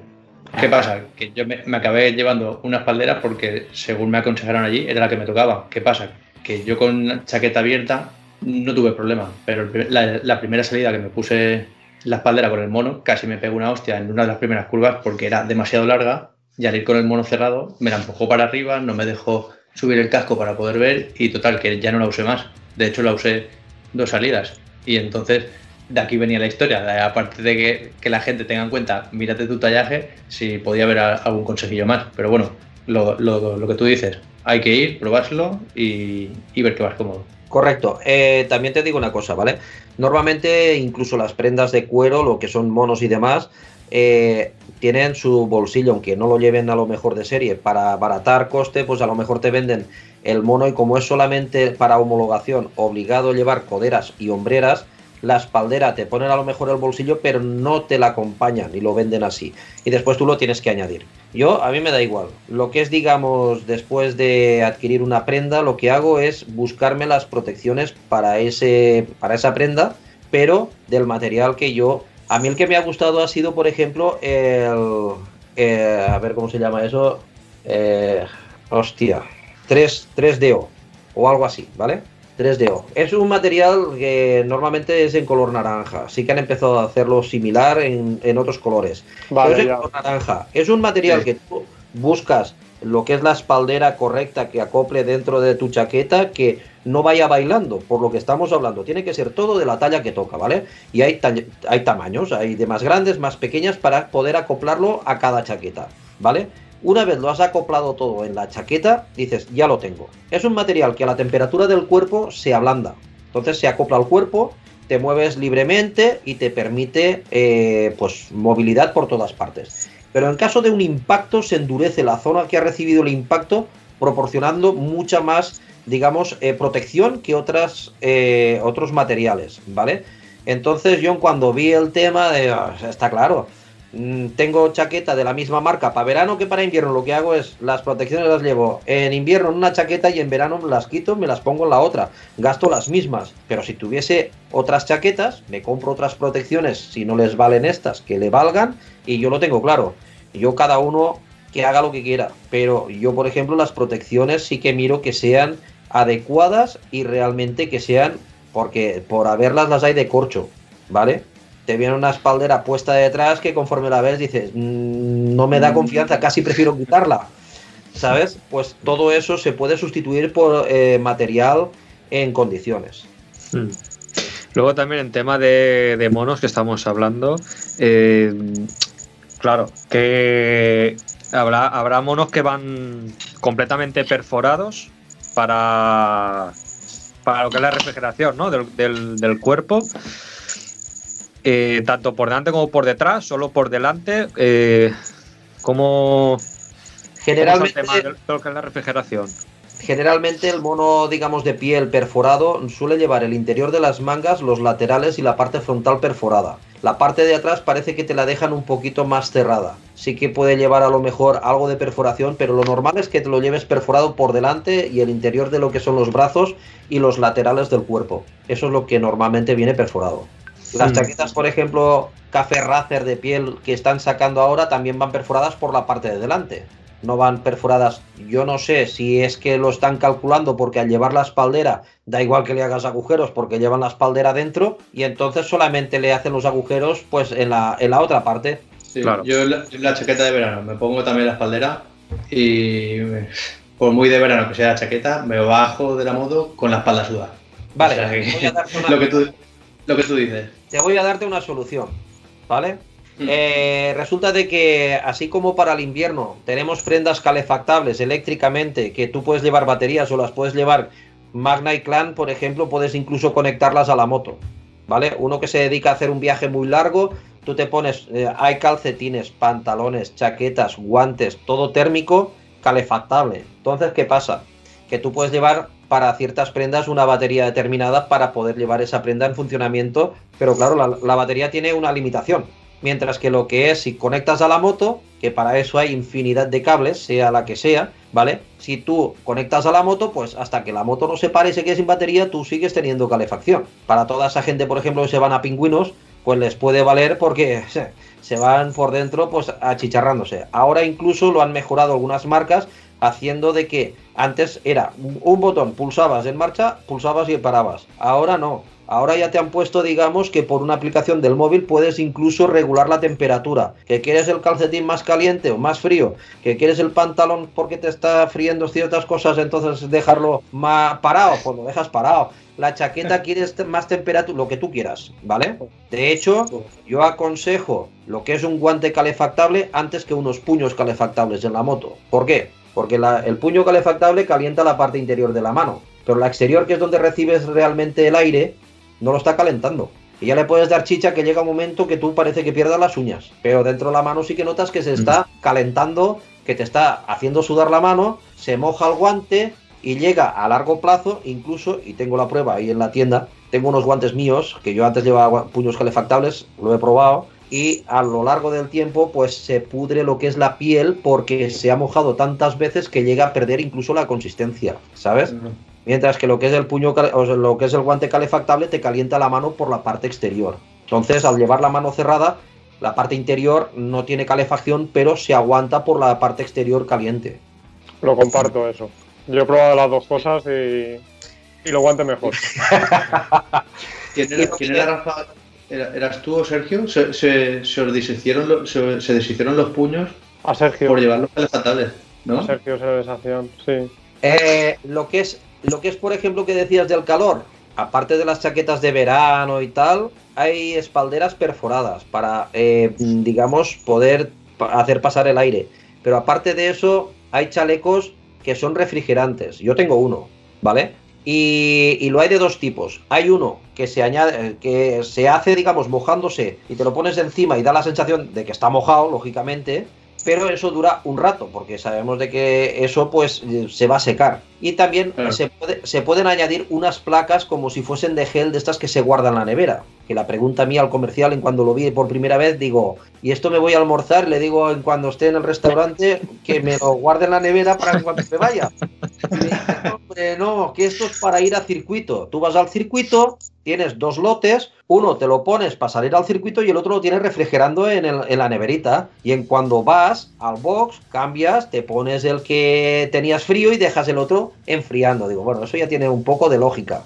¿Qué pasa? Que yo me, me acabé llevando una espaldera porque según me aconsejaron allí era la que me tocaba. ¿Qué pasa? Que yo con chaqueta abierta no tuve problema, pero la, la primera salida que me puse la espaldera con el mono, casi me pegó una hostia en una de las primeras curvas porque era demasiado larga y al ir con el mono cerrado me la empujó para arriba, no me dejó subir el casco para poder ver y total, que ya no la usé más. De hecho, la usé dos salidas y entonces de aquí venía la historia. Aparte de que, que la gente tenga en cuenta, mírate tu tallaje, si podía haber algún consejillo más. Pero bueno, lo, lo- lo que tú dices, hay que ir, probárselo y, y ver que vas cómodo. Correcto. Eh, también te digo una cosa, ¿vale? Normalmente incluso las prendas de cuero, lo que son monos y demás, eh, tienen su bolsillo, aunque no lo lleven a lo mejor de serie. Para abaratar coste, pues a lo mejor te venden el mono y como es solamente para homologación obligado a llevar coderas y hombreras, la espaldera te ponen a lo mejor el bolsillo, pero no te la acompañan y lo venden así. Y después tú lo tienes que añadir. Yo, a mí me da igual. Lo que es, digamos, después de adquirir una prenda, lo que hago es buscarme las protecciones para, ese, para esa prenda, pero del material que yo... A mí el que me ha gustado ha sido, por ejemplo, el... eh, a ver cómo se llama eso. Eh, hostia. 3, 3DO o algo así, ¿vale? 3DO. Es un material que normalmente es en color naranja. Sí que han empezado a hacerlo similar en, en otros colores. Pero es Vale, en color naranja. Es un material Sí. que tú buscas lo que es la espaldera correcta que acople dentro de tu chaqueta que no vaya bailando, por lo que estamos hablando. Tiene que ser todo de la talla que toca, ¿vale? Y hay, hay tamaños, hay de más grandes, más pequeñas para poder acoplarlo a cada chaqueta, ¿vale? Una vez lo has acoplado todo en la chaqueta, dices, ya lo tengo. Es un material que a la temperatura del cuerpo se ablanda. Entonces se acopla al cuerpo, te mueves libremente y te permite eh, pues movilidad por todas partes. Pero en caso de un impacto se endurece la zona que ha recibido el impacto, proporcionando mucha más, digamos, eh, protección que otras, eh, otros materiales, ¿vale? Entonces yo cuando vi el tema de, "Ah, está claro, tengo chaqueta de la misma marca para verano que para invierno, lo que hago es las protecciones las llevo en invierno en una chaqueta y en verano las quito, me las pongo en la otra, gasto las mismas, pero si tuviese otras chaquetas, me compro otras protecciones, si no les valen estas, que le valgan, y yo lo tengo claro. Yo cada uno que haga lo que quiera, pero yo por ejemplo las protecciones sí que miro que sean adecuadas y realmente que sean, porque por haberlas las hay de corcho, ¿vale? Te viene una espaldera puesta detrás que conforme la ves dices, "Mm, no me da confianza, casi prefiero quitarla, ¿sabes? Pues todo eso se puede sustituir por eh, material en condiciones. Mm. Luego también en tema de, de monos que estamos hablando, eh, claro, que habrá, habrá monos que van completamente perforados para para lo que es la refrigeración ¿no? del, del- del cuerpo. Eh, tanto por delante como por detrás, solo por delante. Eh, ¿Cómo, Generalmente, cómo es el tema de lo que es la refrigeración? generalmente el mono, digamos, de piel perforado suele llevar el interior de las mangas, los laterales y la parte frontal perforada. La parte de atrás parece que te la dejan un poquito más cerrada. Sí que puede llevar a lo mejor algo de perforación, pero lo normal es que te lo lleves perforado por delante y el interior de lo que son los brazos y los laterales del cuerpo. Eso es lo que normalmente viene perforado. Las Mm. chaquetas, por ejemplo, café racer de piel que están sacando ahora también van perforadas por la parte de delante. No van perforadas. Yo no sé si es que lo están calculando porque al llevar la espaldera da igual que le hagas agujeros porque llevan la espaldera dentro y entonces solamente le hacen los agujeros pues en la, en la otra parte. Sí, Claro. Yo en la, la chaqueta de verano me pongo también la espaldera y me- por muy de verano que sea la chaqueta, me bajo de la moto con la espalda sudada. Vale, O sea que- voy a darte una- lo, que tú, lo que tú dices. Te voy a darte una solución, ¿vale? Mm. Eh, resulta de que así como para el invierno tenemos prendas calefactables eléctricamente que tú puedes llevar baterías o las puedes llevar Magna y Clan, por ejemplo, puedes incluso conectarlas a la moto, ¿vale? Uno que se dedica a hacer un viaje muy largo, tú te pones, eh, hay calcetines, pantalones, chaquetas, guantes, todo térmico, calefactable. Entonces, ¿qué pasa? Que tú puedes llevar para ciertas prendas una batería determinada para poder llevar esa prenda en funcionamiento, pero claro, la, batería tiene una limitación. Mientras que lo que es si conectas a la moto, que para eso hay infinidad de cables, sea la que sea, ¿vale? Si tú conectas a la moto, pues hasta que la moto no se pare y se quede sin batería, tú sigues teniendo calefacción. Para toda esa gente, por ejemplo, que se van a pingüinos, pues les puede valer porque se, se van por dentro pues achicharrándose. Ahora incluso lo han mejorado algunas marcas haciendo de que antes era un botón, pulsabas en marcha, pulsabas y parabas. Ahora no. Ahora ya te han puesto, digamos, que por una aplicación del móvil puedes incluso regular la temperatura. Que quieres el calcetín más caliente o más frío. Que quieres el pantalón porque te está friendo ciertas cosas, entonces dejarlo más parado. Pues lo dejas parado. La chaqueta quieres más temperatura, lo que tú quieras, ¿vale? De hecho, yo aconsejo lo que es un guante calefactable antes que unos puños calefactables en la moto. ¿Por qué? Porque la- el puño calefactable calienta la parte interior de la mano, pero la exterior, que es donde recibes realmente el aire, no lo está calentando. Y ya le puedes dar chicha que llega un momento que tú parece que pierdas las uñas, pero dentro de la mano sí que notas que se está calentando, que te está haciendo sudar la mano, se moja el guante y llega a largo plazo, incluso, y tengo la prueba ahí en la tienda, tengo unos guantes míos, que yo antes llevaba puños calefactables, lo he probado, y a lo largo del tiempo pues se pudre lo que es la piel porque se ha mojado tantas veces que llega a perder incluso la consistencia, ¿sabes? Mientras que lo que es el puño, o sea, lo que es el guante calefactable te calienta la mano por la parte exterior. Entonces, al llevar la mano cerrada, la parte interior no tiene calefacción, pero se aguanta por la parte exterior caliente. Lo comparto eso. Yo he probado las dos cosas y, y lo guante mejor. ¿Quién Y era, lo ¿Eras tú o Sergio? Se, se, se os deshicieron los, se, se deshicieron los puños A Sergio. por llevar los calefactables, ¿no? A Sergio se desacción, sí. Eh, lo que es, lo que es, por ejemplo, que decías del calor, aparte de las chaquetas de verano y tal, hay espalderas perforadas para, eh, digamos, poder hacer pasar el aire. Pero aparte de eso, hay chalecos que son refrigerantes. Yo tengo uno, ¿vale? Y, y lo hay de dos tipos. Hay uno que se añade, eh, que se hace, digamos, mojándose y te lo pones encima y da la sensación de que está mojado, lógicamente, pero eso dura un rato, porque sabemos de que eso pues eh, se va a secar. Y también Claro. se, puede- se pueden añadir unas placas como si fuesen de gel de estas que se guardan en la nevera. Que la pregunta mía al comercial en cuando lo vi por primera vez, digo, y esto me voy a almorzar, le digo en cuando esté en el restaurante que me lo guarde en la nevera para que cuando me vaya. Y me dice, hombre, no, que esto es para ir al circuito. Tú vas al circuito, tienes dos lotes, uno te lo pones para salir al circuito y el otro lo tienes refrigerando en, el- en la neverita. Y en cuando vas al box, cambias, te pones el que tenías frío y dejas el otro enfriando. Digo, bueno, eso ya tiene un poco de lógica.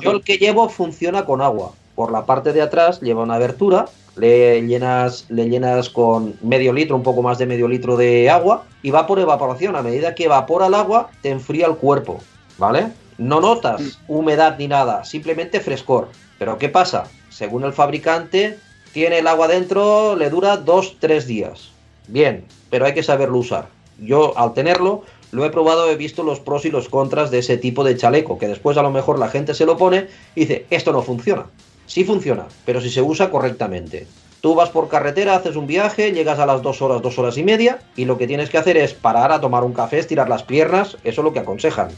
Yo el que llevo funciona con agua. Por la parte de atrás lleva una abertura, le llenas, le llenas con medio litro, un poco más de medio litro de agua y va por evaporación. A medida que evapora el agua, te enfría el cuerpo, ¿vale? No notas humedad ni nada, simplemente frescor. Pero ¿qué pasa? Según el fabricante, tiene el agua dentro, le dura 2-3 días. Bien, pero hay que saberlo usar. Yo al tenerlo, lo he probado, he visto los pros y los contras de ese tipo de chaleco, que después a lo mejor la gente se lo pone y dice, esto no funciona. Sí funciona, pero si se usa correctamente. Tú vas por carretera, haces un viaje, llegas a las dos horas, dos horas y media, y lo que tienes que hacer es parar a tomar un café, estirar las piernas, eso es lo que aconsejan.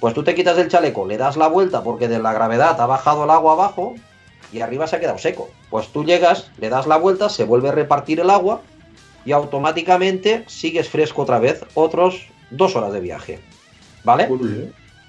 Pues tú te quitas el chaleco, le das la vuelta porque de la gravedad ha bajado el agua abajo y arriba se ha quedado seco. Pues tú llegas, le das la vuelta, se vuelve a repartir el agua y automáticamente sigues fresco otra vez otros dos horas de viaje. ¿Vale?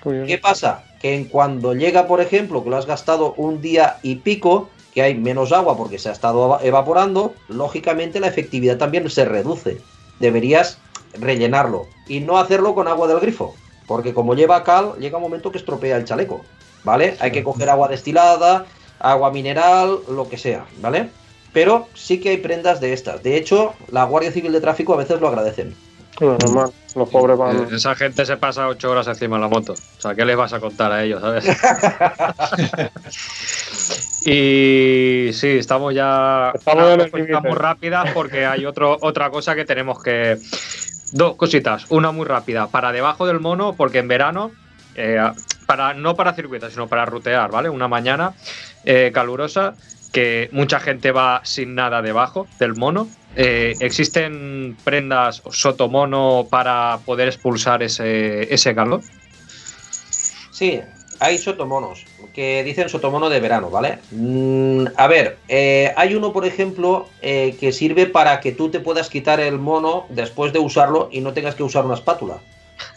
¿Qué pasa? Que en cuando llega, por ejemplo, que lo has gastado un día y pico, que hay menos agua porque se ha estado evaporando, lógicamente la efectividad también se reduce. Deberías rellenarlo y no hacerlo con agua del grifo, porque como lleva cal, llega un momento que estropea el chaleco, ¿vale? Hay que coger agua destilada, agua mineral, lo que sea, ¿vale? Pero sí que hay prendas de estas. De hecho, la Guardia Civil de Tráfico a veces lo agradecen. normal, los pobres van. Esa gente se pasa ocho horas encima de la moto. O sea, ¿qué les vas a contar a ellos, sabes? y sí, estamos ya. Estamos en rápidas porque hay otro, otra cosa que tenemos que. Dos cositas. Una muy rápida. Para debajo del mono, porque en verano. eh, para, no para circuitos, sino para rutear, ¿vale? Una mañana eh, calurosa que mucha gente va sin nada debajo del mono. Eh, ¿Existen prendas sotomono para poder expulsar ese, ese calor? Sí, hay sotomonos, que dicen sotomono de verano, ¿vale? Mm, a ver, eh, hay uno, por ejemplo, eh, que sirve para que tú te puedas quitar el mono después de usarlo y no tengas que usar una espátula.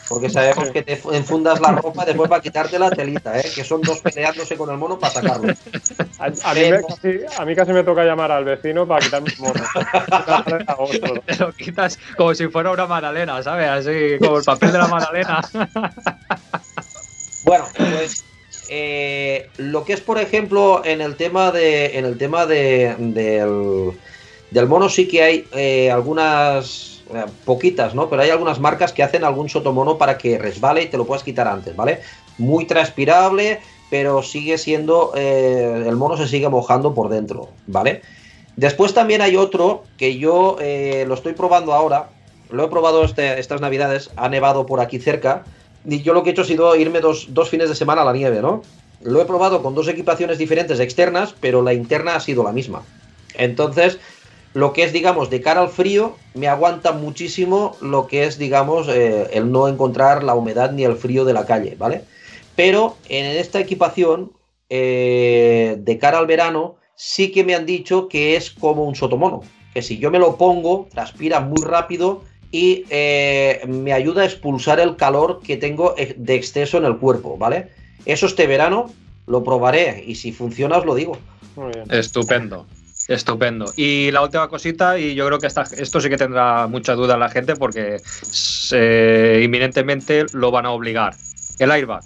Porque sabemos que te enfundas la ropa después para quitarte la telita, ¿eh? Que son dos peleándose con el mono para sacarlo. A, a mí me- casi, a mí casi me toca llamar al vecino para quitarme el mono. Te lo quitas como si fuera una magdalena, ¿sabes? Así como el papel de la magdalena. Bueno, pues eh, lo que es, por ejemplo, en el tema de, en el tema de, del, del mono sí que hay eh, algunas poquitas, ¿no? Pero hay algunas marcas que hacen algún sotomono para que resbale y te lo puedas quitar antes, ¿vale? Muy transpirable, pero sigue siendo eh, el mono se sigue mojando por dentro, ¿vale? Después también hay otro que yo eh, lo estoy probando ahora. Lo he probado este- estas navidades. Ha nevado por aquí cerca. Y yo lo que he hecho ha sido irme dos, dos fines de semana a la nieve, ¿no? Lo he probado con dos equipaciones diferentes externas, pero la interna ha sido la misma. Entonces, lo que es, digamos, de cara al frío, me aguanta muchísimo lo que es, digamos, eh, el no encontrar la humedad ni el frío de la calle, ¿vale? Pero en esta equipación, eh, de cara al verano, sí que me han dicho que es como un sotomono. Que si yo me lo pongo, transpira muy rápido y eh, me ayuda a expulsar el calor que tengo ex- de exceso en el cuerpo, ¿vale? Eso este verano lo probaré y si funciona os lo digo. Muy bien. Estupendo. Estupendo. Y la última cosita, y yo creo que esta- esto sí que tendrá mucha duda la gente porque inminentemente lo van a obligar. El airbag.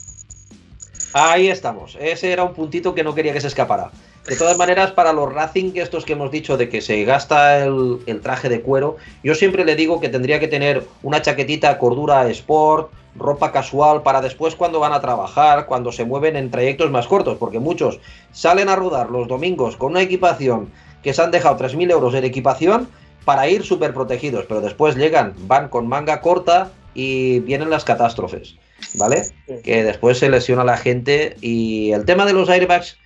Ahí estamos. Ese era un puntito que no quería que se escapara. De todas maneras, para los Racing, estos que hemos dicho de que se gasta el, el traje de cuero, yo siempre le digo que tendría que tener una chaquetita cordura sport, ropa casual, para después cuando van a trabajar, cuando se mueven en trayectos más cortos, porque muchos salen a rodar los domingos con una equipación que se han dejado 3.000 euros en equipación para ir súper protegidos, pero después llegan, van con manga corta y vienen las catástrofes, ¿vale? Sí. que después se lesiona la gente. Y el tema de los airbags,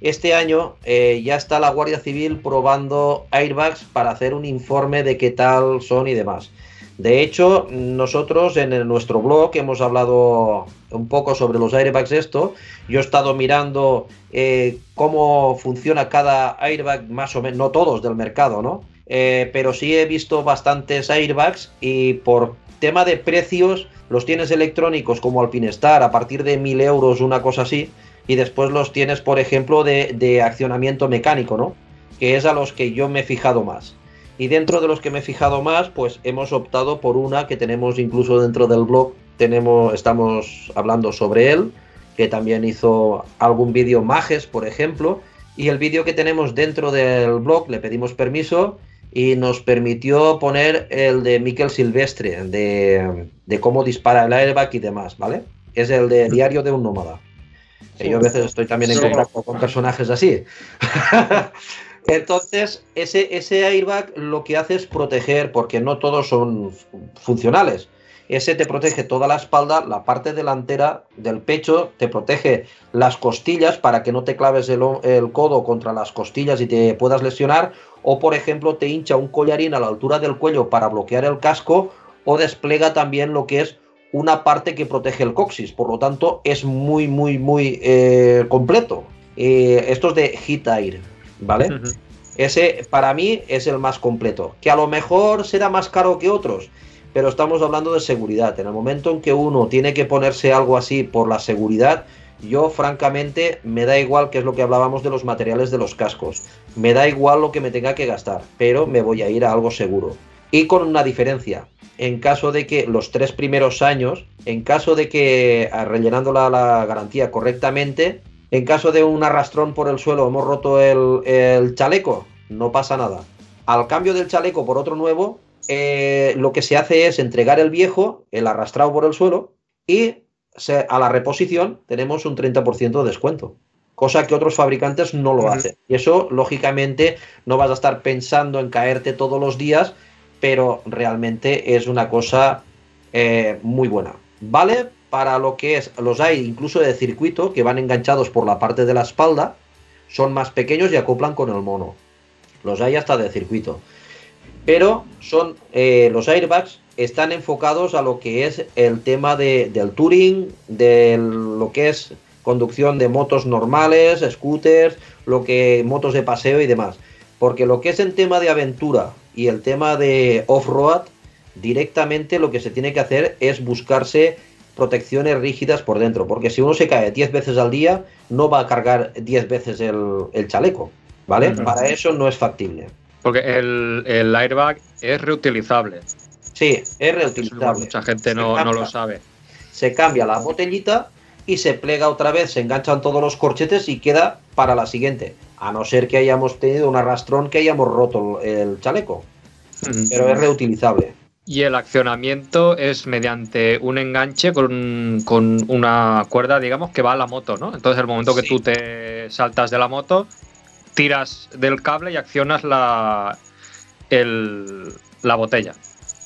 este año eh, ya está la Guardia Civil probando airbags para hacer un informe de qué tal son y demás. De hecho, nosotros en nuestro blog hemos hablado un poco sobre los airbags esto. Yo he estado mirando eh, cómo funciona cada airbag, más o menos, no todos del mercado, ¿no? Eh, pero sí he visto bastantes airbags y por tema de precios los tienes electrónicos como Alpinestar a partir de 1000 euros, una cosa así, y después los tienes, por ejemplo, de, de accionamiento mecánico, ¿no? Que es a los que yo me he fijado más. Y dentro de los que me he fijado más, pues hemos optado por una que tenemos incluso dentro del blog, tenemos, estamos hablando sobre él, que también hizo algún vídeo Majes, por ejemplo, y el vídeo que tenemos dentro del blog le pedimos permiso y nos permitió poner el de Miquel Silvestre, de, de cómo dispara el airbag y demás, ¿vale? Es el de Diario de un Nómada. Yo a veces estoy también en contacto con personajes así. Entonces, ese, ese airbag lo que hace es proteger, porque no todos son funcionales. ese te protege toda la espalda, la parte delantera del pecho, te protege las costillas para que no te claves el, el, codo contra las costillas y te puedas lesionar. O, por ejemplo, te hincha un collarín a la altura del cuello para bloquear el casco. O despliega también lo que es una parte que protege el coxis. Por lo tanto, es muy, muy, muy eh, completo. Eh, esto es de Hit Air, ¿vale? Uh -huh. Ese para mí es el más completo. Que a lo mejor será más caro que otros pero estamos hablando de seguridad. En el momento en que uno tiene que ponerse algo así por la seguridad, yo francamente me da igual qué es lo que hablábamos de los materiales de los cascos. Me da igual lo que me tenga que gastar, pero me voy a ir a algo seguro. Y con una diferencia. En caso de que los tres primeros años, en caso de que rellenando la, la garantía correctamente, en caso de un arrastrón por el suelo hemos roto el, el chaleco, no pasa nada. Al cambio del chaleco por otro nuevo, eh, lo que se hace es entregar el viejo, el arrastrado por el suelo, y se, a la reposición tenemos un 30% de descuento. Cosa que otros fabricantes no lo uh -huh. hacen. Y eso, lógicamente, no vas a estar pensando en caerte todos los días, pero realmente es una cosa eh, muy buena. Vale para lo que es, los hay incluso de circuito que van enganchados por la parte de la espalda, son más pequeños y acoplan con el mono. Los hay hasta de circuito pero son eh, los airbags están enfocados a lo que es el tema de, del touring, de lo que es conducción de motos normales, scooters, lo que motos de paseo y demás. Porque lo que es el tema de aventura y el tema de off-road, directamente lo que se tiene que hacer es buscarse protecciones rígidas por dentro. Porque si uno se cae 10 veces al día, no va a cargar 10 veces el, el chaleco. ¿Vale? Uh -huh. Para eso no es factible. Porque el, el, airbag es reutilizable. Sí, es reutilizable. Mucha gente no, no, lo sabe. Se cambia la botellita y se plega otra vez, se enganchan todos los corchetes y queda para la siguiente. A no ser que hayamos tenido un arrastrón que hayamos roto el chaleco. Uh -huh. Pero es reutilizable. Y el accionamiento es mediante un enganche con, con, una cuerda, digamos, que va a la moto, ¿no? Entonces, el momento que tú te saltas de la moto, tiras del cable y accionas la, el, la botella.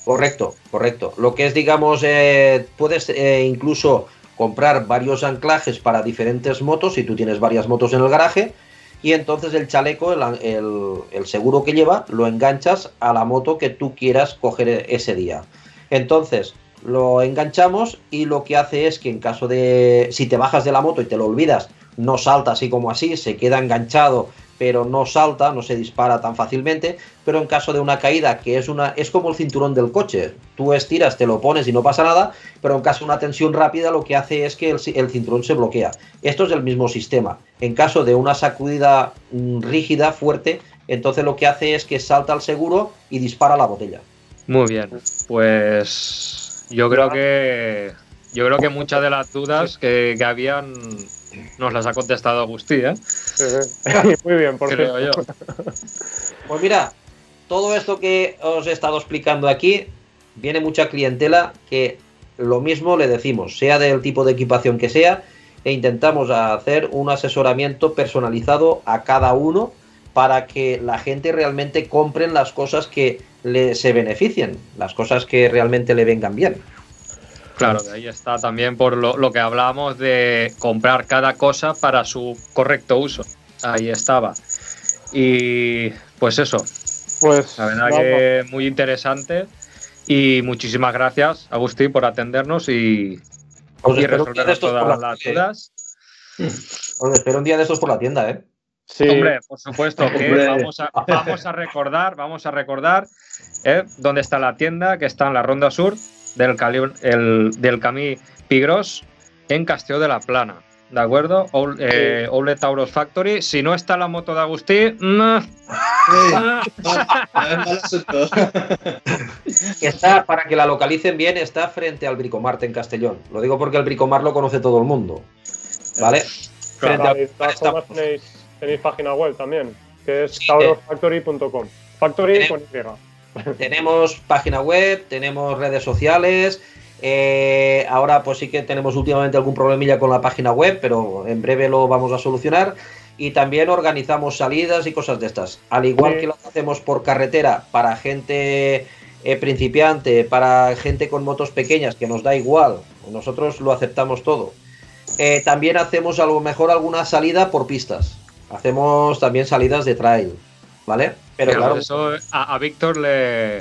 Correcto, correcto. Lo que es, digamos, eh, puedes eh, incluso comprar varios anclajes para diferentes motos si tú tienes varias motos en el garaje y entonces el chaleco, el, el, el, seguro que lleva, lo enganchas a la moto que tú quieras coger ese día. Entonces lo enganchamos y lo que hace es que en caso de si te bajas de la moto y te lo olvidas, no salta así como así, se queda enganchado pero no salta, no se dispara tan fácilmente, pero en caso de una caída que es una es como el cinturón del coche, tú estiras, te lo pones y no pasa nada, pero en caso de una tensión rápida lo que hace es que el, el cinturón se bloquea. Esto es el mismo sistema. En caso de una sacudida mmm, rígida, fuerte, entonces lo que hace es que salta al seguro y dispara la botella. Muy bien, pues yo creo que yo creo que muchas de las dudas que, que habían nos las ha contestado Agustí, ¿eh? Sí, sí. Muy bien, por creo yo. Pues mira, todo esto que os he estado explicando aquí, viene mucha clientela que lo mismo le decimos, sea del tipo de equipación que sea, e intentamos hacer un asesoramiento personalizado a cada uno para que la gente realmente compren las cosas que le, se beneficien, las cosas que realmente le vengan bien. Claro, de ahí está también por lo, lo, que hablábamos de comprar cada cosa para su correcto uso. Ahí estaba. Y pues eso. Pues la verdad vamos. que muy interesante. Y muchísimas gracias, Agustín, por atendernos y, Os y resolvernos estos por todas la las tele. dudas. Os espero un día de estos por la tienda, ¿eh? sí, Hombre, por supuesto que Hombre. vamos a, vamos a recordar, vamos a recordar eh, dónde está la tienda, que está en la Ronda Sur del, cali- el, del Camí Pigros en Castelló de la Plana. ¿De acuerdo? Ou- eh, Tauros Factory. Si no está la moto de Agustí, asunto. Está, para que la localicen bien, está frente al Bricomart en Castellón. Lo digo porque el Bricomart lo conoce todo el mundo. ¿Vale? Frente Vale, al formas tenéis, tenéis página web también, que es Sí, taurosfactory.com. Factory Tenemos- con Y. Tenemos página web, tenemos redes sociales. eh, ahora, pues sí que tenemos últimamente algún problemilla con la página web, pero en breve lo vamos a solucionar. Y también organizamos salidas y cosas de estas. Al igual que lo hacemos por carretera para gente eh, principiante, para gente con motos pequeñas, que nos da igual, nosotros lo aceptamos todo. Eh, también hacemos a lo mejor alguna salida por pistas. Hacemos también salidas de trail, ¿vale? Pero Claro, claro, eso a, a Víctor le,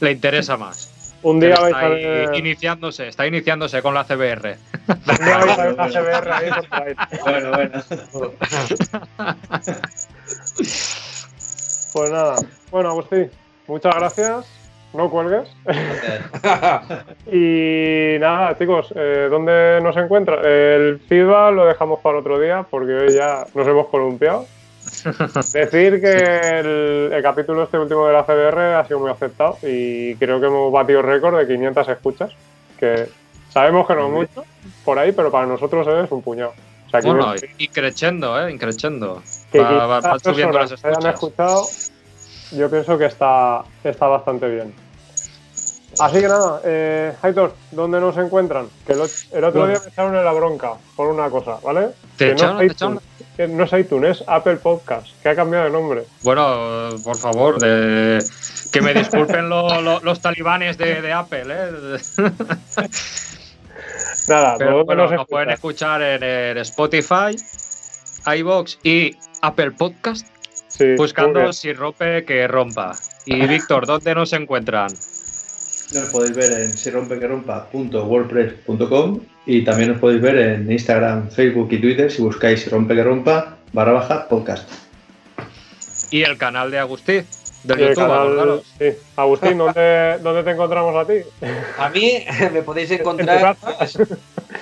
le interesa más. Un día vais está a ver. iniciándose, está iniciándose con la CBR. Un día vais a ver una CBR ahí. Bueno, bueno. Pues nada. Bueno, Agustín, muchas gracias. No cuelgues. y nada, chicos, eh, ¿dónde nos encuentra? El feedback lo dejamos para otro día porque hoy ya nos hemos columpiado. Decir que el, el capítulo este último de la CBR ha sido muy aceptado y creo que hemos batido récord de 500 escuchas. Que sabemos que no es mucho por ahí, pero para nosotros es un puñado. O sea, Bueno, y creciendo, ¿eh? Increciendo. que Va, va- va 500 subiendo las escuchado, yo pienso que está, está bastante bien. Así que nada, eh, Aitor, ¿dónde nos encuentran? Que el, otro día me echaron en la bronca por una cosa, ¿vale? ¿Te Que echaron? no, ¿Te es iTunes, no es iTunes, es Apple Podcast, que ha cambiado de nombre. Bueno, por favor, de- que me disculpen lo- lo- los talibanes de, de Apple, ¿eh? Nada, Pero ¿dónde bueno, nos nos pueden escuchar en, Spotify, iBox y Apple Podcast, Sí, buscando si rompe que rompa. Y Víctor, ¿dónde nos encuentran? Nos podéis ver en sirompequerompa.wordpress.com y también nos podéis ver en Instagram, Facebook y Twitter si buscáis si rompe que rompa barra baja podcast. Y el canal de Agustín, del YouTube, canal- acordaros. sí. Agustín, ¿dónde, ¿dónde te encontramos a ti? a mí me podéis encontrar.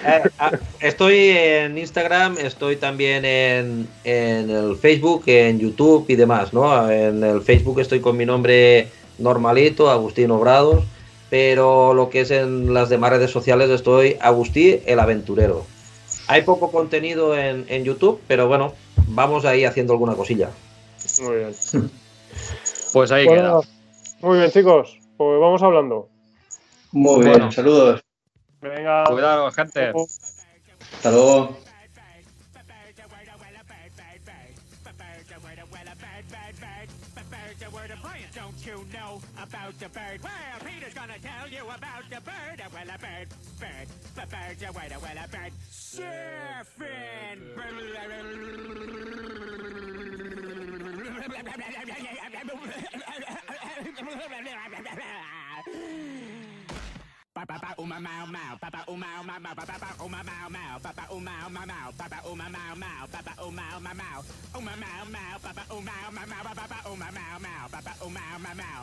Eh, estoy en Instagram, estoy también en, en el Facebook, en YouTube y demás, ¿no? En el Facebook estoy con mi nombre normalito, Agustín Obrados, pero lo que es en las demás redes sociales estoy Agustín el Aventurero. Hay poco contenido en, en YouTube, pero bueno, vamos ahí haciendo alguna cosilla. Muy bien. Pues ahí Bueno, queda. muy bien, chicos, pues vamos hablando. Muy Bueno. bien, saludos. Venga. Cuidado, gente. Hasta luego. the birds are wide away, a bird surfing. Papa o ma mau mau, papa o mau mau mau, papa o ma mau mau, papa o mau mau mau, papa o ma mau mau, papa o mau mau mau, o ma mau mau, papa o mau mau mau, papa o ma mau mau, papa o mau mau, papa o mau mau.